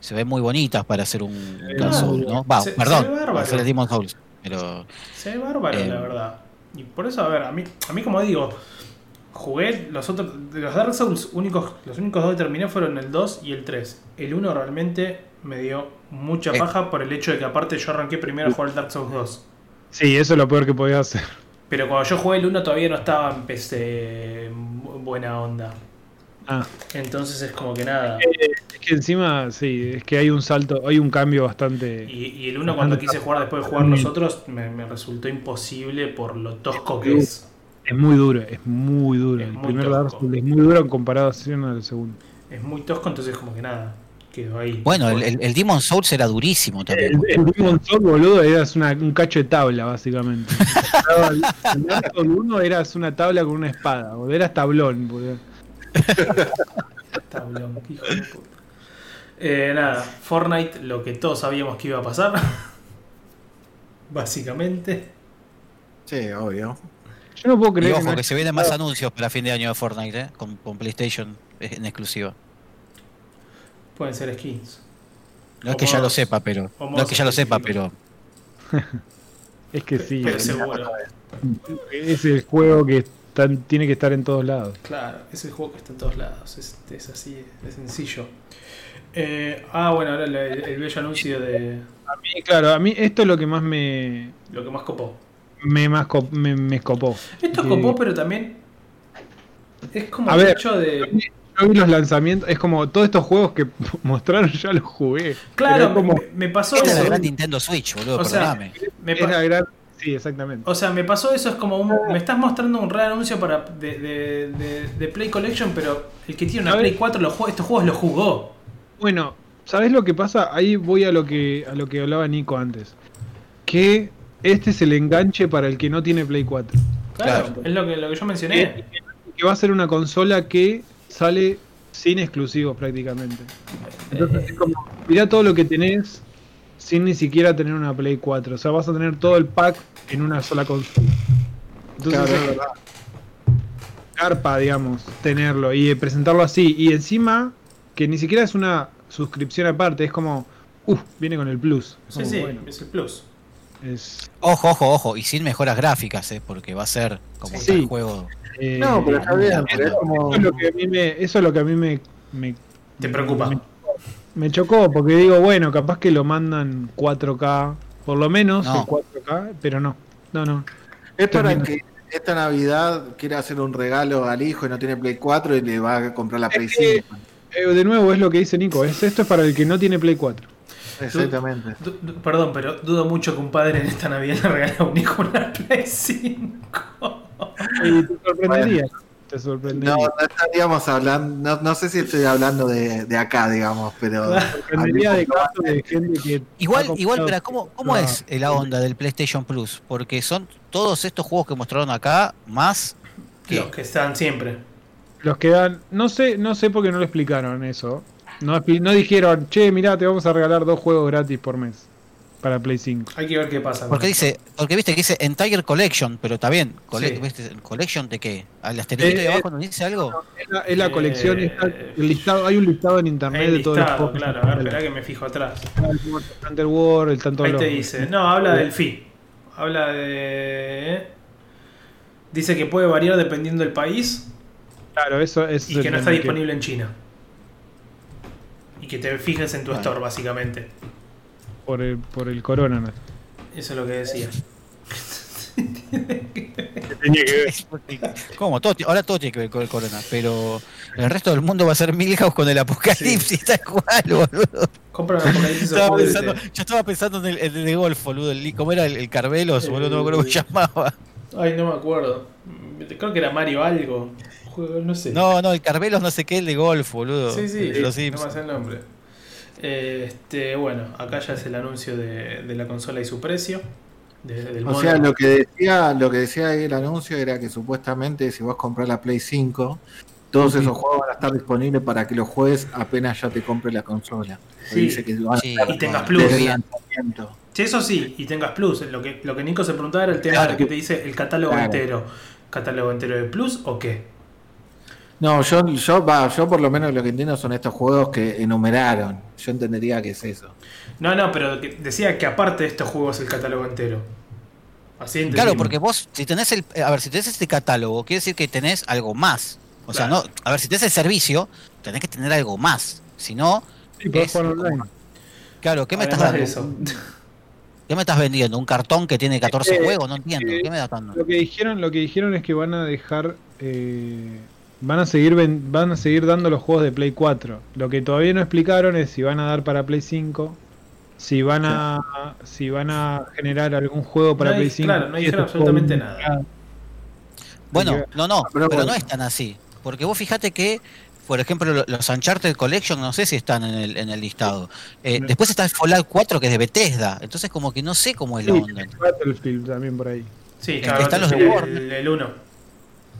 se ven muy bonitas para hacer un Eh, Dark no, Souls, ¿no? Va, se- se perdón, ve bárbaro. para hacer el Demon Souls, pero... Se ve bárbaro, Eh. la verdad. Y por eso, a ver, a mí, a mí como digo, jugué los otros. De los Dark Souls, únicos, los únicos dos que terminé fueron el 2 y el 3. El 1 realmente me dio mucha Eh. paja por el hecho de que, aparte, yo arranqué primero a jugar el Dark Souls 2. Sí, eso es lo peor que podía hacer. Pero cuando yo jugué el 1 todavía no estaba en PC en bu- buena onda. Ah, Entonces es como que nada. es que encima, sí, es que hay un salto, hay un cambio bastante. Y, y el 1 cuando quise jugar después de jugar los otros me, me resultó imposible por lo tosco que es. Es muy duro, es muy duro. Es el muy primer tosco. Dark Souls es muy duro en comparación al segundo. Es muy tosco, entonces como que nada. Quedó ahí. Bueno, el, el, el Demon Souls era durísimo también. El, el Demon Souls, boludo, eras una- un cacho de tabla, básicamente. el el Dark Souls 1 eras una tabla con una espada, boludo, eras tablón, boludo. Tablón, hijo de puta. Eh, nada, Fortnite, lo que todos sabíamos que iba a pasar. Básicamente. Sí, obvio. Yo no puedo Y creer ojo, no que se vienen más anuncios para fin de año de Fortnite, ¿eh? Con, con PlayStation en exclusiva. Pueden ser skins. No es que ya lo sepa, pero... No es que ya lo sepa, pero... Es que sí, Pero es, seguro. es el juego que está- tiene que estar en todos lados. Claro, es el juego que está en todos lados. Es, es así, de sencillo. Eh, ah, bueno, ahora el, el bello anuncio de A mí, claro, a mí esto es lo que más me, lo que más copó. Me, más me, me escopó. Esto copó, pero también es como A el ver, hecho de. Yo vi los lanzamientos, es como todos estos juegos que mostraron ya los jugué. Claro, como, me, pasó Esta es la eso. gran Nintendo Switch, boludo, O sea, me es la gran- Sí, exactamente. O sea, me pasó eso, es como un, me estás mostrando un real anuncio para de, de- de- de Play Collection, pero el que tiene una ¿Sabes? Play 4 los jue- estos juegos los jugó. Bueno, ¿sabes lo que pasa? Ahí voy a lo que a lo que hablaba Nico antes. Que este es el enganche para el que no tiene Play 4. Claro, Claro. es lo que, lo que yo mencioné. Que va a ser una consola que sale sin exclusivos prácticamente. Entonces es como, mirá todo lo que tenés sin ni siquiera tener una Play 4. O sea, vas a tener todo el pack en una sola consola. Entonces Claro, es verdad. carpa, digamos, tenerlo y presentarlo así. Y encima, que ni siquiera es una suscripción aparte, es como, uff, viene con el plus. Sí, como, sí, bueno. es el plus. Es, Ojo, ojo, ojo. Y sin mejoras gráficas, ¿eh? Porque va a ser como Sí. el juego. eh, No, pero está bien, pero es Eso como. es lo que a mí me, eso es lo que a mí me, me- ¿Te preocupa? Me, me chocó porque digo, bueno, capaz que lo mandan 4K, por lo menos No. el 4K, pero no. No, no. Es para que esta Navidad quiera hacer un regalo al hijo y no tiene Play 4 y le va a comprar la Play que- 5. Eh, de nuevo es lo que dice Nico, es esto es para el que no tiene Play 4. Exactamente. Du- du- perdón, pero dudo mucho que un padre en esta Navidad le regale a un hijo una Play 5. Y te sorprendería. Te sorprendería. No, no estaríamos hablando, no, no sé si estoy hablando de, de acá, digamos, pero Te sorprendería de casos de gente que. Igual, igual, pero ¿cómo, cómo es la onda del PlayStation Plus? Porque son todos estos juegos que mostraron acá, más que. Los que están siempre. Los que dan. No sé, no sé por qué no lo explicaron eso. No, dijeron, che, mirá, te vamos a regalar dos juegos gratis por mes. Para Play 5. Hay que ver qué pasa. Porque dice, porque viste que dice Entire Collection, pero está bien. Cole- Sí. ¿viste? ¿Collection de qué? ¿Al asterisco de Eh, abajo no dice algo? Es la, es la Eh, colección, está el listado, hay un listado en internet El de todos los listado, que claro. A ver, espera que me fijo atrás. el Hunter World, el tanto Ahí los- te dice. No, habla del fee. Habla de. Dice que puede variar dependiendo del país Claro, eso es. y que no está disponible en China. Que te fijes en tu Bueno. store, básicamente. Por el, por el corona. ¿no? Eso es lo que decía. ¿Cómo? Todo, ti- ahora todo tiene que ver con el corona, pero el resto del mundo va a ser Milhouse con el apocalipsis, tal cual, boludo. Compra un apocalipsis o Estaba pensando, yo estaba pensando en el, el de golf, boludo. el- ¿Cómo era el, el Carvelos, boludo? No me acuerdo cómo se llamaba. Ay, no me acuerdo. Creo que era Mario algo. Juego, no sé. No, no, el Carvelos no sé qué, el de golf, boludo. Sí, sí, los no Sims. me sé el nombre. Eh, Este, bueno, acá ya es el anuncio de, de la consola y su precio. de- del O mono. sea, lo que decía, lo que decía ahí el anuncio era que supuestamente si vos compras la Play 5, todos esos juegos van a estar disponibles para que los juegues apenas ya te compres la consola. Sí. Dice que van a Sí, estar y tengas plus. Sí, eso sí, y tengas plus. Lo que, lo que Nico se preguntaba era el tema Claro. que te dice el catálogo Claro. entero. ¿Catálogo entero de plus o qué? No, yo, yo, va, yo por lo menos lo que entiendo son estos juegos que enumeraron. Yo entendería que es eso. No, no, pero decía que aparte de estos juegos el catálogo entero. Así Claro, entendimos. porque vos, si tenés el. A ver, si tenés este catálogo, quiere decir que tenés algo más. O sea, Claro. no. A ver, si tenés el servicio, tenés que tener algo más. Si no, Sí, podés Es online. claro, ¿qué me estás dando? eso. ¿Qué me estás vendiendo? ¿Un cartón que tiene 14 Eh, juegos? No entiendo. eh, ¿Qué me estás dando? Lo que dijeron, lo que dijeron es que van a dejar, eh, van a seguir, ven- van a seguir dando los juegos de Play 4. Lo que todavía no explicaron es si van a dar para Play 5, si van a, si van a generar algún juego para No Play di- 5. claro, no dijeron absolutamente nada. Bueno, no, no, Pero pero, bueno. no es tan así. Porque vos fíjate que, por ejemplo, lo- los Uncharted Collection no sé si están en el, en el listado. Eh, No. Después está el Fallout 4 que es de Bethesda. Entonces como que no sé cómo es la Sí, onda. Battlefield también por ahí. Sí, claro, están los el, de Warner. el, el uno.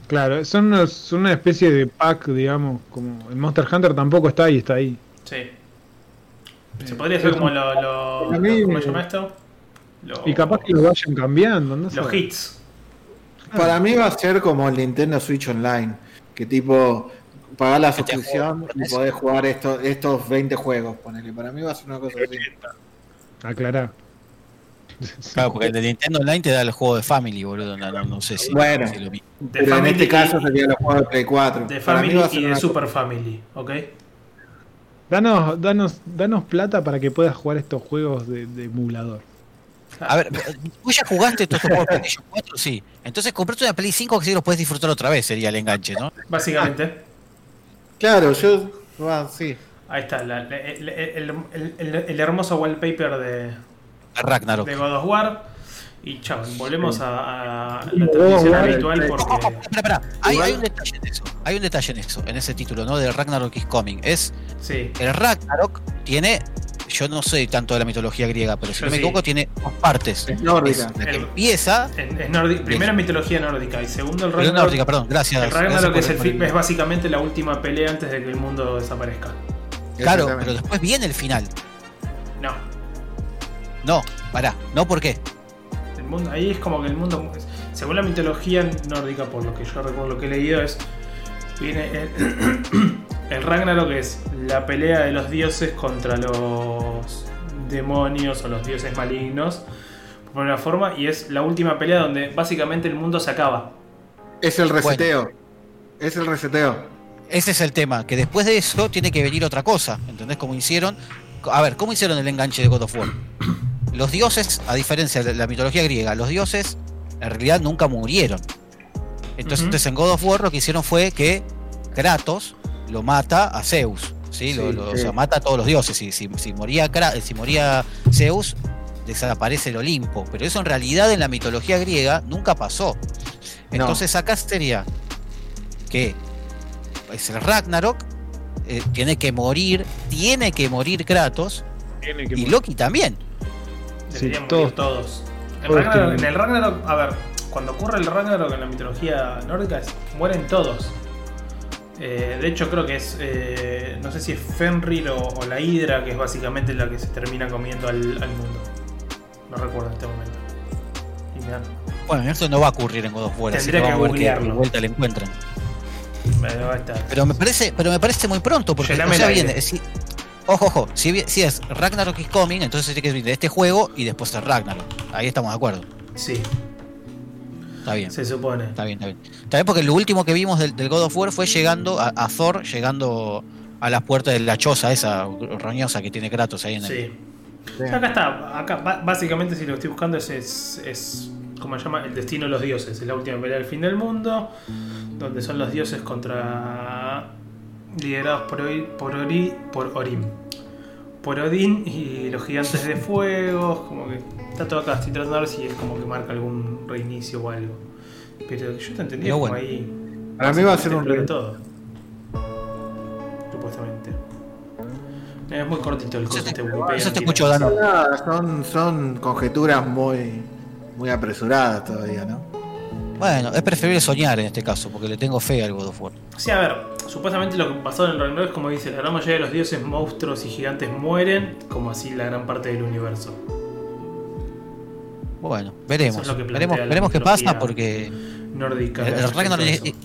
Claro, son, unos- son una especie de pack, digamos, como el Monster Hunter tampoco está ahí, está ahí. Sí. Se podría hacer como lo, lo- lo- ¿Cómo se eh, llama esto? Lo- Y capaz que lo vayan cambiando, ¿no? Los hits. Para mí va a ser como el Nintendo Switch Online, que tipo pagás la Que te suscripción y podés jugar estos, estos 20 juegos, ponele. Para mí va a ser una cosa así. Aclará. Claro, porque el de Nintendo Online te da el juego de Family, boludo. No, no, no sé si, Bueno. si lo mismo. Pero en este caso sería los juegos de Play 4. De Para Family y de una Super Family, ¿ok? Danos, danos, danos plata para que puedas jugar estos juegos de, de emulador. A ver, vos ya jugaste estos juegos de PlayStation 4, sí. Entonces comprate una Play 5 que sí los puedes disfrutar otra vez, sería el enganche, ¿no? Básicamente. Claro, yo. ah, sí. Ahí está, la- la- el, el- el- el- el hermoso wallpaper de, Ragnarok. de God of War. Y chao, volvemos a, a la transmisión habitual el- porque. Espera, espera. Hay, un detalle en eso. Hay un detalle en eso, en ese título, ¿no? Del Ragnarok is coming. Es Sí, el Ragnarok tiene. Yo no sé tanto de la mitología griega, pero si Yo no me sí. equivoco, tiene dos partes. Es nórdica. Es El- empieza. es primero en mitología nórdica y segundo el Ragnarok. nórdica, perdón, gracias. el Ragnarok es, el por fin- es básicamente la última pelea antes de que el mundo desaparezca. Claro, pero después viene el final. No, No, pará, no por qué. el mundo, ahí es como que el mundo, según la mitología nórdica, por lo que yo recuerdo lo que he leído, es viene el, el Ragnarok es la pelea de los dioses contra los demonios o los dioses malignos. por una forma, y es la última pelea donde básicamente el mundo se acaba. Es el reseteo. Es el reseteo. Ese es el tema, que después de eso tiene que venir otra cosa, ¿entendés? Como hicieron... A ver, ¿cómo hicieron el enganche de God of War? Los dioses, a diferencia de la mitología griega, los dioses en realidad nunca murieron. Entonces, Ujú. en God of War lo que hicieron fue que Kratos lo mata a Zeus. ¿sí? Lo- Sí, lo- sí. O sea, mata a todos los dioses. Si, si- si moría Kra- si moría Zeus, desaparece el Olimpo. Pero eso en realidad en la mitología griega nunca pasó. Entonces acá sería que es el Ragnarok, eh, tiene que morir, tiene que morir Kratos Tiene que y Loki también. Sí, Deberían todos- morir todos. En, todos Ragnarok- en el Ragnarok, a ver, cuando ocurre el Ragnarok en la mitología nórdica, es- mueren todos. Eh, de hecho, creo que es. eh, no sé si es Fenrir o, o la Hidra, que es básicamente la que se termina comiendo al, al mundo. No recuerdo en este momento. Y me da- Bueno, eso no va a ocurrir en God of War, así que Tendría que googlearlo. vuelta le encuentran. Pero me parece, pero me parece muy pronto, porque o sea, viene, si- ojo, ojo, si, es Ragnarok is coming, entonces tiene que venir de este juego y después el Ragnarok. Ahí estamos de acuerdo. Sí, Está bien. se supone. Está bien, está bien. Está bien porque lo último que vimos del, del God of War fue llegando a, a Thor, llegando a las puertas de la choza esa roñosa que tiene Kratos ahí en el. Sí. Sí. Acá está. Acá, básicamente, si lo estoy buscando, es, es, es como se llama, el destino de los dioses. Es la última pelea del fin del mundo. Donde son los dioses contra. Liderados por, Ori- por, Ori- por Orim. Por Odín y los gigantes de fuego. Como que está todo acá. Estoy tratando de ver si es como que marca algún reinicio o algo. Pero yo te entendí Pero como bueno. ahí. Para mí va a ser un re- todo. Supuestamente. Es muy cortito el Eso coso te- Wikipedia. eso no te escucho. Dano. Son, son conjeturas muy, muy apresuradas todavía, ¿no? Bueno, es preferible soñar en este caso, porque le tengo fe al God of War. Sí, a ver, supuestamente lo que pasó en el Ragnarok es como dice, la gran mayoría de los dioses, monstruos y gigantes mueren, como así la gran parte del universo. Bueno, veremos. Eso es lo que plantea veremos veremos qué pasa, porque Nórdica. el, el respecto Ragnarok a es- eso.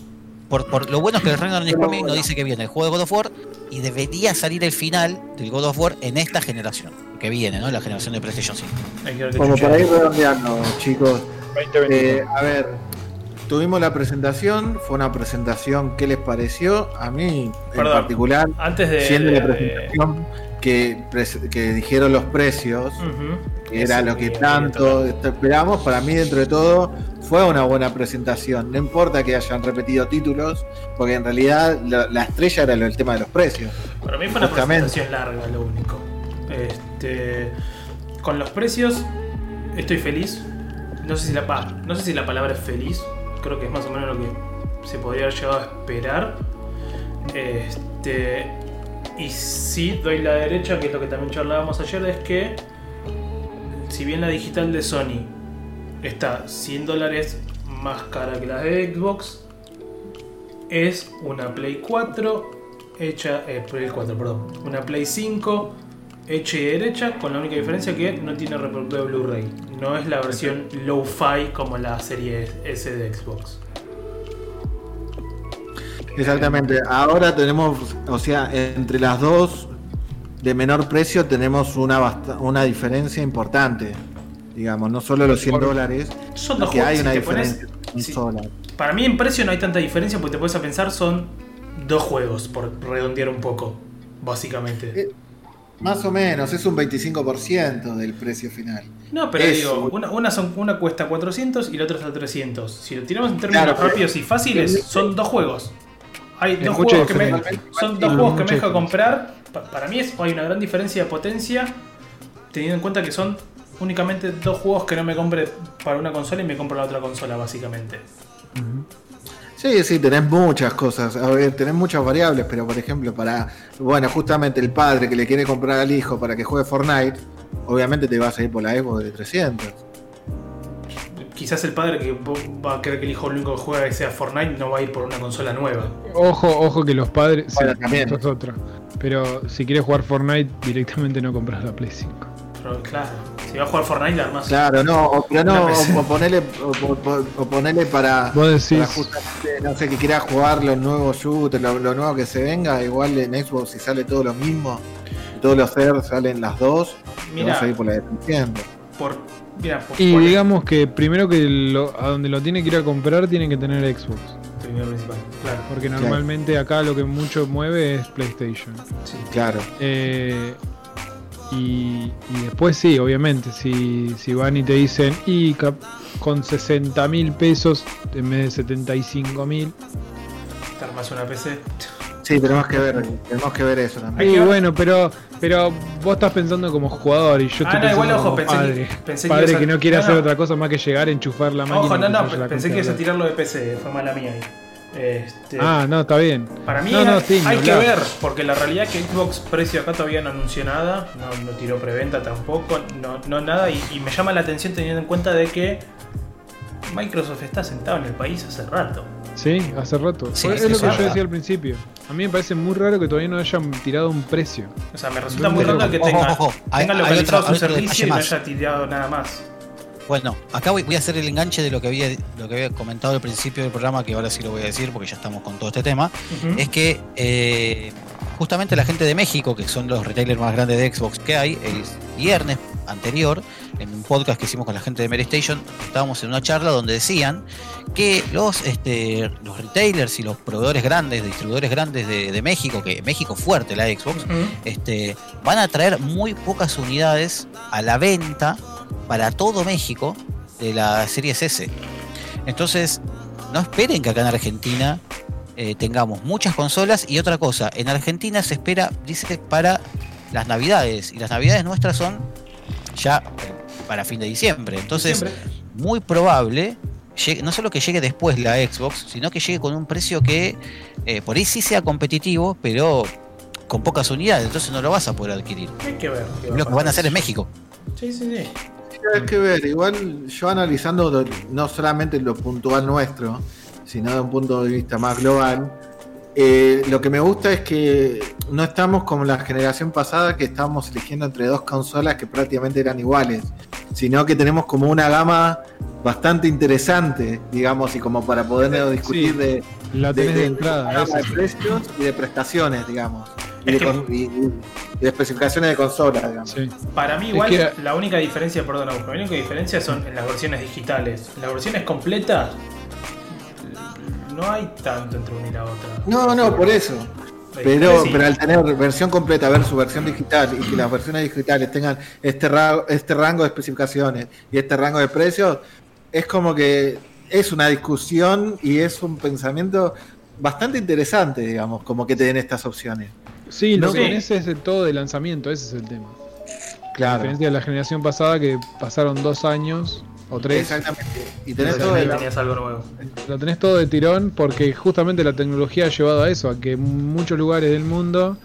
por, por lo bueno es que el Ragnarok is Pero coming no bueno. dice que viene el juego de God of War y debería salir el final del God of War en esta generación, que viene, ¿no? La generación de PlayStation 5. Hay que ver qué Como chucha. para ir redondeando, chicos. 2021. Eh, a ver, tuvimos la presentación, fue una presentación, ¿qué les pareció? A mí, en particular, Antes de. siendo la de- presentación que, dijeron los precios, que era lo que tanto esperamos, para mí dentro de todo fue una buena presentación. No importa que hayan repetido títulos, porque en realidad la, la estrella era el tema de los precios. Para mí fue una Justamente. presentación larga, lo único. Este, con los precios, estoy feliz. No sé si la pa- no sé si la palabra es feliz. Creo que es más o menos lo que se podría haber llegado a esperar. Este, y sí, doy la derecha, que es lo que también charlábamos ayer, es que si bien la digital de Sony está 100 dólares más cara que la de Xbox, es una Play 4 hecha, eh, Play 4, perdón, una Play 5 hecha y derecha, con la única diferencia que no tiene reproductor de Blu-ray. No es la versión low-fi como la serie S de Xbox. Exactamente. Ahora tenemos, o sea, entre las dos de menor precio tenemos una, una diferencia importante. Digamos, no solo los 100 Por- dólares, Son dos que juegos. hay si una pones- diferencia. un si- para mí en precio no hay tanta diferencia porque te puedes a pensar son dos juegos, por redondear un poco, básicamente. Eh, Más o menos, es un 25% del precio final. No, pero digo, una, una, son, una cuesta 400 y la otra está 300. Si lo tiramos en términos Claro, rápidos y fáciles, son dos juegos. Hay dos juegos que me, son dos juegos que me diferencia. comprar. Pa- para mí es, hay una gran diferencia de potencia, teniendo en cuenta que son únicamente dos juegos que no me compre para una consola y me compro la otra consola, básicamente. Sí, sí, tenés muchas cosas. A ver, tenés muchas variables, pero por ejemplo, para, bueno, justamente el padre que le quiere comprar al hijo para que juegue Fortnite, obviamente te vas a ir por la Xbox de 300. Quizás el padre que va a querer que el hijo lo único que juega sea Fortnite no va a ir por una consola nueva. Ojo, ojo que los padres. sí, Bueno, también. esto es otra. Pero si quieres jugar Fortnite, directamente no compras la Play 5. Pero claro, si va a jugar Fortnite, la armas. Claro, no, o, pero no, o, o ponele, o, o- o ponele para, Vos decís. para justamente, no sé, que quieras jugar los nuevos shooters, lo, lo nuevo que se venga, igual en Xbox si sale todo lo mismo, todos los CER salen las dos, Mira, vas a ir por la de 300. por Mira, por- Y por- digamos que primero que lo- a donde lo tiene que ir a comprar tienen que tener Xbox. primero principal, claro. Porque Claro. normalmente acá lo que mucho mueve es PlayStation. Sí. Claro. Eh, y, y después sí, obviamente, si, si van y te dicen, y con 60 mil pesos en vez de 75 mil. Te armas una PC. Sí, tenemos que ver, tenemos que ver eso también. Que ver- bueno, pero pero vos estás pensando como jugador y yo Ah, estoy no, pensando igual, ojo, como pensé que- padre. pensé que padre ibas a- que no quiere no, hacer no. otra cosa más que llegar, enchufar la máquina. Ojo, no, que no, la pensé que ibas a tirarlo de PC, fue mala mía ahí. Este, Ah, no, está bien. Para mí No, no, hay, sí, hay que ver, porque la realidad es que Xbox precio acá todavía no anunció nada, no, no tiró preventa tampoco, no, no nada, y, y me llama la atención teniendo en cuenta de que Microsoft está sentado en el país hace rato. Sí, hace rato. Sí, es sí, lo sí, que yo decía al principio. A mí me parece muy raro que todavía no hayan tirado un precio. O sea, me resulta muy raro que ojo, tenga, ojo, hay- tenga hay localizado otro- su servicio y no haya tirado nada más. Bueno, acá voy, voy a hacer el enganche de lo que había lo que había comentado al principio del programa, que ahora sí lo voy a decir porque ya estamos con todo este tema. Es que eh, justamente la gente de México, que son los retailers más grandes de Xbox que hay, el viernes anterior, en un podcast que hicimos con la gente de Mary Station, estábamos en una charla donde decían que los, este, los retailers y los proveedores grandes, distribuidores grandes de, de México, que México fuerte la Xbox, este, van a traer muy pocas unidades a la venta para todo México de la Series S. Entonces, no esperen que acá en Argentina eh, tengamos muchas consolas y otra cosa, en Argentina se espera, dice, para las navidades y las navidades nuestras son ya eh, para fin de diciembre. Entonces, muy probable, llegue- no solo que llegue después la Xbox, sino que llegue con un precio que eh, por ahí sí sea competitivo, pero con pocas unidades, entonces no lo vas a poder adquirir. Hay que ver. qué va Lo que van a hacer en. México. Sí, sí, sí. Hay que ver, igual yo analizando lo- no solamente lo puntual nuestro, sino de un punto de vista más global, eh, lo que me gusta es que no estamos como la generación pasada que estábamos eligiendo entre dos consolas que prácticamente eran iguales, sino que tenemos como una gama bastante interesante, digamos, y como para poder discutir Sí. de, La de, de, de- entrada. de eso sí. precios y de prestaciones, digamos, y de, que- con- y- y- y de especificaciones de consolas, digamos. Sí. Para mí Es igual que- la única diferencia, perdón, la única diferencia son en las versiones digitales. En las versiones completas no hay tanto entre una y la otra. No, no, por eso. Pero, sí. pero al tener versión completa ver su versión digital y que las versiones digitales tengan este, ra- este rango de especificaciones y este rango de precios, es como que es una discusión y es un pensamiento bastante interesante, digamos, como que te den estas opciones. Sí, lo No, que tenés es el todo de lanzamiento, ese es el tema. A Claro. diferencia de la generación pasada que pasaron dos años o tres, Exactamente. Y tenés todo el- tenías algo nuevo. lo tenés todo de tirón porque justamente la tecnología ha llevado a eso, a que en muchos lugares del mundo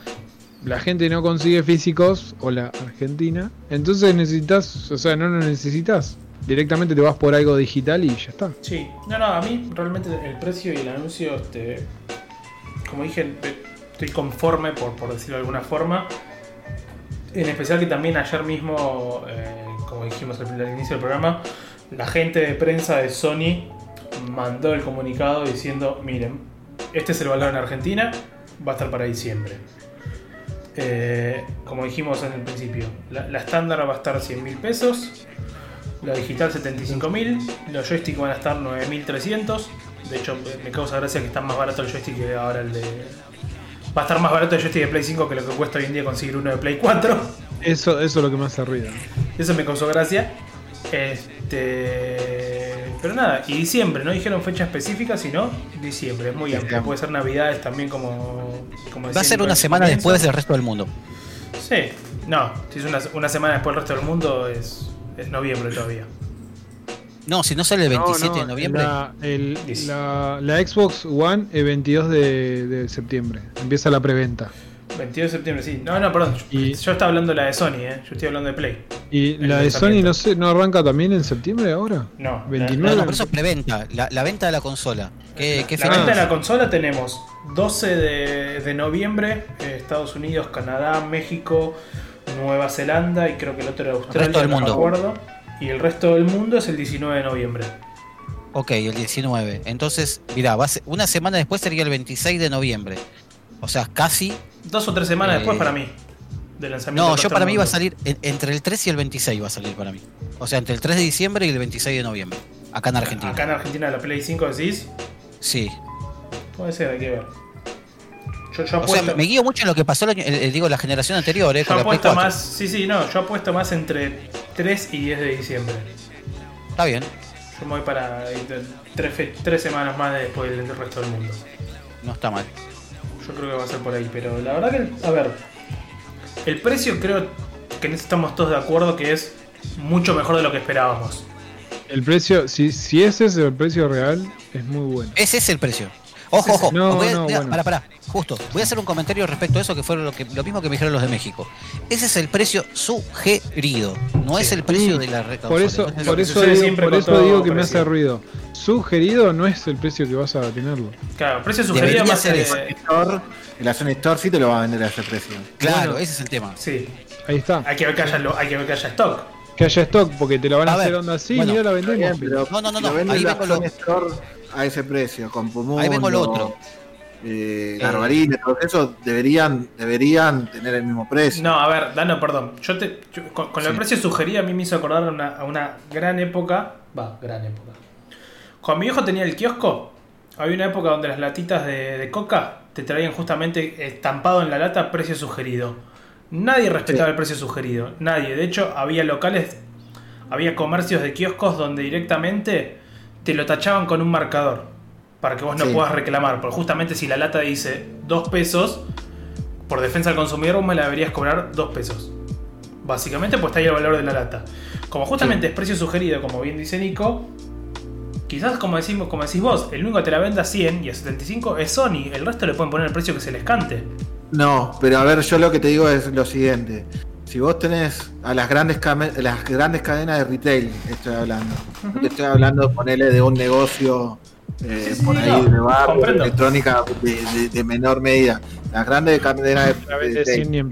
la gente no consigue físicos, o la Argentina, entonces necesitas, o sea, no lo necesitas. Directamente te vas por algo digital y ya está. Sí, no, no, a mí realmente el precio y el anuncio, este, como dije, estoy conforme por, decirlo de alguna forma. En especial que también ayer mismo, eh, como dijimos al, inicio del programa, la gente de prensa de Sony mandó el comunicado diciendo, miren, este es el valor en Argentina, va a estar para diciembre. Eh, como dijimos en el principio, la, estándar va a estar 100 mil pesos, la digital 75.000, los joysticks van a estar 9.300. De hecho, me causa gracia que está más barato el joystick que ahora el de. Va a estar más barato el joystick de Play 5 que lo que cuesta hoy en día conseguir uno de Play 4. Eso, eso es lo que más hace ruido. Eso me causó gracia. Este. Pero nada, y diciembre, no dijeron fecha específica, sino diciembre, es muy amplio. Puede ser navidades también como. como Va a ser una semana comienzo. después del resto del mundo. Sí, no, si es una, una semana después del resto del mundo es, es noviembre todavía. No, si no sale el 27 No, de no, noviembre. La, el- Dice. la- la Xbox One el 22 de, de septiembre. Empieza la preventa. 22 de septiembre, sí. No, no, perdón. Y- Yo estaba hablando de la de Sony, ¿eh? Yo estoy hablando de Play. Y El la de. Sony no sé, no arranca también en septiembre ahora. No. 29. No, no, pero eso es preventa, la, la venta de la consola. ¿Qué, qué La venta de la consola tenemos 12 de, de noviembre, eh, Estados Unidos, Canadá, México, Nueva Zelanda y creo que el otro era Australia, resto del no me mundo. acuerdo. Y el resto del mundo es el 19 de noviembre. Ok, el 19. Entonces, mirá, va a ser- una semana después sería el 26 de noviembre. O sea, casi. Dos o tres semanas Eh, después para mí. de lanzamiento. No, del yo para del mí va a salir en- entre el 3 y el 26 va a salir para mí. O sea, entre el 3 de diciembre y el 26 de noviembre. Acá en Argentina. Acá en Argentina la Play 5 decís. Sí. Puede ser, hay que ver. Yo, yo O sea, apuesto, me guío mucho en lo que pasó el digo, la generación anterior, eh, yo con apuesto 4. más. Sí, sí, no. Yo apuesto más entre 3 y 10 de diciembre. Está bien, Yo me voy para tres, tres semanas más después del resto del mundo. no está mal. Yo creo que va a ser por ahí, pero la verdad que, a ver, el precio creo que en eso estamos todos de acuerdo que es mucho mejor de lo que esperábamos. El precio, si, si ese es el precio real, es muy bueno. Ese es el precio. Ojo, ojo. No, voy a, no, voy a- bueno. pará, pará, justo. Voy a hacer un comentario respecto a eso que fue lo, que, lo mismo que me dijeron los de México. Ese es el precio sugerido, no es el precio de la recaudación. Por eso, Entonces, por que eso digo, por eso digo que me hace ruido. Sugerido no es el precio que vas a tenerlo. Claro, precio sugerido Debería más ser eso. Store, la Sony Store sí te lo va a vender a ese precio. Claro, Bueno. ese es el tema. Sí, Ahí está. hay que ver que haya, lo- hay que ver que haya stock. Que haya stock, porque te lo van a, A ver, hacer onda así, bueno, mira la Está vendemos. bien, pero No, no, no, no, ahí la vengo lo- a ese precio, con Pumundo, Ahí vengo lo otro. eh, Garbarina, todo eso deberían, deberían tener el mismo precio. No, a ver, Dano, perdón. Yo te, yo- con, con el Sí. precio sugerido a mí me hizo acordar una, a una gran época. Va, gran época. Cuando mi hijo tenía el kiosco, había una época donde las latitas de, de coca te traían justamente estampado en la lata precio sugerido. Nadie respetaba Sí. el precio sugerido. Nadie. De hecho, había locales, había comercios de kioscos donde directamente te lo tachaban con un marcador. Para que vos no Sí. puedas reclamar. Porque justamente si la lata dice 2 pesos, por defensa del consumidor vos me la deberías cobrar 2 pesos. Básicamente pues está ahí el valor de la lata. Como justamente es precio sugerido, como bien dice Nico, quizás como, decimos, como decís vos, el único que te la venda a 100 y a 75 es Sony, el resto le pueden poner el precio que se les cante. No, pero a ver, yo lo que te digo es lo siguiente. Si vos tenés a las grandes, las grandes cadenas de retail, estoy hablando. No te estoy hablando, ponele, de un negocio eh, Sí, por ahí no, de barrio, comprendo. electrónica de, de- de menor medida. Las grandes cadenas de retail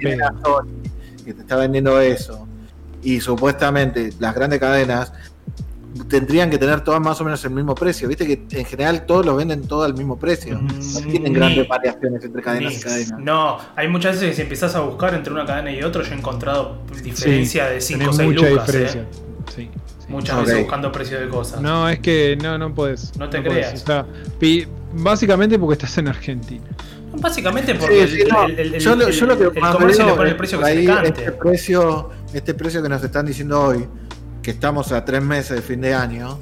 que te está vendiendo eso. Y supuestamente las grandes cadenas tendrían que tener todas más o menos el mismo precio. Viste que en general todos los venden todo al mismo precio. No Mm, tienen ni- grandes variaciones entre cadenas Ni- y cadenas. No, hay muchas veces que si empezás a buscar entre una cadena y otra, yo he encontrado diferencia de 5 o tenés 6 mucha lucas. diferencia. eh. Sí, sí. Muchas veces buscando precio de cosas. No, es que no, no puedes. No te podés. creas. Está- básicamente porque estás en Argentina. Básicamente porque Sí, sí, el, no. el- el- yo, lo- el- yo lo que el más comercio veo le pone el precio que se le ahí cante. Este precio, este precio que nos están diciendo hoy, que estamos a tres meses de fin de año,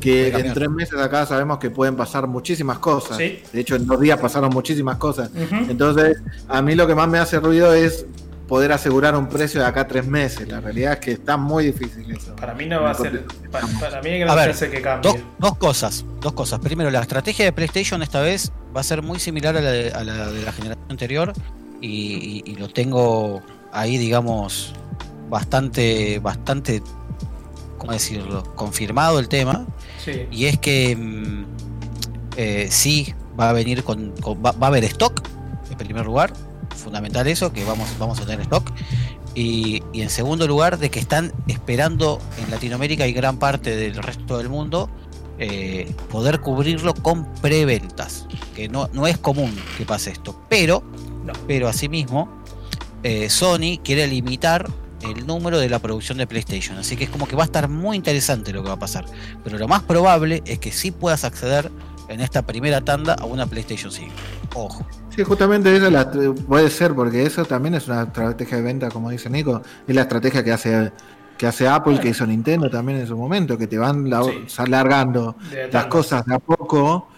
que en tres meses acá sabemos que pueden pasar muchísimas cosas. Sí. De hecho, en dos días pasaron muchísimas cosas. Entonces, a mí lo que más me hace ruido es poder asegurar un precio de acá a tres meses. La realidad es que está muy difícil eso. Para mí no va a ser. Para, para mí hay A ver, que cambie. Dos, dos cosas, dos cosas. Primero, la estrategia de PlayStation esta vez va a ser muy similar a la de, a la, de la generación anterior y, y- y lo tengo ahí, digamos, bastante, bastante, ¿cómo decirlo? Confirmado el tema. Sí. Y es que mm, eh, sí va a venir con, con- va, va a haber stock, en primer lugar, fundamental eso, que vamos, vamos a tener stock. Y, y en segundo lugar, de que están esperando en Latinoamérica y gran parte del resto del mundo eh, poder cubrirlo con preventas, que no, no es común que pase esto. Pero, No. pero asimismo, eh, Sony quiere limitar el número de la producción de PlayStation. Así que es como que va a estar muy interesante lo que va a pasar. Pero lo más probable es que sí puedas acceder en esta primera tanda a una PlayStation 5. Ojo. Sí, justamente eso la- puede ser, porque eso también es una estrategia de venta, como dice Nico. Es la estrategia que hace que hace Apple, que hizo Nintendo también en su momento, que te van la- Sí. alargando De las cosas de a poco.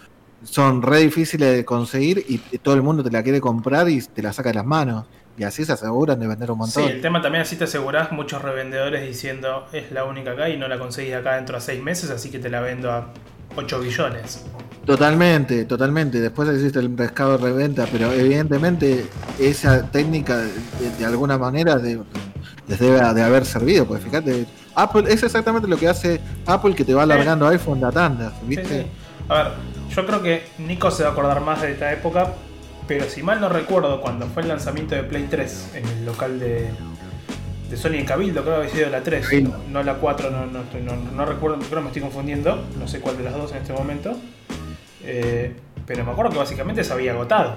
Son re difíciles de conseguir y todo el mundo te la quiere comprar y te la saca de las manos. Y así se aseguran de vender un Sí, montón. el tema también así te asegurás muchos revendedores diciendo es la única acá y no la conseguís acá dentro de 6 meses, así que te la vendo a 8 billones. Totalmente, totalmente. Después existe el mercado de reventa, pero evidentemente esa técnica de, de alguna manera de- les debe de haber servido. Pues fíjate, Apple es exactamente lo que hace Apple que te va alargando iPhone la tanda, Sí, ¿viste? sí. A ver, yo creo que Nico se va a acordar más de esta época, pero si mal no recuerdo, cuando fue el lanzamiento de Play 3 en el local de, de Sony en Cabildo, creo que había sido la 3, Sí. no, no la 4, no, no, recuerdo, creo que me estoy confundiendo, no sé cuál de las dos en este momento, Eh, pero me acuerdo que básicamente se había agotado.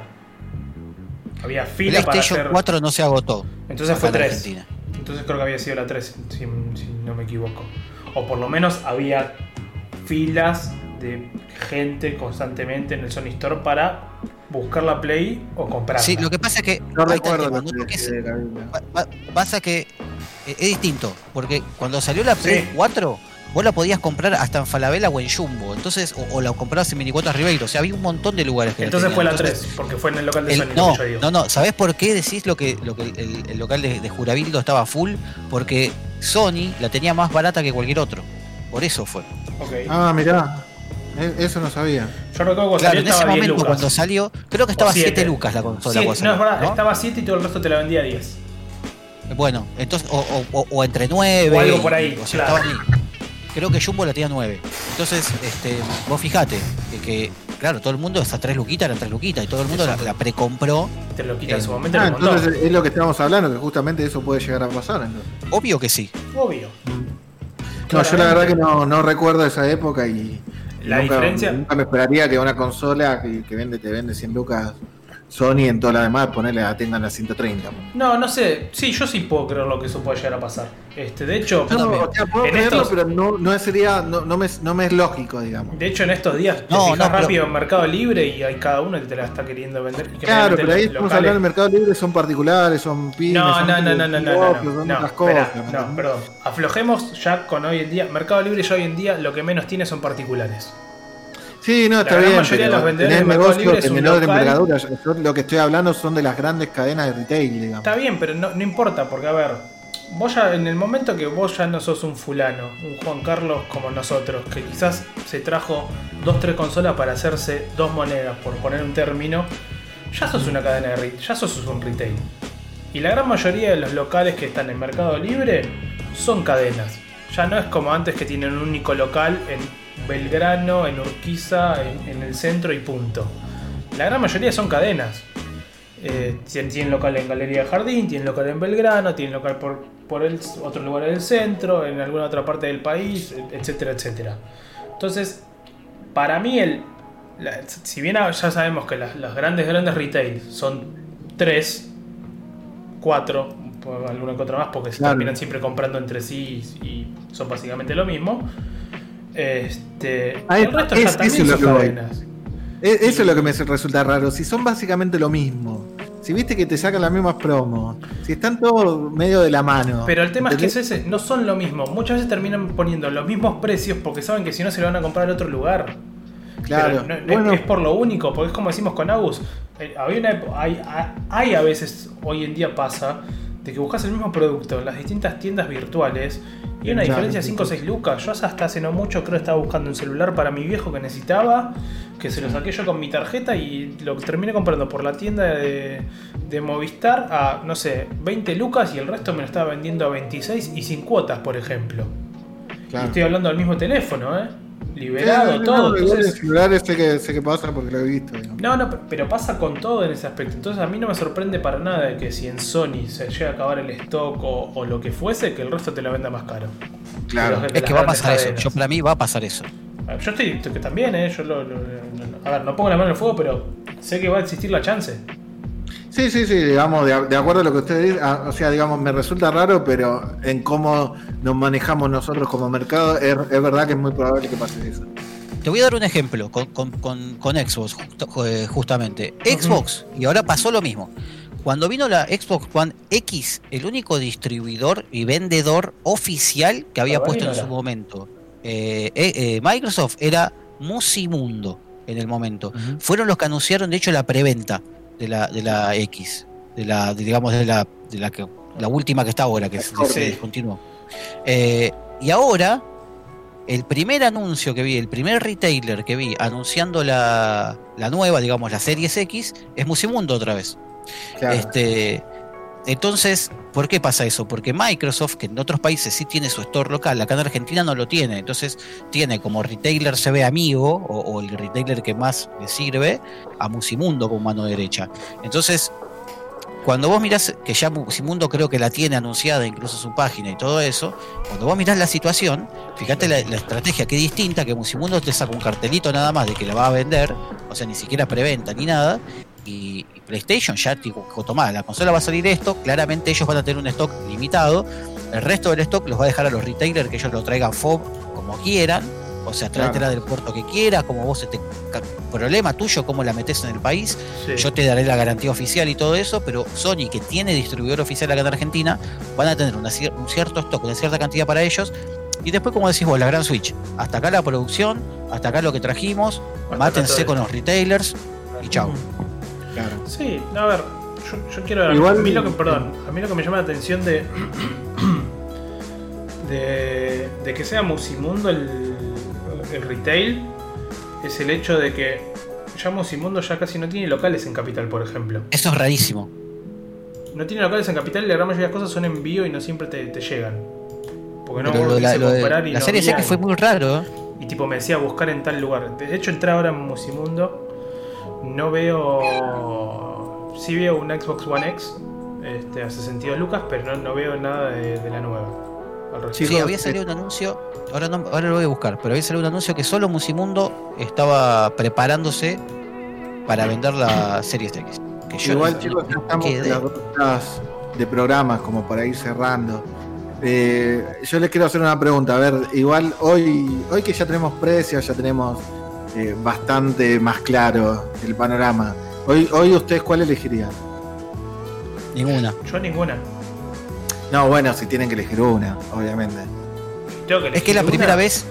Había fila para PlayStation hacer... 4 no se agotó. ¿En Entonces fue en 3. Argentina. Entonces creo que había sido la 3, si, si no me equivoco. O por lo menos había filas de gente constantemente en el Sony Store para buscar la Play o comprarla. Sí, lo que pasa es que. No recuerdo tema, ¿no? que es- pasa que eh, es distinto, porque cuando salió la Play Sí. 4, vos la podías comprar hasta en Falabella o en Jumbo, entonces, o, o la comprabas en 24 Ribeiro, o sea, había un montón de lugares que Entonces fue la Entonces, 3, porque fue en el local de el- Sony. no, yo digo. no, no, ¿sabés por qué decís lo que, lo que el, el local de, de Jurabildo estaba full? Porque Sony la tenía más barata que cualquier otro. Por eso fue. Ah, mirá. E- Eso no sabía. Yo recuerdo cuando Claro, salió en ese estaba 10 momento lucas. cuando salió, creo que estaba O siete. 7 lucas la consola. Sí, no, es verdad, ¿no? estaba 7 y todo el resto te la vendía a 10. Bueno, entonces, o, o- o- o entre 9. O algo por ahí, o sea, claro. estaban ahí. Creo que Jumbo la tenía 9. Entonces, este, vos fijate que, que, claro, todo el mundo, hasta 3 luquitas eran 3 luquitas y todo el mundo la, la precompró. Te lo quita en Eh, su momento, Ah, entonces es lo que estábamos hablando, que justamente eso puede llegar a pasar. entonces. Obvio que sí. Obvio. No, yo la verdad que no, no recuerdo esa época y La nunca, diferencia- nunca me esperaría que una consola que, que vende te vende 100 lucas Sony en todas las demás ponerle la tengan a 130. No, no sé. Sí, yo sí puedo creer lo que eso puede llegar a pasar. Este, de hecho, también. o sea, puedo En creerlo, estos- pero no, no sería, no, no me, no me es lógico, digamos. de hecho en estos días te No, fijas no, pero- rápido en Mercado Libre y hay cada uno que te la está queriendo vender. Claro, pero ahí los estamos hablando del mercado libre, son particulares, son pymes, No, son no, no, no, no, no, no, no, son no, otras cosas. no, perdón. Aflojemos ya con hoy en día. Mercado Libre ya hoy en día lo que menos tiene son particulares. Sí, no, está La bien. mayoría de pero los tenés de Mercado negocios Libre es de un menor local. envergadura. Yo lo que estoy hablando son de las grandes cadenas de retail, digamos. Está bien, pero no, no importa, porque a ver, vos ya en el momento que vos ya no sos un fulano, un Juan Carlos como nosotros, que quizás se trajo dos, tres consolas para hacerse dos monedas, por poner un término, ya sos una cadena de retail, ya sos un retail. Y la gran mayoría de los locales que están en Mercado Libre son cadenas. Ya no es como antes que tienen un único local en Belgrano, en Urquiza, en, el centro y punto. La gran mayoría son cadenas. Eh, tienen, local en Galería Jardín, tienen local en Belgrano, tienen local por, por el, otro lugar del centro, en alguna otra parte del país, etcétera, etcétera. Entonces, para mí, el, la- si bien ya sabemos que las, las grandes, grandes retail son tres, cuatro, alguna que otra más, porque se Claro. terminan siempre comprando entre sí y, y son básicamente lo mismo. Este, Ahí- el resto es- ya eso también es lo son que cadenas. Eso es lo que me resulta raro. Si son básicamente lo mismo. Si viste que te sacan las mismas promos. Si están todos medio de la mano. Pero el tema es que ese, no son lo mismo. Muchas veces terminan poniendo los mismos precios porque saben que si no se lo van a comprar en otro lugar. Claro. Pero no- bueno, es, es por lo único, porque es como decimos con Agus. eh, había una epo- hay, hay- hay a veces, hoy en día pasa, de que buscas el mismo producto en las distintas tiendas virtuales y una Claro, diferencia de sí, 5 o sí. 6 lucas. Yo hasta hace no mucho creo que estaba buscando un celular para mi viejo que necesitaba, que se lo saqué yo con mi tarjeta y lo terminé comprando por la tienda de, de Movistar a, no sé, 20 lucas y el resto me lo estaba vendiendo a 26 y sin cuotas, por ejemplo. Y estoy hablando del mismo teléfono, ¿eh? Sí, Liberado, no, no, todo. no, entonces- en celulares sé que, sé que pasa porque lo he visto. digamos. no, no, pero pasa con todo en ese aspecto. Entonces a mí no me sorprende para nada que si en Sony se llega a acabar el stock o, o lo que fuese, que el resto te lo venda más caro. Claro. Es que va a pasar eso. Yo para mí va a pasar eso. Yo estoy que también, ¿eh? Yo lo, lo- lo- a ver, no pongo la mano en el fuego, pero sé que va a existir la chance. Sí, sí, sí, digamos, de, de acuerdo a lo que usted dice, ah, o sea, digamos, me resulta raro, pero en cómo nos manejamos nosotros como mercado, es, es verdad que es muy probable que pase eso. Te voy a dar un ejemplo con, con- con- con Xbox, justo- eh, justamente. Xbox, y ahora pasó lo mismo. Cuando vino la Xbox One X, el único distribuidor y vendedor oficial que había Ahora puesto en su momento eh, eh, eh, Microsoft era Musimundo en el momento. Fueron los que anunciaron, de hecho, la preventa de la, de la X, de la, de, digamos, de la, de la, que, la última que está ahora, que se, se descontinuó. Eh, y ahora, el primer anuncio que vi, el primer retailer que vi anunciando la, la nueva, digamos, la Series X, es Musimundo otra vez. Claro. Este, entonces, ¿por qué pasa eso? Porque Microsoft, que en otros países sí tiene su store local, acá en Argentina no lo tiene. Entonces, tiene como retailer se ve amigo, o, o el retailer que más le sirve, a Musimundo como mano derecha. Entonces, cuando vos mirás, que ya Musimundo creo que la tiene anunciada, incluso su página y todo eso, cuando vos mirás la situación, fíjate la, la estrategia que distinta, que Musimundo te saca un cartelito nada más de que la va a vender, o sea, ni siquiera preventa ni nada, y, y PlayStation ya dijo, tomá, la consola va a salir esto, claramente ellos van a tener un stock limitado, el resto del stock los va a dejar a los retailers que ellos lo traigan FOB como quieran, o sea, tráetela del puerto que quieras, como vos se te ca- problema tuyo, cómo la metes en el país, Sí. yo te daré la garantía oficial y todo eso, pero Sony, que tiene distribuidor oficial acá en Argentina, van a tener una un cierto stock, una cierta cantidad para ellos. Y después, como decís vos, la gran Switch. Hasta acá la producción, hasta acá lo que trajimos, Hasta mátense con los retailers y chau. Claro. Sí, no, a ver, yo, yo quiero. Igual- a mí lo que, perdón, a mí lo que me llama la atención de. de, de que sea Musimundo el, el retail es el hecho de que ya Musimundo ya casi no tiene locales en Capital, por ejemplo. Eso es rarísimo. No tiene locales en Capital y la gran mayoría de las cosas son envío y no siempre te, te llegan. Porque no lo la, lo de y la no serie había. X fue muy raro. ¿eh? Y tipo me decía buscar en tal lugar. De hecho entré ahora en Musimundo. No veo. Sí veo un Xbox One X este, a 62 lucas, pero no, no veo nada de, de la nueva. Sí, Chicos, había eh, salido un anuncio, ahora, no- ahora lo voy a buscar, pero había salido un anuncio que solo Musimundo estaba preparándose para vender la Series X. Que yo Igual no- chicos, ya estamos en las horas de programas como para ir cerrando. Eh, yo les quiero hacer una pregunta. A ver, igual hoy, hoy que ya tenemos precios, ya tenemos eh, bastante más claro el panorama. Hoy, hoy ustedes cuál elegirían? Ninguna. Yo ninguna. No, bueno, si tienen que elegir una, obviamente. Tengo que Es que es la primera vez,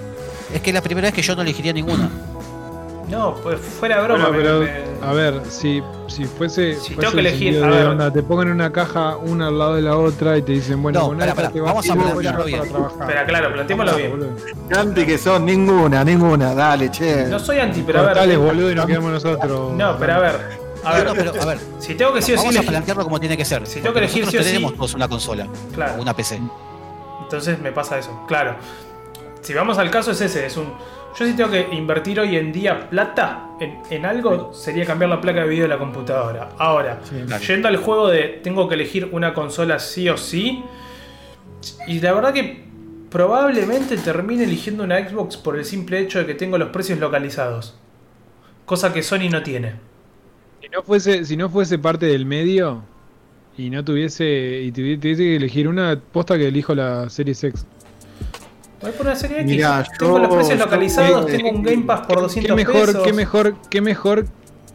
es que es la primera vez que yo no elegiría ninguna. No, pues fuera de broma. Bueno, pero, me- a ver, si, si fuese, Si fuese tengo que el elegir, a ver. onda, te pongan una caja una al lado de la otra y te dicen, bueno, No, con pará, esta pará, te vas vamos a plantearlo bien. para. Espera, claro, planteémoslo Vamos, bien. boludo. Anti que son, ninguna, ninguna, dale, che. No soy anti, pero a ver. Cortales, boludo, y nos quedamos nosotros. No, pero a ver. A ver, No, pero, a ver, si tengo que sí o sí vamos a plantearlo como tiene que ser. Si tengo que elegir sí o sí- tenemos todos una consola, Claro. o una PC. Entonces me pasa eso. Claro. Si vamos al caso es ese, es un. Yo si tengo que invertir hoy en día plata en, en algo, sería cambiar la placa de video de la computadora. Ahora, Claro. yendo al juego de tengo que elegir una consola sí o sí. Y la verdad que probablemente termine eligiendo una Xbox por el simple hecho de que tengo los precios localizados. Cosa que Sony no tiene. Si no fuese, si no fuese parte del medio y no tuviese y tuvi- tuviese que elegir una posta que elijo la Series X. Voy por una serie X. Mirá, tengo los precios localizados, eh, tengo un Game Pass por 200 qué mejor, pesos. qué mejor, qué mejor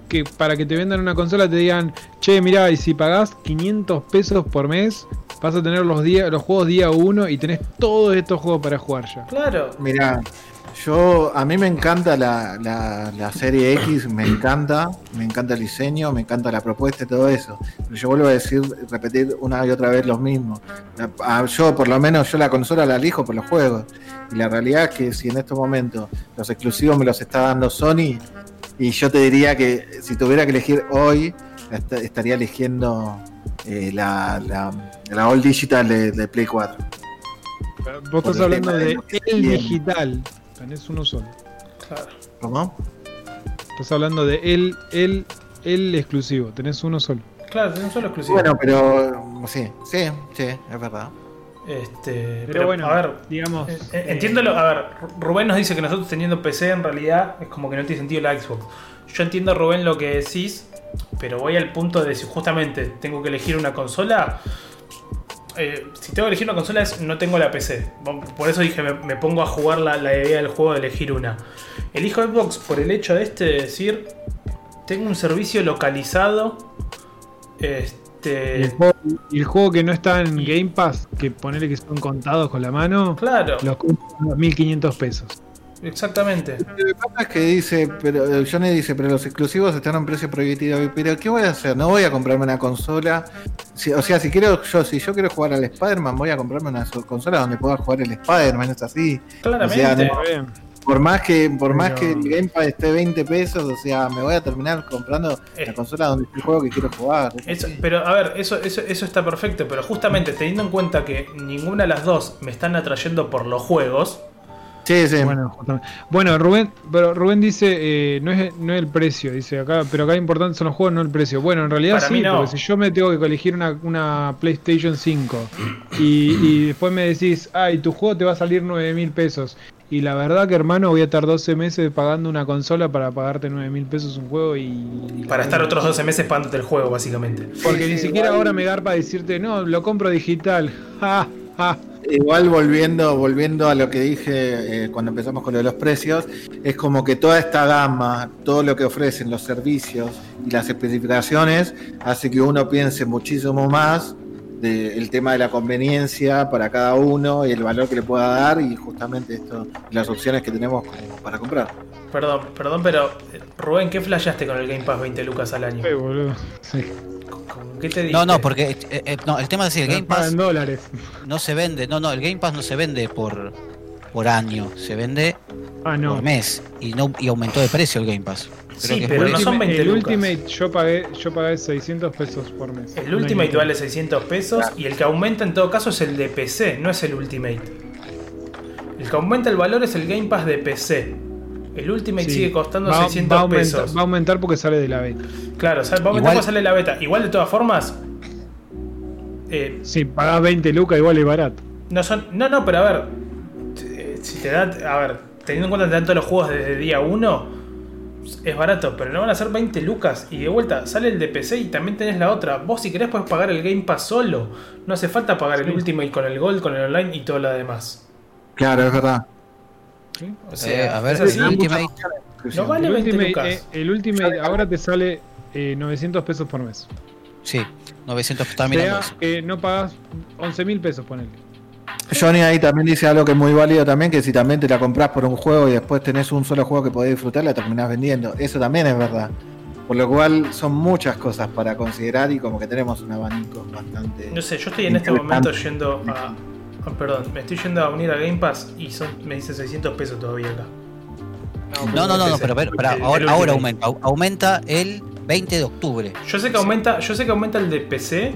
que para que te vendan una consola te digan, che, mirá, y si pagás 500 pesos por mes, vas a tener los días, los juegos día 1 y tenés todos estos juegos para jugar ya. Claro. Mirá, yo a mí me encanta la, la, la serie X, me encanta, me encanta el diseño, me encanta la propuesta y todo eso. Pero yo vuelvo a decir, repetir una y otra vez lo mismo. La- yo, por lo menos, yo la consola la elijo por los juegos. Y la realidad es que si en estos momentos los exclusivos me los está dando Sony, y yo te diría que si tuviera que elegir hoy, est- estaría eligiendo eh, la, All Digital de, de Play 4. Pero Vos estás hablando de de el digital, tenés uno solo. Claro. ¿Cómo? Estás hablando de el, el, el exclusivo, tenés uno solo. Claro, no solo exclusivo. Bueno, pero sí, sí, sí, es verdad. Este, Pero, bueno, a ver, digamos. eh, eh, eh, entiéndolo. A ver, Rubén nos dice que nosotros teniendo PC en realidad es como que no tiene sentido la Xbox. Yo entiendo, Rubén, lo que decís, pero voy al punto de si justamente tengo que elegir una consola. Eh, si tengo que elegir una consola es no tengo la PC. Por eso dije, me, me pongo a jugar la, la idea del juego de elegir una. Elijo Xbox por el hecho de este de decir, tengo un servicio localizado. Y Este, el, juego, y el juego que no está en Game Pass, que ponele que son contados con la mano, claro, los compran a 1500 pesos. Exactamente. Lo que pasa es que dice, pero eh, Johnny dice, pero los exclusivos están a un precio prohibitivo. Pero ¿qué voy a hacer? No voy a comprarme una consola. Si- o sea, si quiero, yo, si yo quiero jugar al Spider-Man, voy a comprarme una so- consola donde pueda jugar el Spider-Man, es así. Claramente. O sea, no- Está bien. Por más que, por más que el Game Pass esté 20 pesos, o sea, me voy a terminar comprando Eh. la consola donde esté el juego que quiero jugar. es Eso- pero a ver, eso, eso, eso está perfecto, pero justamente teniendo en cuenta que ninguna de las dos me están atrayendo por los juegos, Sí, sí. Bueno. Bueno, Rubén, pero Rubén dice, eh, no, es, no es el precio, dice acá, pero acá importante son los juegos, no el precio. Bueno, en realidad Para sí, mí no. porque si yo me tengo que elegir una, una PlayStation 5 y, y después me decís, ay, tu juego te va a salir 9 mil pesos Y la verdad que hermano voy a estar 12 meses pagando una consola para pagarte 9 mil pesos un juego y... Para estar otros 12 meses pagándote el juego, básicamente. Porque Sí, ni sí, siquiera igual- ahora me garpa decirte, no, lo compro digital. Ja, ja. Igual volviendo, volviendo a lo que dije eh, cuando empezamos con lo de los precios, es como que toda esta gama, todo lo que ofrecen los servicios y las especificaciones, hace que uno piense muchísimo más del tema de la conveniencia para cada uno y el valor que le pueda dar y justamente esto, las opciones que tenemos para comprar. Perdón, perdón, pero eh, Rubén, ¿qué flashaste con el Game Pass 20 lucas al año? Eh, boludo. Sí. No, no, porque eh, eh, no, el tema es que el Me Game Pass dólares. no se vende, no, no, el Game Pass no se vende por, por año, se vende Ah, no. por mes y no y aumentó de precio el Game Pass. Creo Sí, que es pero por no son Ultimate- 20 el lucas. Ultimate yo pagué, yo pagué 600 pesos por mes. El Ultimate vale 600 pesos y el que aumenta en todo caso es el de PC, no es el Ultimate. El que aumenta el valor es el Game Pass de PC. El Ultimate Sí. sigue costando Va- 600 va a aumentar, pesos. Va a aumentar porque sale de la beta. Claro, va a aumentar Igual- cuando sale la beta. Igual de todas formas. eh, Si pagás 20 lucas, igual es barato. no son. No, no, pero a ver. Si te da. A ver, teniendo en cuenta que te dan todos los juegos desde día 1. Es barato, pero no van a ser 20 lucas. Y de vuelta, sale el de PC y también tenés la otra. Vos si querés puedes pagar el Game Pass solo. No hace falta pagar el Sí. Ultimate con el Gold, con el Online y todo lo demás. Claro, es verdad. ¿Sí? O sea, Eh, a ver, el Ultimate, No vale El 20 Ultimate, eh, el Ultimate ahora te sale eh, 900 pesos por mes. sí, 900 estaba O mirando sea, que no pagas 11 mil pesos, ponele. Johnny ahí también dice algo que es muy válido también, que si también te la compras por un juego y después tenés un solo juego que podés disfrutar, la terminás vendiendo. Eso también es verdad. Por lo cual son muchas cosas para considerar y como que tenemos un abanico bastante... No sé, yo estoy en este momento yendo a. ah, perdón, me estoy yendo a unir a Game Pass y son, me dice 600 pesos todavía acá. No, no, no, no, pero, ahora, aumenta, au- aumenta el 20 de octubre. Yo sé que aumenta, yo sé que aumenta el de PC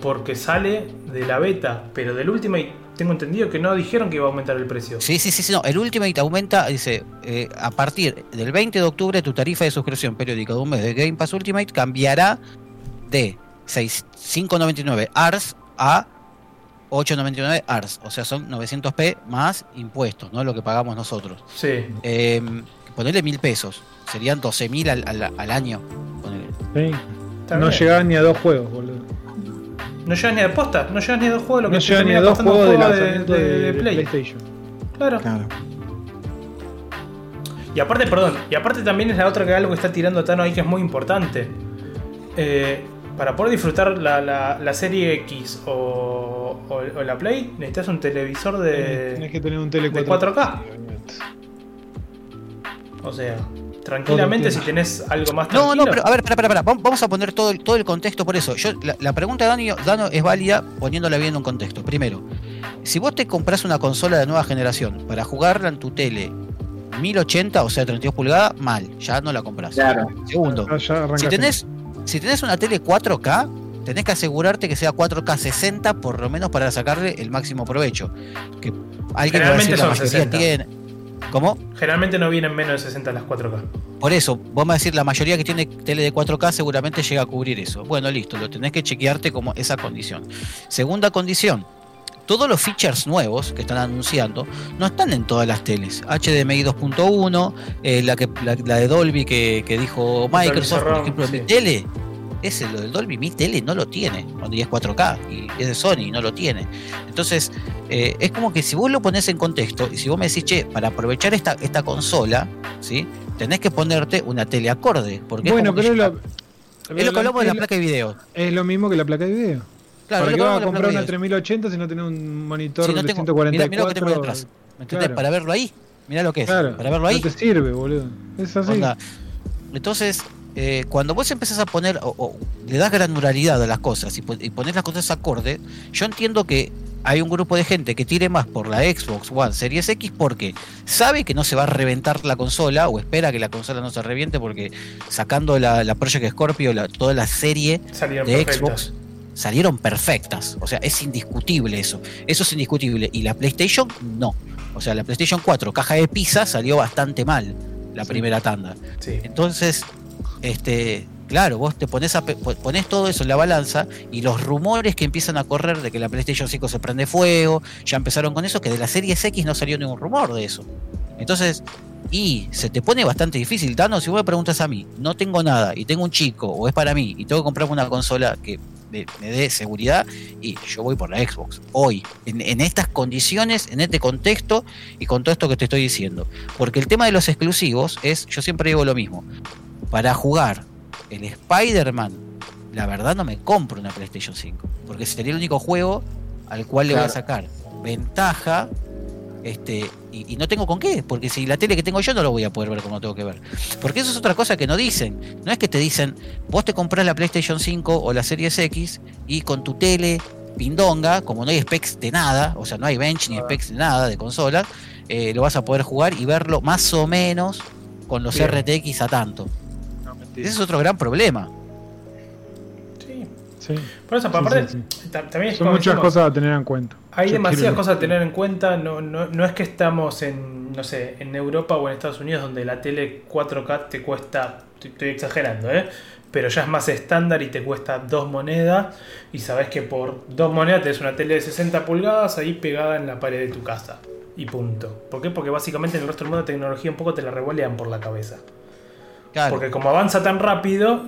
porque sale de la beta, pero del Ultimate tengo entendido que no dijeron que iba a aumentar el precio. Sí, sí, sí, sí, no, el Ultimate aumenta, dice, eh, a partir del 20 de octubre tu tarifa de suscripción periódica de un mes de Game Pass Ultimate cambiará de 6 5.99 ARS a 8.99 ARS, o sea, son 900p más impuestos, ¿no? Lo que pagamos nosotros. Sí. Eh, ponerle mil pesos, serían 12.000 al, al, al año. Sí. No bien. llegaban ni a dos juegos, boludo. No llegas ni a posta, no llegas ni a dos juegos, lo que No te llegaban ni a dos juegos de juego lanzamiento de, de de Play. PlayStation. Claro. Claro. Y aparte, perdón, y aparte también es la otra que algo que está tirando Tano ahí que es muy importante. Eh, para poder disfrutar la, la- la serie X o, o- o la Play, necesitas un televisor de. que tener un tele de 4K. 4K. O sea, tranquilamente si tenés algo más No, tranquilo. no, pero a ver, espera, espera, espera. Vamos a poner todo el, todo el contexto por eso. Yo, la, la pregunta de Dani, Dano es válida poniéndola bien en un contexto. Primero, si vos te compras una consola de nueva generación para jugarla en tu tele 1080, o sea, 32 pulgadas, mal, ya no la compras. Claro. Segundo, ya si tenés, si tenés una tele 4K, tenés que asegurarte que sea 4K 60 por lo menos para sacarle el máximo provecho. Que alguien va a decir Generalmente la son mayoría 60. tiene. ¿Cómo? Generalmente no vienen menos de 60 las 4K. Por eso, vos me vas a decir, la mayoría que tiene tele de 4K seguramente llega a cubrir eso. Bueno, listo, lo tenés que chequearte como esa condición. Segunda condición, todos los features nuevos que están anunciando no están en todas las teles. HDMI 2.1, eh, la, que, la, la de Dolby que, que dijo Microsoft, por ejemplo, sí. mi tele. Ese, lo del Dolby, mi tele no lo tiene, cuando ya es 4K y es de Sony y no lo tiene. Entonces, eh, es como que si vos lo pones en contexto y si vos me decís, che, para aprovechar esta, esta consola, ¿sí? tenés que ponerte una tele acorde. Porque Bueno, es, pero lo, es lo que hablamos de la placa de video. es lo mismo que la placa de video. Claro, ¿Para qué vas a comprar una de video. 3080 si no tenés un monitor Si no de tengo- 144? mirá, mirá lo que tengo. ¿Me entendés? Claro. Para verlo ahí. Mirá lo que es. Claro, para verlo ahí. no te sirve, boludo. Es así. Onda. Entonces, eh, cuando vos empezás a poner, o, o le das granularidad a las cosas y, pon- y pones las cosas acorde, yo entiendo que hay un grupo de gente que tire más por la Xbox One Series X porque sabe que no se va a reventar la consola o espera que la consola no se reviente porque sacando la, la Project Scorpio, la- toda la serie Salieron de perfectas. Xbox salieron perfectas. O sea, es indiscutible eso. Eso es indiscutible. Y la PlayStation no. O sea, la PlayStation 4, caja de pizza, salió bastante mal la primera tanda. Sí. Entonces, este, Claro, vos te pones, a, pones todo eso en la balanza y los rumores que empiezan a correr de que la PlayStation 5 se prende fuego, ya empezaron con eso, que de la Series X no salió ningún rumor de eso. Entonces, y se te pone bastante difícil. Tano, si vos me preguntas a mí, no tengo nada y tengo un chico o es para mí y tengo que comprarme una consola que me, dé seguridad y yo voy por la Xbox. Hoy, en, estas condiciones, en este contexto y con todo esto que te estoy diciendo. Porque el tema de los exclusivos es, yo siempre digo lo mismo, para jugar el Spider-Man, la verdad no me compro una PlayStation 5, porque sería el único juego al cual le voy a sacar ventaja este, y, no tengo con qué, porque si la tele que tengo yo no lo voy a poder ver como tengo que ver. Porque eso es otra cosa que no dicen. No es que te dicen, vos te compras la PlayStation 5 o la Series X y con tu tele pindonga, como no hay specs de nada, o sea, no hay bench ni specs de nada de consola, eh, lo vas a poder jugar y verlo más o menos con los RTX a tanto. Ese es otro gran problema. Sí. Por eso, aparte, también Son muchas cosas a tener en cuenta. Hay demasiadas cosas a tener en cuenta. No, no, no es que estamos en, no sé, en Europa o en Estados Unidos donde la tele 4K te cuesta, estoy exagerando, ¿eh? pero ya es más estándar y te cuesta dos monedas. Y sabes que por dos monedas tenés una tele de 60 pulgadas ahí pegada en la pared de tu casa. Y punto. ¿Por qué? Porque básicamente en el resto del mundo la tecnología un poco te la revolean por la cabeza. Porque como avanza tan rápido,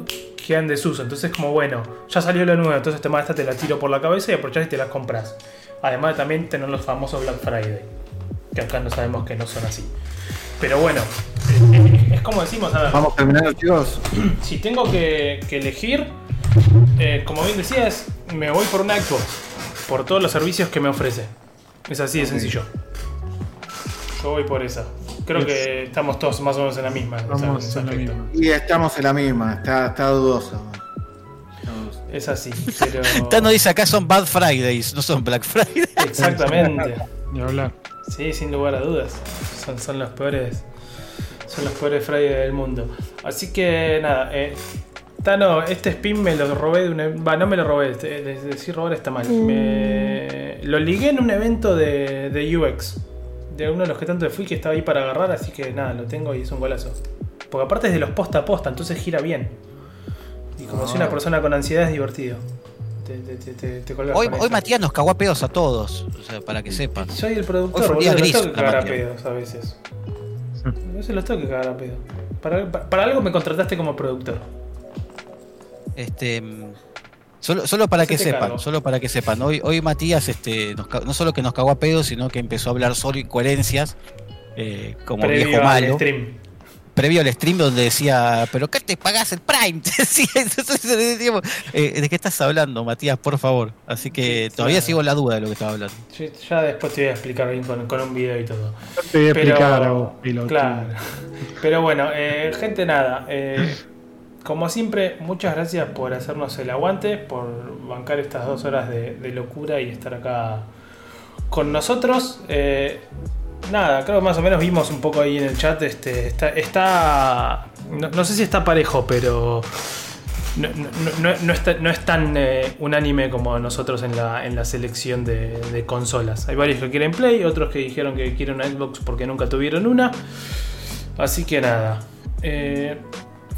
queda en desuso. Entonces, como bueno, ya salió lo nuevo, entonces te esta te la tiro por la cabeza y aprovechás y te las compras. Además de también tener los famosos Black Friday, que acá no sabemos que no son así. Pero bueno, es como decimos, a ver. Vamos terminando, chicos. Si tengo que, elegir, eh, como bien decías, me voy por un Xbox, por todos los servicios que me ofrece. Es así de sencillo. Yo voy por esa. Creo que estamos todos más o menos en la misma. Estamos en la misma. Y estamos en la misma, está, está dudoso. Es así, pero. Tano dice acá son Bad Fridays, no son Black Fridays. Exactamente. Ni hablar. Sí, sin lugar a dudas. Son, son los peores. Son los peores Fridays del mundo. Así que nada, eh, Tano, este spin me lo robé de un. E-, va, no me lo robé, decir robar está mal. Me, lo ligué en un evento de, de UX de uno de los que tanto fui que estaba ahí para agarrar, así que nada, lo tengo y es un golazo. Porque aparte es de los posta a posta, entonces gira bien. Y como si una ah. persona con ansiedad es divertido. hoy, hoy Matías nos cagó a pedos a todos, o sea, para que sepan. Soy el productor, boludo, gris, los tengo que cagar a pedos a veces. A veces los tengo que cagar a pedos. Para, para algo me contrataste como productor. Este. Solo, para que sepan, solo para que sepan. Hoy, hoy Matías este, no solo que nos cagó a pedo, sino que empezó a hablar solo incoherencias, eh, como viejo malo. Previo al stream donde decía, ¿pero qué te pagás el Prime? Eh, ¿De qué estás hablando, Matías? Por favor. Así que todavía sigo la duda de lo que estaba hablando. ya después te voy a explicar bien con, un video y todo. Te voy a explicar a vos, Claro. Pero bueno, eh, gente, nada. Como siempre, muchas gracias por hacernos el aguante, por bancar estas dos horas de, locura y estar acá con nosotros. Eh, nada, creo que más o menos vimos un poco ahí en el chat. Este, está. no, sé si está parejo, pero. No, es tan eh, unánime como nosotros en la, en la selección de, consolas. Hay varios que quieren Play, otros que dijeron que quieren una Xbox porque nunca tuvieron una. Así que nada. Eh,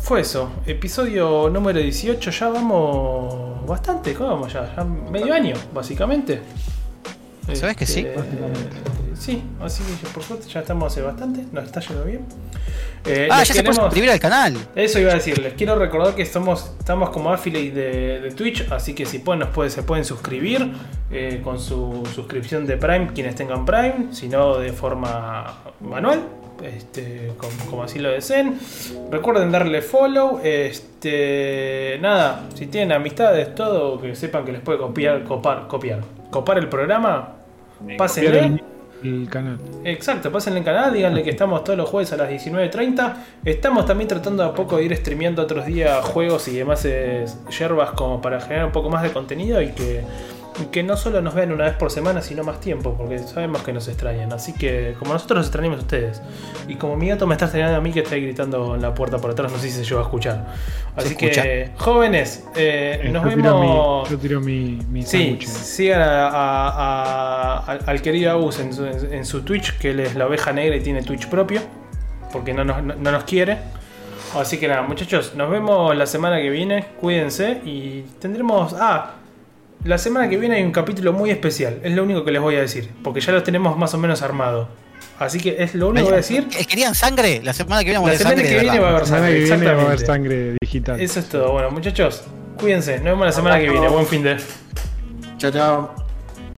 fue eso. Episodio número 18. Ya vamos bastante. ¿Cómo vamos ya? ya medio año, básicamente. ¿Sabes que sí? Este, sí, así que por suerte ya estamos hace bastante. Nos está yendo bien. Eh, ah, ya se puede suscribir al canal. Eso iba a decir. Les quiero recordar que estamos, estamos como affiliate de, Twitch. Así que si pueden, nos puede, se pueden suscribir eh, con su suscripción de Prime. Quienes tengan Prime. Si no, de forma manual este, como, así lo deseen. Recuerden darle follow. Este, nada, si tienen amistades, todo, que sepan que les puede copiar, copar, copiar, copar el programa. Pásenle. El, canal. Exacto, pásenle el canal, díganle que estamos todos los jueves a las 19.30. Estamos también tratando a poco de ir streameando otros días juegos y demás yerbas como para generar un poco más de contenido y que que no solo nos vean una vez por semana, sino más tiempo, porque sabemos que nos extrañan. Así que, como nosotros nos extrañamos a ustedes, y como mi gato me está extrañando a mí que está ahí gritando en la puerta por atrás, no sé si se lleva a escuchar. Así que, jóvenes, eh, nos vemos. yo tiro mi, mi Sí, sigan al querido Agus en su, Twitch, que él es la oveja negra y tiene Twitch propio, porque no nos, no nos quiere. Así que nada, muchachos, nos vemos la semana que viene. Cuídense y tendremos. Ah, la semana que viene hay un capítulo muy especial. Es lo único que les voy a decir. Porque ya lo tenemos más o menos armado. Así que es lo único que voy a decir. Eh, ¿Querían sangre? La semana que viene vamos La a semana sangre. que viene va a haber La semana sangre. que viene va a haber Exactamente. sangre digital. Eso es todo. Bueno, muchachos, cuídense. Nos vemos la semana que viene. Buen fin de. Chao, chao.